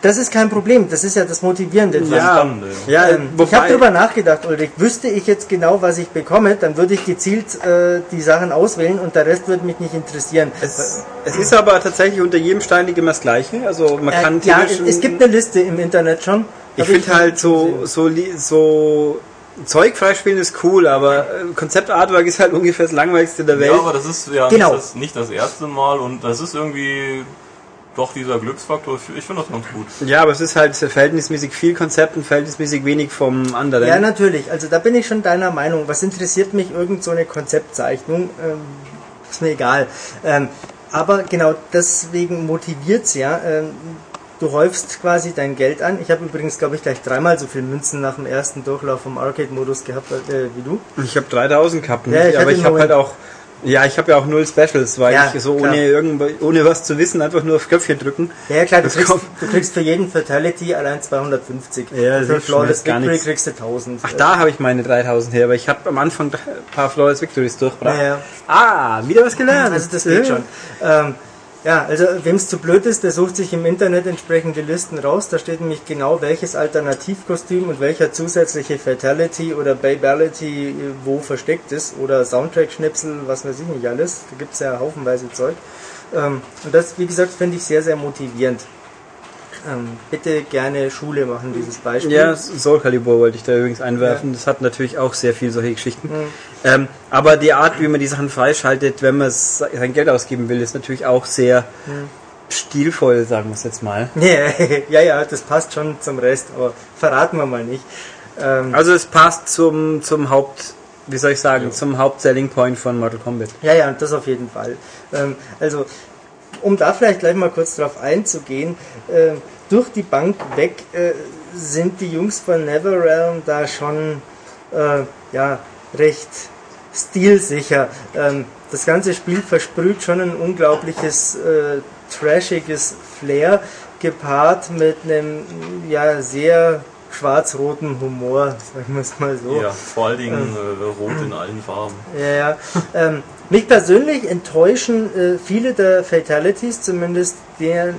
D: Das ist kein Problem, das ist ja das Motivierende. dran.
A: Ja,
B: spannend,
A: ja,
D: Ähm, ich habe darüber nachgedacht, Ulrich. Wüsste ich jetzt genau, was ich bekomme, dann würde ich gezielt äh, die Sachen auswählen und der Rest würde mich nicht interessieren.
A: Es, es ist aber tatsächlich unter jedem Stein liegt immer das Gleiche. Also man
D: Äh,
A: kann
D: ja,
A: theoretisch-
D: es gibt eine Liste im Internet schon.
A: Ich finde halt so, so, so Zeug freispielen ist cool, aber äh, Konzeptartwork ist halt ungefähr das langweiligste der Welt.
B: Ja, aber das ist ja
D: Genau.
B: nicht, das, nicht das erste Mal und das ist irgendwie doch dieser Glücksfaktor. Ich finde das ganz gut.
A: Ja, aber es ist halt verhältnismäßig viel Konzept und verhältnismäßig wenig vom anderen.
D: Ja, natürlich. Also da bin ich schon deiner Meinung. Was interessiert mich irgend so eine Konzeptzeichnung? Ähm, ist mir egal. Ähm, aber genau deswegen motiviert's ja. Ähm, du häufst quasi dein Geld an. Ich habe übrigens, glaube ich, gleich dreimal so viel Münzen nach dem ersten Durchlauf vom Arcade-Modus gehabt äh, wie du.
A: Ich habe 3000 gehabt,
D: Ja, ich
A: aber ich habe halt auch, ja, ich habe ja auch null Specials, weil
D: Ja,
A: ich so
D: klar.
A: ohne irgend, ohne was zu wissen einfach nur auf Köpfchen drücken.
D: Ja, klar, du kriegst, du kriegst für jeden Fatality allein 250.
A: Ja,
D: für Flawless Victory
A: nichts.
D: kriegst du 1000.
A: Ach, da habe ich meine 3000 her, aber ich habe am Anfang ein paar Flawless Victories durchgebracht.
D: Ja, ja.
A: Ah, wieder was gelernt.
D: Also das geht schon. Ähm, ja, also wem es zu blöd ist, der sucht sich im Internet entsprechende Listen raus. Da steht nämlich genau, welches Alternativkostüm und welcher zusätzliche Fatality oder Babality äh, wo versteckt ist. Oder Soundtrack-Schnipsel, was weiß ich nicht alles. Da gibt's ja haufenweise Zeug. Ähm, und das, wie gesagt, finde ich sehr, sehr motivierend. Ähm, bitte gerne Schule machen, dieses Beispiel.
A: Ja, Soul Calibur wollte ich da übrigens einwerfen. Das hat natürlich auch sehr viel solche Geschichten.
D: Mhm.
A: Ähm, aber die Art, wie man die Sachen freischaltet, wenn man sein Geld ausgeben will, ist natürlich auch sehr
D: Mhm.
A: stilvoll, sagen wir es jetzt mal.
D: ja, ja, das passt schon zum Rest, aber verraten wir mal nicht. Ähm,
A: Also es passt zum, zum Haupt, wie soll ich sagen, zum Hauptselling Point von Mortal Kombat.
D: Ja, ja, das auf jeden Fall. Ähm, also, um da vielleicht gleich mal kurz drauf einzugehen, äh, durch die Bank weg äh, sind die Jungs von Neverrealm da schon äh, ja, recht stilsicher. Ähm, das ganze Spiel versprüht schon ein unglaubliches äh, trashiges Flair, gepaart mit einem ja, sehr schwarz-roten Humor, sagen wir es mal so.
B: Ja, vor allen Dingen äh, rot in allen Farben.
D: Ja, ja. Ähm, mich persönlich enttäuschen äh, viele der Fatalities, zumindest der, äh,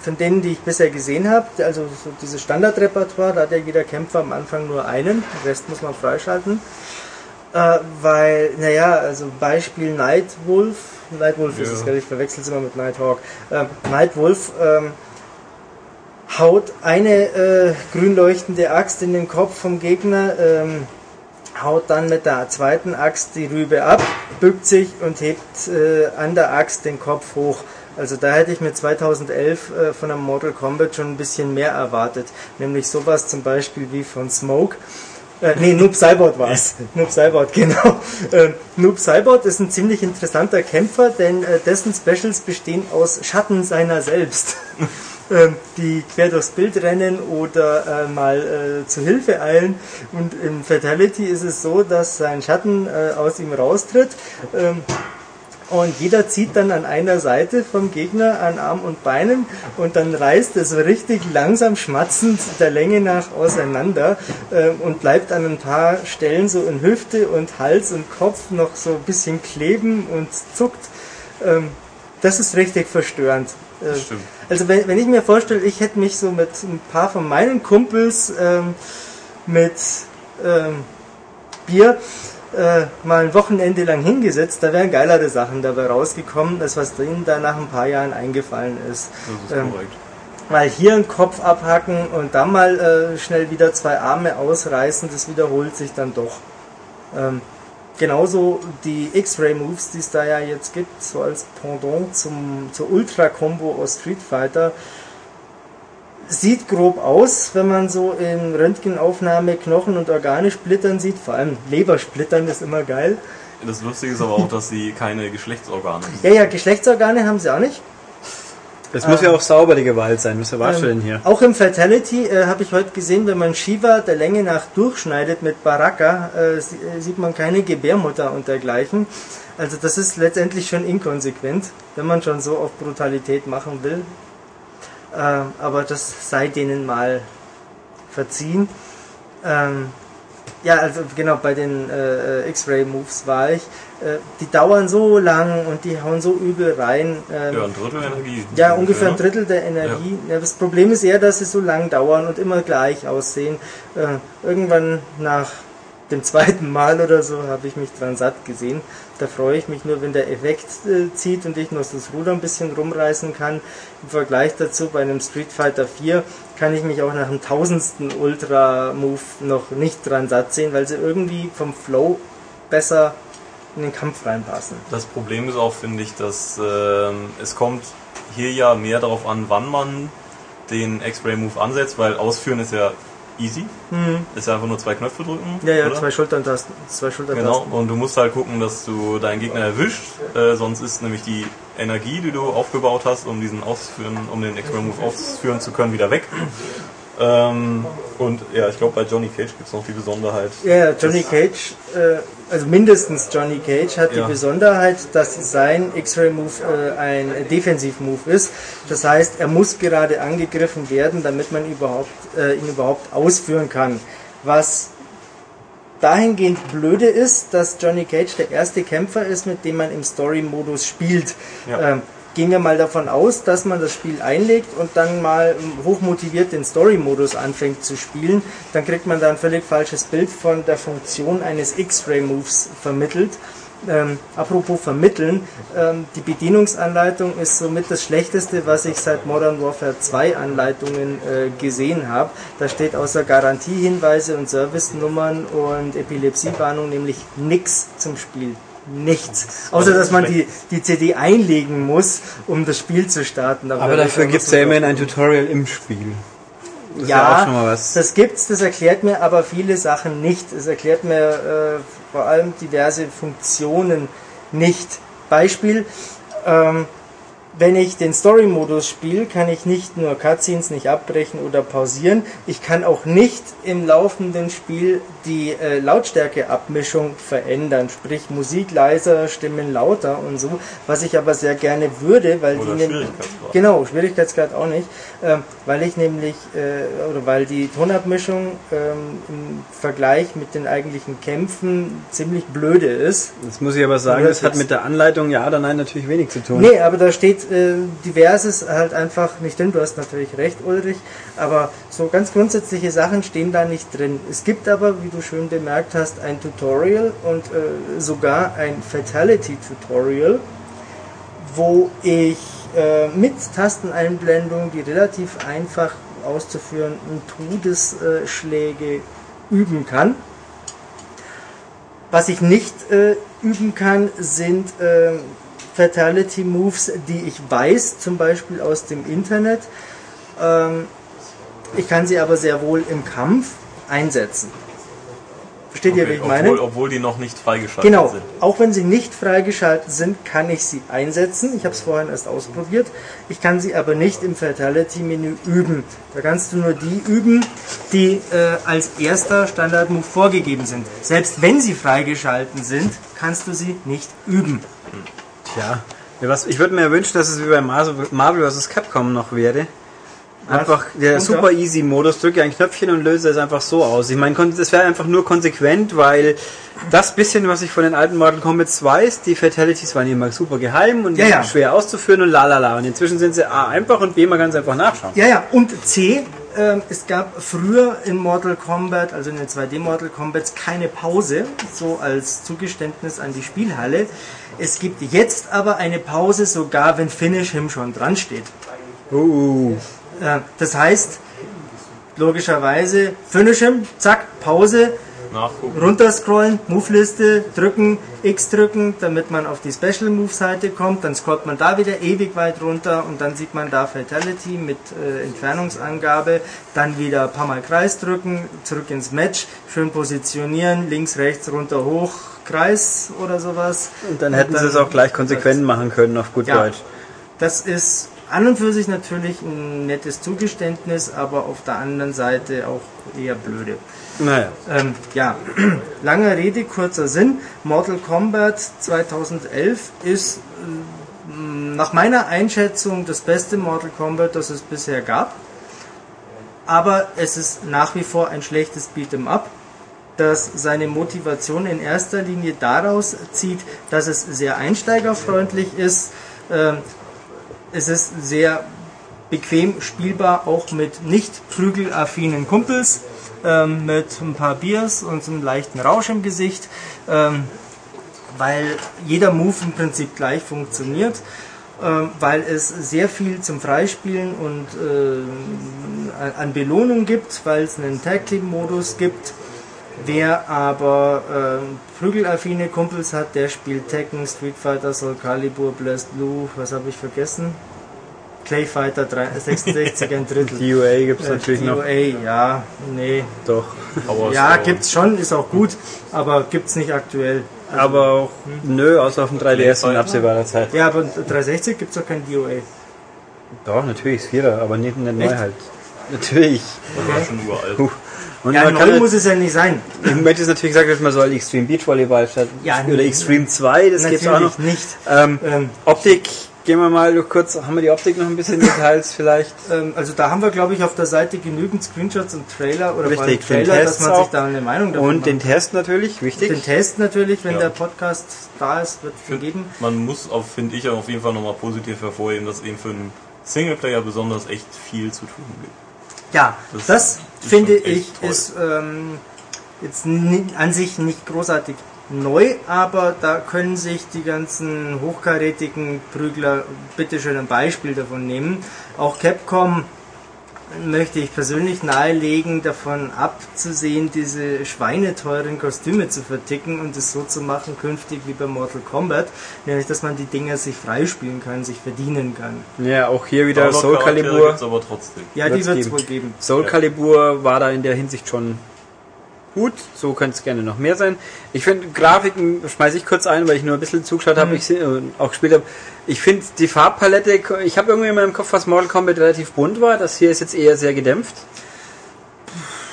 D: von denen, die ich bisher gesehen habe. Also so dieses Standardrepertoire, da hat ja jeder Kämpfer am Anfang nur einen, den Rest muss man freischalten. Äh, weil, naja, also Beispiel Nightwolf, Nightwolf ist
B: Ja.
D: es, gell, ich verwechsel es immer mit Nighthawk. Ähm, Nightwolf ähm, haut eine äh, grün leuchtende Axt in den Kopf vom Gegner, ähm, haut dann mit der zweiten Axt die Rübe ab, bückt sich und hebt äh, an der Axt den Kopf hoch. Also da hätte ich mir 2011 äh, von einem Mortal Kombat schon ein bisschen mehr erwartet. Nämlich sowas zum Beispiel wie von Smoke. Äh, nee, Noob Saibot war es. Noob Saibot, genau. Äh, Noob Saibot ist ein ziemlich interessanter Kämpfer, denn äh, dessen Specials bestehen aus Schatten seiner selbst. ähm, die quer durchs Bild rennen oder äh, mal äh, zu Hilfe eilen. Und im Fatality ist es so, dass sein Schatten äh, aus ihm raustritt. Ähm, und jeder zieht dann an einer Seite vom Gegner an Arm und Beinen und dann reißt es richtig langsam schmatzend der Länge nach auseinander äh, und bleibt an ein paar Stellen so in Hüfte und Hals und Kopf noch so ein bisschen kleben und zuckt. Ähm, das ist richtig verstörend. Äh,
B: Stimmt.
D: Also wenn, wenn ich mir vorstelle, ich hätte mich so mit ein paar von meinen Kumpels ähm, mit ähm, Bier äh, mal ein Wochenende lang hingesetzt, da wären geilere Sachen dabei rausgekommen, als was denen da nach ein paar Jahren eingefallen ist.
B: Das ist
D: Ähm,
B: korrekt.
D: Mal hier einen Kopf abhacken und dann mal äh, schnell wieder zwei Arme ausreißen, das wiederholt sich dann doch. Ähm, genauso die X-Ray-Moves, die es da ja jetzt gibt, so als Pendant zum, zur Ultra-Combo aus Street Fighter, sieht grob aus, wenn man so in Röntgenaufnahme Knochen und Organe splittern sieht, vor allem Lebersplittern ist immer geil.
B: Das Lustige ist aber auch, dass sie keine Geschlechtsorgane haben.
D: Ja, ja, Geschlechtsorgane haben sie auch nicht.
A: Das muss ja auch sauber, die Gewalt sein. Müsst ihr darstellen hier.
D: Ähm, Auch im Fatality äh, habe ich heute gesehen, wenn man Shiva der Länge nach durchschneidet mit Baraka, äh, äh, sieht man keine Gebärmutter und dergleichen. Also das ist letztendlich schon inkonsequent, wenn man schon so auf Brutalität machen will. Äh, aber das sei denen mal verziehen. Ähm, ja, also genau, bei den äh, äh, X-Ray-Moves war ich. Äh, die dauern so lang und die hauen so übel rein. Ähm,
B: Ja, ein Drittel Energie.
D: ja, ungefähr ein Drittel der Energie. Ja. das Problem ist eher, dass sie so lang dauern und immer gleich aussehen. Äh, irgendwann nach dem zweiten Mal oder so habe ich mich dran satt gesehen. Da freue ich mich nur, wenn der Effekt äh, zieht und ich noch das Ruder ein bisschen rumreißen kann. Im Vergleich dazu bei einem Street Fighter 4 kann ich mich auch nach dem tausendsten Ultra-Move noch nicht dran satt sehen, weil sie irgendwie vom Flow besser in den Kampf reinpassen.
B: Das Problem ist auch, finde ich, dass ähm, es kommt hier ja mehr darauf an, wann man den X-Ray-Move ansetzt, weil ausführen ist ja easy. Ist ja einfach nur zwei Knöpfe drücken.
D: Mhm. Ja, ja,
B: oder?
D: zwei Schulterntasten. Zwei Schulterntasten.
B: Genau, und du musst halt gucken, dass du deinen Gegner erwischt, äh, sonst ist nämlich die Energie, die du aufgebaut hast, um diesen ausführen, um den X-Ray Move ausführen zu können, wieder weg. Ähm, und ja, ich glaube bei Johnny Cage gibt es noch die Besonderheit.
D: Ja, ja, Johnny Cage, äh, also mindestens Johnny Cage hat
B: Ja.
D: die Besonderheit, dass sein X-Ray-Move äh, ein Defensiv-Move ist. Das heißt, er muss gerade angegriffen werden, damit man überhaupt, äh, ihn überhaupt ausführen kann. Was dahingehend blöde ist, dass Johnny Cage der erste Kämpfer ist, mit dem man im Story-Modus spielt.
B: Ja.
D: Ähm, gehen wir mal davon aus, dass man das Spiel einlegt und dann mal ähm, hochmotiviert den Story-Modus anfängt zu spielen, dann kriegt man da ein völlig falsches Bild von der Funktion eines X-Ray-Moves vermittelt. Ähm, apropos vermitteln, ähm, die Bedienungsanleitung ist somit das Schlechteste, was ich seit Modern Warfare 2 Anleitungen äh, gesehen habe. Da steht außer Garantiehinweise und Servicenummern und Epilepsiewarnung nämlich nichts zum Spiel. Nichts. Außer dass man die, die CD einlegen muss, um das Spiel zu starten.
A: Aber dafür gibt es ja immerhin ein Tutorial im Spiel. Das ja,
D: ja,
A: auch schon mal was.
D: das gibt's, das erklärt mir aber viele Sachen nicht. Es erklärt mir äh, vor allem diverse Funktionen nicht. Beispiel, ähm, wenn ich den Story-Modus spiele, kann ich nicht nur Cutscenes nicht abbrechen oder pausieren. Ich kann auch nicht im laufenden Spiel die äh, Lautstärkeabmischung verändern, sprich Musik leiser, Stimmen lauter und so, was ich aber sehr gerne würde, weil
B: Oder
D: die
B: Schwierigkeitsgrad.
D: Genau, Schwierigkeitsgrad auch nicht, ähm, weil ich nämlich, äh, oder weil die Tonabmischung ähm, im Vergleich mit den eigentlichen Kämpfen ziemlich blöde ist.
A: Das muss ich aber sagen, das hat mit der Anleitung ja oder nein natürlich wenig zu tun.
D: Nee, aber da steht äh, diverses halt einfach nicht drin. Du hast natürlich recht, Ulrich, aber so ganz grundsätzliche Sachen stehen da nicht drin. Es gibt aber, wie du schön bemerkt hast, ein Tutorial und äh, sogar ein Fatality-Tutorial, wo ich äh, mit Tasteneinblendung, die relativ einfach auszuführenden Todesschläge üben kann. Was ich nicht äh, üben kann, sind äh, Fatality Moves, die ich weiß, zum Beispiel aus dem Internet. Ähm, ich kann sie aber sehr wohl im Kampf einsetzen. Versteht ihr, wie
B: Okay,
D: ich meine?
B: obwohl, obwohl die noch nicht freigeschaltet
D: Genau,
B: sind.
D: auch wenn sie nicht freigeschaltet sind, kann ich sie einsetzen. Ich habe es vorhin erst ausprobiert. Ich kann sie aber nicht im Fatality-Menü üben. Da kannst du nur die üben, die äh, als erster Standard-Move vorgegeben sind. Selbst wenn sie freigeschalten sind, kannst du sie nicht üben.
A: Tja. Was, ich würde mir wünschen, dass es wie bei Marvel vs. Capcom noch wäre. Einfach der super easy Modus, drücke ein Knöpfchen und löse es einfach so aus. Ich meine, das wäre einfach nur konsequent, weil das bisschen, was ich von den alten Mortal Kombat weiß, die Fatalities waren immer super geheim und
D: Ja, ja.
A: schwer auszuführen und la la la. Und inzwischen sind sie A einfach und B, man kann es einfach nachschauen.
D: Ja, ja, und C, ähm, es gab früher in Mortal Kombat, also in den 2D Mortal Kombats, keine Pause, so als Zugeständnis an die Spielhalle. Es gibt jetzt aber eine Pause, sogar wenn Finish Him schon dran steht.
A: Uh,
D: Äh, das heißt, logischerweise Finish Him, zack, Pause,
B: Nachgucken.
D: runterscrollen, Move-Liste drücken, X drücken, damit man auf die Special Move Seite kommt, dann scrollt man da wieder ewig weit runter und dann sieht man da Fatality mit äh, Entfernungsangabe, dann wieder ein paar Mal Kreis drücken, zurück ins Match, schön positionieren, links, rechts, runter, hoch, Kreis oder sowas.
A: und dann hätten sie es auch gleich konsequent machen können, auf gut
D: Ja.
A: Deutsch.
D: Das ist an und für sich natürlich ein nettes Zugeständnis, aber auf der anderen Seite auch eher blöde.
A: Naja.
D: Ähm, ja, lange Rede, kurzer Sinn. Mortal Kombat 2011 ist äh, nach meiner Einschätzung das beste Mortal Kombat, das es bisher gab. Aber es ist nach wie vor ein schlechtes Beat'em Up, das seine Motivation in erster Linie daraus zieht, dass es sehr einsteigerfreundlich ist. Ähm, es ist sehr bequem spielbar, auch mit nicht prügelaffinen Kumpels, ähm, mit ein paar Biers und einem leichten Rausch im Gesicht, ähm, weil jeder Move im Prinzip gleich funktioniert, weil es sehr viel zum Freispielen und an- an Belohnung gibt, weil es einen Tag Team Modus gibt. Wer aber ähm, prügelaffine Kumpels hat, der spielt Tekken, Street Fighter, Soul Calibur, Blast Blue, was habe ich vergessen? Clay Fighter 3, 66 ein Drittel.
A: DOA gibt es
D: Äh,
A: natürlich noch.
D: DOA, ja, nee.
A: Doch.
B: Power
D: Ja, gibt's schon, ist auch gut, aber gibt's nicht aktuell.
A: Aber auch, nö, außer auf dem 3DS in absehbarer Zeit.
D: Ja, aber 360 gibt's auch kein DOA.
A: Doch, natürlich, ist Vierer, aber nicht, nicht neu halt. Natürlich.
B: Das war schon uralt.
A: Und
D: Ja, neu muss es ja nicht sein.
A: im Moment ist natürlich gesagt, dass man soll Extreme Beach Volleyball statt
D: Ja,
A: oder. Extreme 2, das gibt's auch
D: Natürlich
A: noch.
D: nicht.
A: Ähm,
D: Ähm,
A: Optik, gehen wir mal noch kurz, haben wir die Optik noch ein bisschen Details vielleicht?
D: ähm, also da haben wir, glaube ich, auf der Seite genügend Screenshots und Trailer oder
A: Richtig, den
D: Trailer, dass man sich
A: auch.
D: da eine Meinung davon
A: Und den
D: macht.
A: Test natürlich, wichtig.
D: den Test natürlich, wenn
B: Ja.
D: der Podcast da ist, wird es den geben.
B: Man muss auf, finde ich, auf jeden Fall nochmal positiv hervorheben, dass eben für einen Singleplayer besonders echt viel zu tun gibt.
D: Ja,
B: Das
D: das, finde ich
B: toll.
D: ist ähm, jetzt an sich nicht großartig neu, aber da können sich die ganzen hochkarätigen Prügler bitteschön ein Beispiel davon nehmen. Auch Capcom möchte ich persönlich nahelegen, davon abzusehen, diese schweineteuren Kostüme zu verticken und es so zu machen künftig wie bei Mortal Kombat, nämlich dass man die Dinger sich freispielen kann, sich verdienen kann.
A: Ja, auch hier wieder Soul
B: Download-Charaktere
A: Calibur.
B: aber trotzdem.
D: Ja, die wird es wohl geben.
A: Soul Calibur war da in der Hinsicht schon gut, so könnte es gerne noch mehr sein. Ich finde, Grafiken schmeiße ich kurz ein, weil ich nur ein bisschen zugeschaut habe, ich seh- äh, auch gespielt habe. Ich finde die Farbpalette, ich habe irgendwie in meinem Kopf, was Mortal Kombat relativ bunt war, das hier ist jetzt eher sehr gedämpft.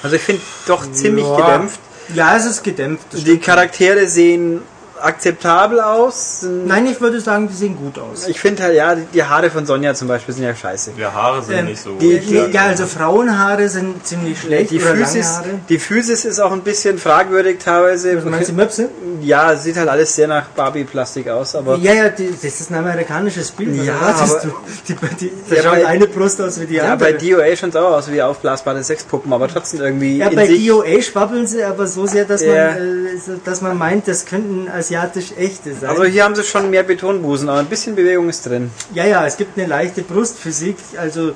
A: Also ich finde doch ziemlich
D: Ja.
A: gedämpft.
D: Ja, es ist gedämpft.
A: Die Charaktere sehen akzeptabel aus.
D: Nein, ich würde sagen, die sehen gut aus.
A: Ich finde halt, ja, die- Haare von Sonja zum Beispiel sind ja scheiße.
B: Die Haare sind
D: Ähm,
B: nicht so.
D: die, die, ja, also Frauenhaare sind ziemlich schlecht.
A: Die Physis,
D: Haare.
A: die Physis ist auch ein bisschen fragwürdig teilweise.
D: Also meinst du die Möpse?
A: Ja, es sieht halt alles sehr nach Barbie-Plastik aus, aber
D: Ja, ja, die, das ist ein amerikanisches Spiel.
A: Ja,
D: was erwartest
A: aber-
D: du? Die, die,
A: Ja,
D: schaut
A: bei-
D: eine Brust aus wie die
A: ja, bei
D: andere.
A: DOA schaut es auch aus wie aufblasbare Sexpuppen, aber trotzdem irgendwie
D: ja,
A: in
D: bei
A: sich.
D: DOA schwabbeln sie aber so sehr, dass,
A: Ja.
D: man, äh, dass man meint, das könnten asiatisch echte sein.
A: Also hier haben sie schon mehr Betonbusen, aber ein bisschen Bewegung ist drin.
D: ja, ja, es gibt eine leichte Brustphysik, also,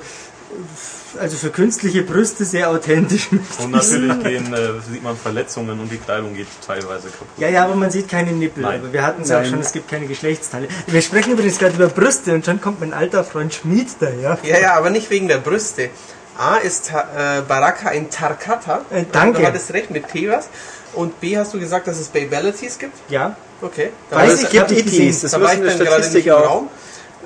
D: also für künstliche Brüste sehr authentisch.
B: Und natürlich gehen, äh, sieht man Verletzungen und die Kleidung geht teilweise kaputt.
D: Ja, ja, aber man sieht keine Nippel.
B: Nein.
D: Aber wir hatten es ja auch schon, es gibt keine Geschlechtsteile. Wir sprechen übrigens gerade über Brüste und schon kommt mein alter Freund Schmied daher.
C: Ja, ja, aber nicht wegen der Brüste. A ist äh, Baraka ein Tarkata.
D: Äh, danke.
C: Du hattest recht mit T was. Und B, hast du gesagt, dass es Babalities gibt?
D: Ja.
C: Okay.
D: Weiß
C: war
D: ich, hab ich gesehen.
A: Das
C: da war ich dann
A: wir
C: gerade nicht
A: Statistik
C: im
A: auch.
C: Raum.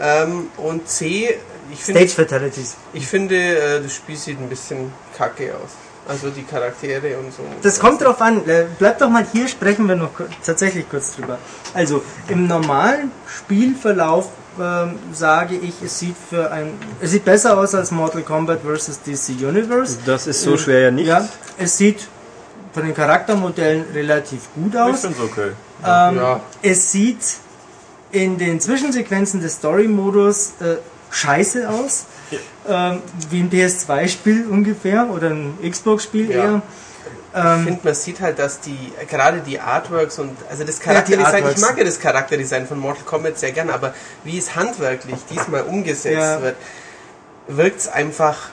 C: Ähm, und C, ich finde,
D: Stage Fatalities.
C: ich finde, äh, das Spiel sieht ein bisschen kacke aus. Also die Charaktere und so.
D: Das kommt drauf an. Äh, Bleib doch mal hier, sprechen wir noch tatsächlich kurz drüber. Also im normalen Spielverlauf ähm, sage ich, es sieht für ein, es sieht besser aus als Mortal Kombat vs. DC Universe.
A: Das ist so schwer ja nicht.
D: Ja, es sieht von den Charaktermodellen relativ gut
B: Ich
D: aus.
B: finde es okay.
D: Ähm,
C: Ja.
D: Es sieht in den Zwischensequenzen des Story-Modus äh, scheiße aus. Ähm, wie ein PS2-Spiel ungefähr oder ein Xbox-Spiel
C: Ja.
D: eher.
C: Ich
D: Ähm,
C: finde, man sieht halt, dass die, gerade die Artworks und, also das Charakterdesign, ich
D: Artworks.
C: mag ja das Charakterdesign von Mortal Kombat sehr gern, aber wie es handwerklich diesmal umgesetzt
D: Ja.
C: wird, wirkt es einfach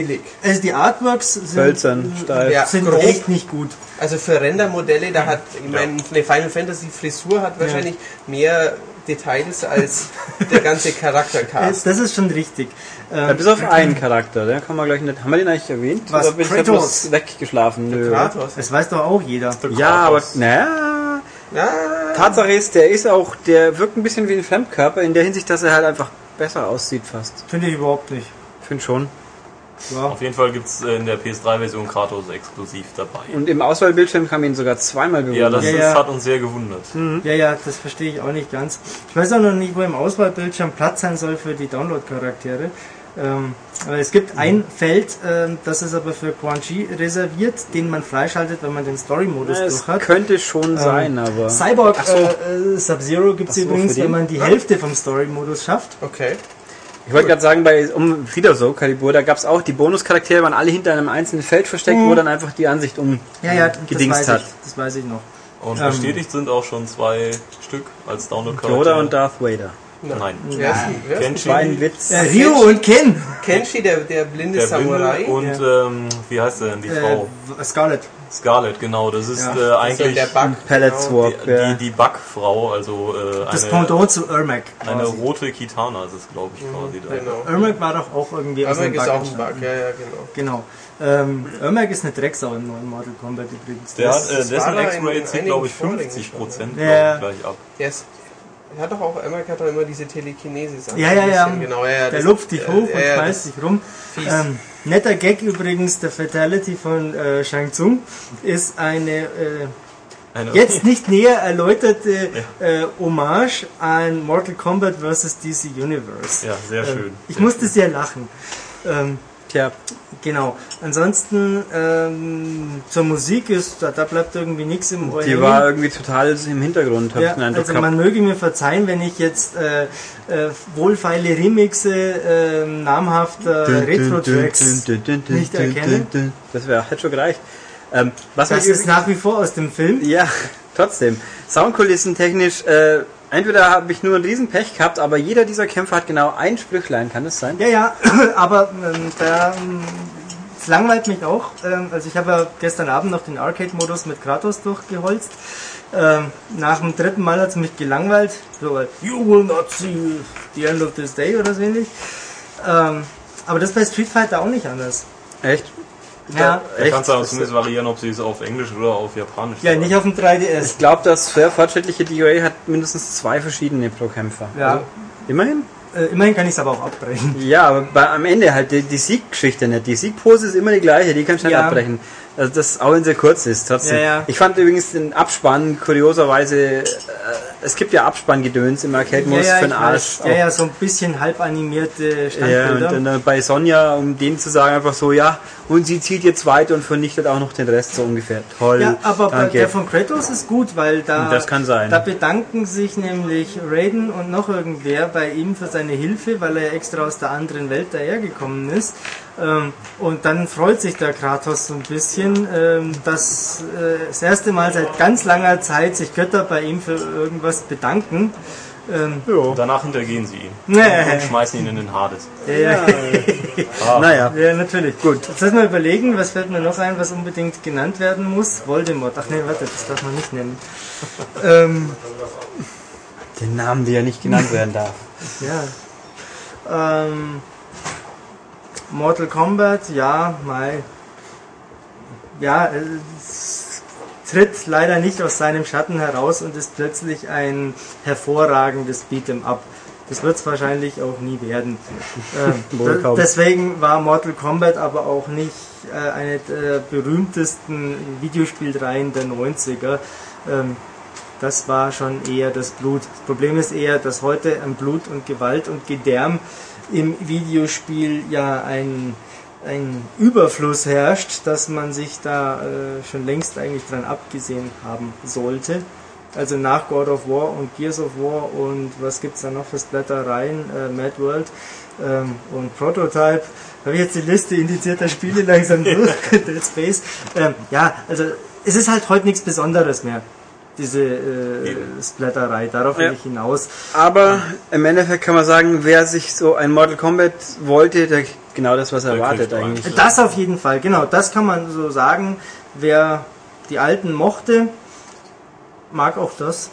C: billig.
D: also die Artworks sind,
A: Hölzern, steif.
C: Ja.
D: sind
C: grob.
D: echt nicht gut.
C: Also für Rendermodelle, da hat, ich meine, eine Final Fantasy Frisur hat wahrscheinlich mehr Details als der ganze Charaktercast.
D: Das ist schon richtig.
A: Ja, bis auf einen Charakter, den kann man gleich nicht. Haben wir den eigentlich erwähnt?
D: Was?
A: Oder bin ich
D: Kratos?
A: etwas weggeschlafen? Nö.
C: Kratos.
D: das weiß doch auch jeder.
A: Ja, aber naja.
C: Ja,
A: Tatsache ist, der ist auch, der wirkt ein bisschen wie ein Fremdkörper in der Hinsicht, dass er halt einfach besser aussieht fast.
D: Finde ich überhaupt nicht.
A: Ich finde schon.
D: Ja.
B: Auf jeden Fall gibt es in der PS3-Version Kratos exklusiv dabei.
A: Und im Auswahlbildschirm kann man ihn sogar zweimal bewundern.
B: Ja, das
D: Ja,
B: ist,
D: ja.
B: hat uns sehr gewundert.
D: ja, ja, das verstehe ich auch nicht ganz. Ich weiß auch noch nicht, wo im Auswahlbildschirm Platz sein soll für die Download-Charaktere. Ähm, aber es gibt ein Feld, ähm, das ist aber für Quan Chi reserviert, den man freischaltet, wenn man den Story-Modus
A: Ja,
D: durch hat.
A: könnte schon sein, aber.
D: Cyborg
A: so.
D: äh, äh, Sub-Zero gibt es
A: so,
D: übrigens, wenn man die Hälfte vom Story-Modus schafft.
C: okay.
A: Ich wollte gerade sagen, bei um wieder so Kalibur, da gab es auch die Bonuscharaktere, waren alle hinter einem einzelnen Feld versteckt, wo dann einfach die Ansicht um
D: Ja, ja, das weiß
A: hat.
D: ich. Das weiß ich noch.
B: Und
D: Ähm.
B: bestätigt sind auch schon zwei Stück als Download-Charaktere.
A: Yoda und Darth Vader.
B: Nein.
C: Wer ist, wer ist
B: Kenshi,
A: War ein Witz.
D: Äh, Ryu und Ken!
C: Kenshi, der, der blinde
B: der
C: Samurai.
B: Blinde und ähm, wie heißt der denn, die Frau?
D: Äh, Scarlet.
B: Scarlett, genau. Das ist
D: Ja,
B: äh,
C: Das ist ja
B: eigentlich
C: der Bug.
A: Pellet
C: genau.
A: Swap.
B: die,
A: ja.
B: die, die Bugfrau, also äh,
D: Das Pendant zu Ermac.
B: eine rote Kitana ist es, glaube ich, quasi. da.
C: Genau.
D: Ermac war doch auch irgendwie aus
C: Ermac
D: einem
C: ist
D: Bug
C: auch ein. Bug, ja, ja, genau.
D: Genau. Ähm, Ermac ist eine Drecksau im neuen Mortal Kombat übrigens.
B: Der
D: Das-
B: hat, äh, dessen X-Ray zieht, glaube ich,
C: Vorlegen
B: 50 Prozent
D: schon, ja.
B: gleich ab.
C: Der ist, er hat doch auch, Ermac hat doch immer diese Telekinesis.
D: ja, ja, ja.
C: Genau, ja, ja
D: Der
C: das-
D: lupft dich
C: äh,
D: hoch und
C: ja, ja,
D: schmeißt dich rum.
C: Fies.
D: Ähm, netter Gag übrigens, der Fatality von äh, Shang Tsung ist eine äh,
B: Eine,
D: jetzt nicht näher erläuterte äh, Hommage an Mortal Kombat vs. DC Universe.
B: Ja, sehr
D: Ähm,
B: schön.
D: ich
B: Sehr
D: musste sehr lachen. Ähm,
A: Tja,
D: genau. Ansonsten ähm, zur Musik ist, da, da bleibt irgendwie nichts im Ohr.
A: die war irgendwie total im Hintergrund, hab
D: Ja,
A: ich den Eindruck
D: also
A: gehabt.
D: man möge mir verzeihen, wenn ich jetzt äh, äh, wohlfeile Remixe äh, namhafter Retro-Tracks nicht erkenne.
A: Das wäre hätte schon gereicht. Ähm, was
D: Das ist nach wie vor aus dem Film.
A: Ja, trotzdem. Soundkulissen technisch, äh, entweder habe ich nur ein Riesenpech gehabt, aber jeder dieser Kämpfer hat genau ein Sprüchlein, kann das sein?
D: Ja, ja, aber ähm, da ähm, es langweilt mich auch. Ähm, also ich habe ja gestern Abend noch den Arcade-Modus mit Kratos durchgeholzt. Ähm, nach dem dritten Mal hat es mich gelangweilt. So, you will not see the end of this day oder so ähnlich. Ähm, aber das ist bei Street Fighter auch nicht anders.
A: Echt?
D: Ja,
B: Da kannst du auch zumindest variieren, ob sie es auf Englisch oder auf Japanisch
D: ja
B: sagen.
D: nicht auf dem 3DS.
A: Ich glaube, das sehr fortschrittliche DOA hat mindestens zwei verschiedene pro Kämpfer.
D: Ja.
A: Also, immerhin?
D: Äh, immerhin kann ich es aber auch abbrechen.
A: Ja, aber bei, am Ende halt die, die Sieggeschichte nicht. Die Siegpose ist immer die gleiche, die kannst du nicht
D: Ja.
A: abbrechen. Also das, auch wenn sie kurz ist, trotzdem.
D: Ja, ja.
A: Ich fand übrigens den Abspann kurioserweise, äh, es gibt ja Abspanngedöns im Arcade-Modus für den Arsch.
D: ja, ja, so ein bisschen halb animierte
A: Ja,
D: Standbilder.
A: und dann äh, bei Sonja, um denen zu sagen, einfach so, ja, und sie zieht jetzt weiter und vernichtet auch noch den Rest so ungefähr. Toll.
D: Ja, aber bei
A: danke.
D: der von Kratos ist gut, weil da,
A: Das kann sein.
D: da bedanken sich nämlich Raiden und noch irgendwer bei ihm für seine Hilfe, weil er ja extra aus der anderen Welt dahergekommen ist. Ähm, und dann freut sich der Kratos so ein bisschen, ähm, dass äh, das erste Mal seit ganz langer Zeit sich Götter bei ihm für irgendwas bedanken. Ähm,
B: danach hintergehen sie ihn.
D: Nee.
B: Und schmeißen ihn in den Hades.
D: ja, ja,
B: Ah,
A: Naja,
D: ja, natürlich. Gut. Jetzt müssen wir überlegen, was fällt mir noch ein, was unbedingt genannt werden muss. Voldemort. Ach nee, warte, das darf man nicht nennen. ähm,
A: den Namen, der ja nicht genannt werden darf.
D: Ja. Ähm, Mortal Kombat, ja, Mai. Ja, es tritt leider nicht aus seinem Schatten heraus und ist plötzlich ein hervorragendes Beat'em Up. Das wird es wahrscheinlich auch nie werden. Äh, deswegen war Mortal Kombat aber auch nicht äh, eine der berühmtesten Videospielreihen der 90er. Ähm, das war schon eher das Blut. Das Problem ist eher, dass heute an Blut und Gewalt und Gedärm im Videospiel ja ein, ein Überfluss herrscht, dass man sich da äh, schon längst eigentlich dran abgesehen haben sollte. Also nach God of War und Gears of War und was gibt's da noch für Splattereien, äh, Mad World ähm, und Prototype. Habe ich jetzt die Liste indizierter Spiele langsam durch, Dead Space. Ähm, ja, also es ist halt heute nichts Besonderes mehr, diese äh, Splatterei. Darauf will
A: Ja.
D: ich hinaus.
A: Aber im Endeffekt kann man sagen, wer sich so ein Mortal Kombat wollte, der genau das, was er erwartet eigentlich.
D: Das auf jeden Fall, genau, das kann man so sagen. Wer die alten mochte, mag auch das.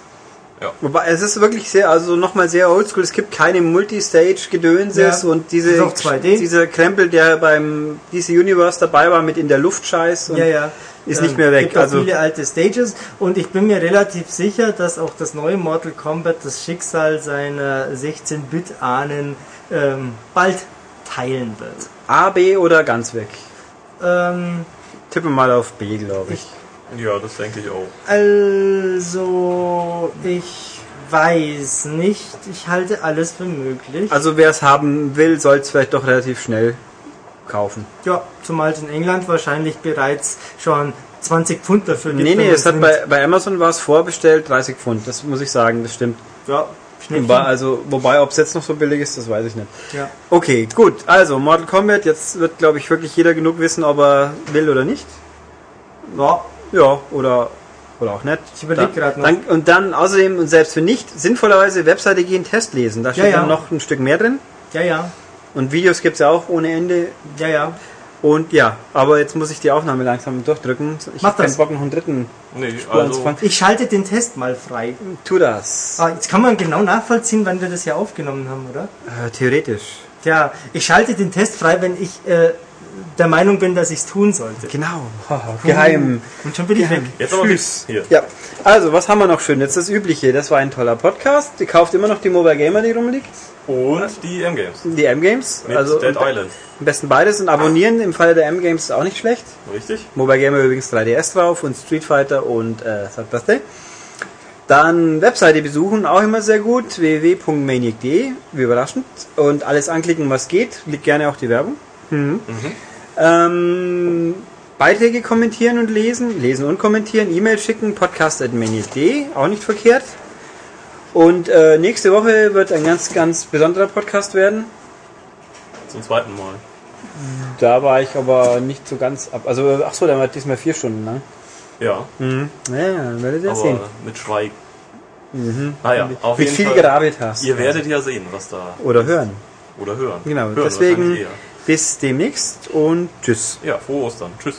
A: Wobei es ist wirklich sehr, also nochmal sehr oldschool. Es gibt keine Multistage-Gedönses
D: Ja,
A: und diese,
D: ist auch 2D.
A: dieser Krempel, der beim DC Universe dabei war mit in der Luft Scheiß und
D: Ja, ja.
A: Ist
D: Ähm,
A: nicht mehr weg.
D: Gibt auch
A: Also
D: viele alte Stages und ich bin mir relativ sicher, dass auch das neue Mortal Kombat das Schicksal seiner 16-Bit-Ahnen ähm, bald teilen wird.
A: A, B oder ganz weg.
D: Ähm,
A: Tippe mal auf B, glaube ich.
B: Ja, das denke ich auch.
D: also, ich weiß nicht. Ich halte alles für möglich.
A: Also wer es haben will, soll es vielleicht doch relativ schnell kaufen.
D: ja, zumal es in England wahrscheinlich bereits schon 20 Pfund dafür gibt.
A: Nee, nee, es hat bei, bei Amazon war es vorbestellt, 30 Pfund. Das muss ich sagen, das stimmt.
D: Ja.
A: Wobei, also, wobei, ob es jetzt noch so billig ist, das weiß ich nicht.
D: Ja.
A: Okay, gut. Also, Mortal Kombat, jetzt wird, glaube ich, wirklich jeder genug wissen, ob er will oder nicht.
D: ja,
A: Ja, oder, oder auch nicht.
D: Ich überleg
A: Da-
D: grad noch.
A: Dann, und dann außerdem, und selbst wenn nicht, sinnvollerweise Webseite gehen, Test lesen. Da steht
D: ja.
A: dann noch ein Stück mehr drin.
D: ja, ja,
A: Und Videos gibt's ja auch ohne Ende.
D: ja, ja.
A: Und ja, aber jetzt muss ich die Aufnahme langsam durchdrücken. Ich
D: Mach
A: hab keinen
D: das.
A: Bock, noch einen dritten
B: Nee,
A: Spur
B: also,
A: anzufangen.
D: Ich schalte den Test mal frei.
A: Tu das.
D: Ah, jetzt kann man genau nachvollziehen, wann wir das hier aufgenommen haben, oder?
A: Äh, theoretisch.
D: Tja, ich schalte den Test frei, wenn ich äh, der Meinung bin, dass ich es tun sollte.
A: Genau. Geheim.
D: Und schon bin ich weg.
B: jetzt aber Tschüss. Hier.
A: Ja, also was haben wir noch schön? Jetzt das Übliche. Das war ein toller Podcast. Ihr kauft immer noch die Mobile Gamer, die rumliegt.
B: Und die M-Games.
A: Die M-Games.
B: Mit
A: Also
B: Dead
A: am
B: Island.
A: besten beides und abonnieren im Falle der M-Games ist auch nicht schlecht.
B: Richtig?
A: Mobile Gamer übrigens 3DS drauf und Street Fighter und äh, das denn? Dann Webseite besuchen, auch immer sehr gut. www.maniac.de, wie überraschend. Und alles anklicken, was geht. Liegt gerne auch die Werbung. Mhm. Ähm, Beiträge kommentieren und lesen. Lesen und kommentieren. E-Mail schicken. Podcast.maniac.de, auch nicht verkehrt. Und äh, nächste Woche wird ein ganz, ganz besonderer Podcast werden.
B: Zum zweiten Mal.
A: Da war ich aber nicht so ganz ab. Also, ach so, der war diesmal vier Stunden lang.
B: Ja,
A: Ja, werdet ihr
B: aber
A: sehen.
B: mit Schweig. Naja, auf
A: Mit
B: jeden
A: viel
B: Fall.
A: Gravitas.
B: Ihr werdet ja sehen, was da.
A: Oder hören.
B: Oder hören.
A: Genau,
B: hören
A: deswegen. Bis demnächst und tschüss.
B: Ja, frohe Ostern. Tschüss.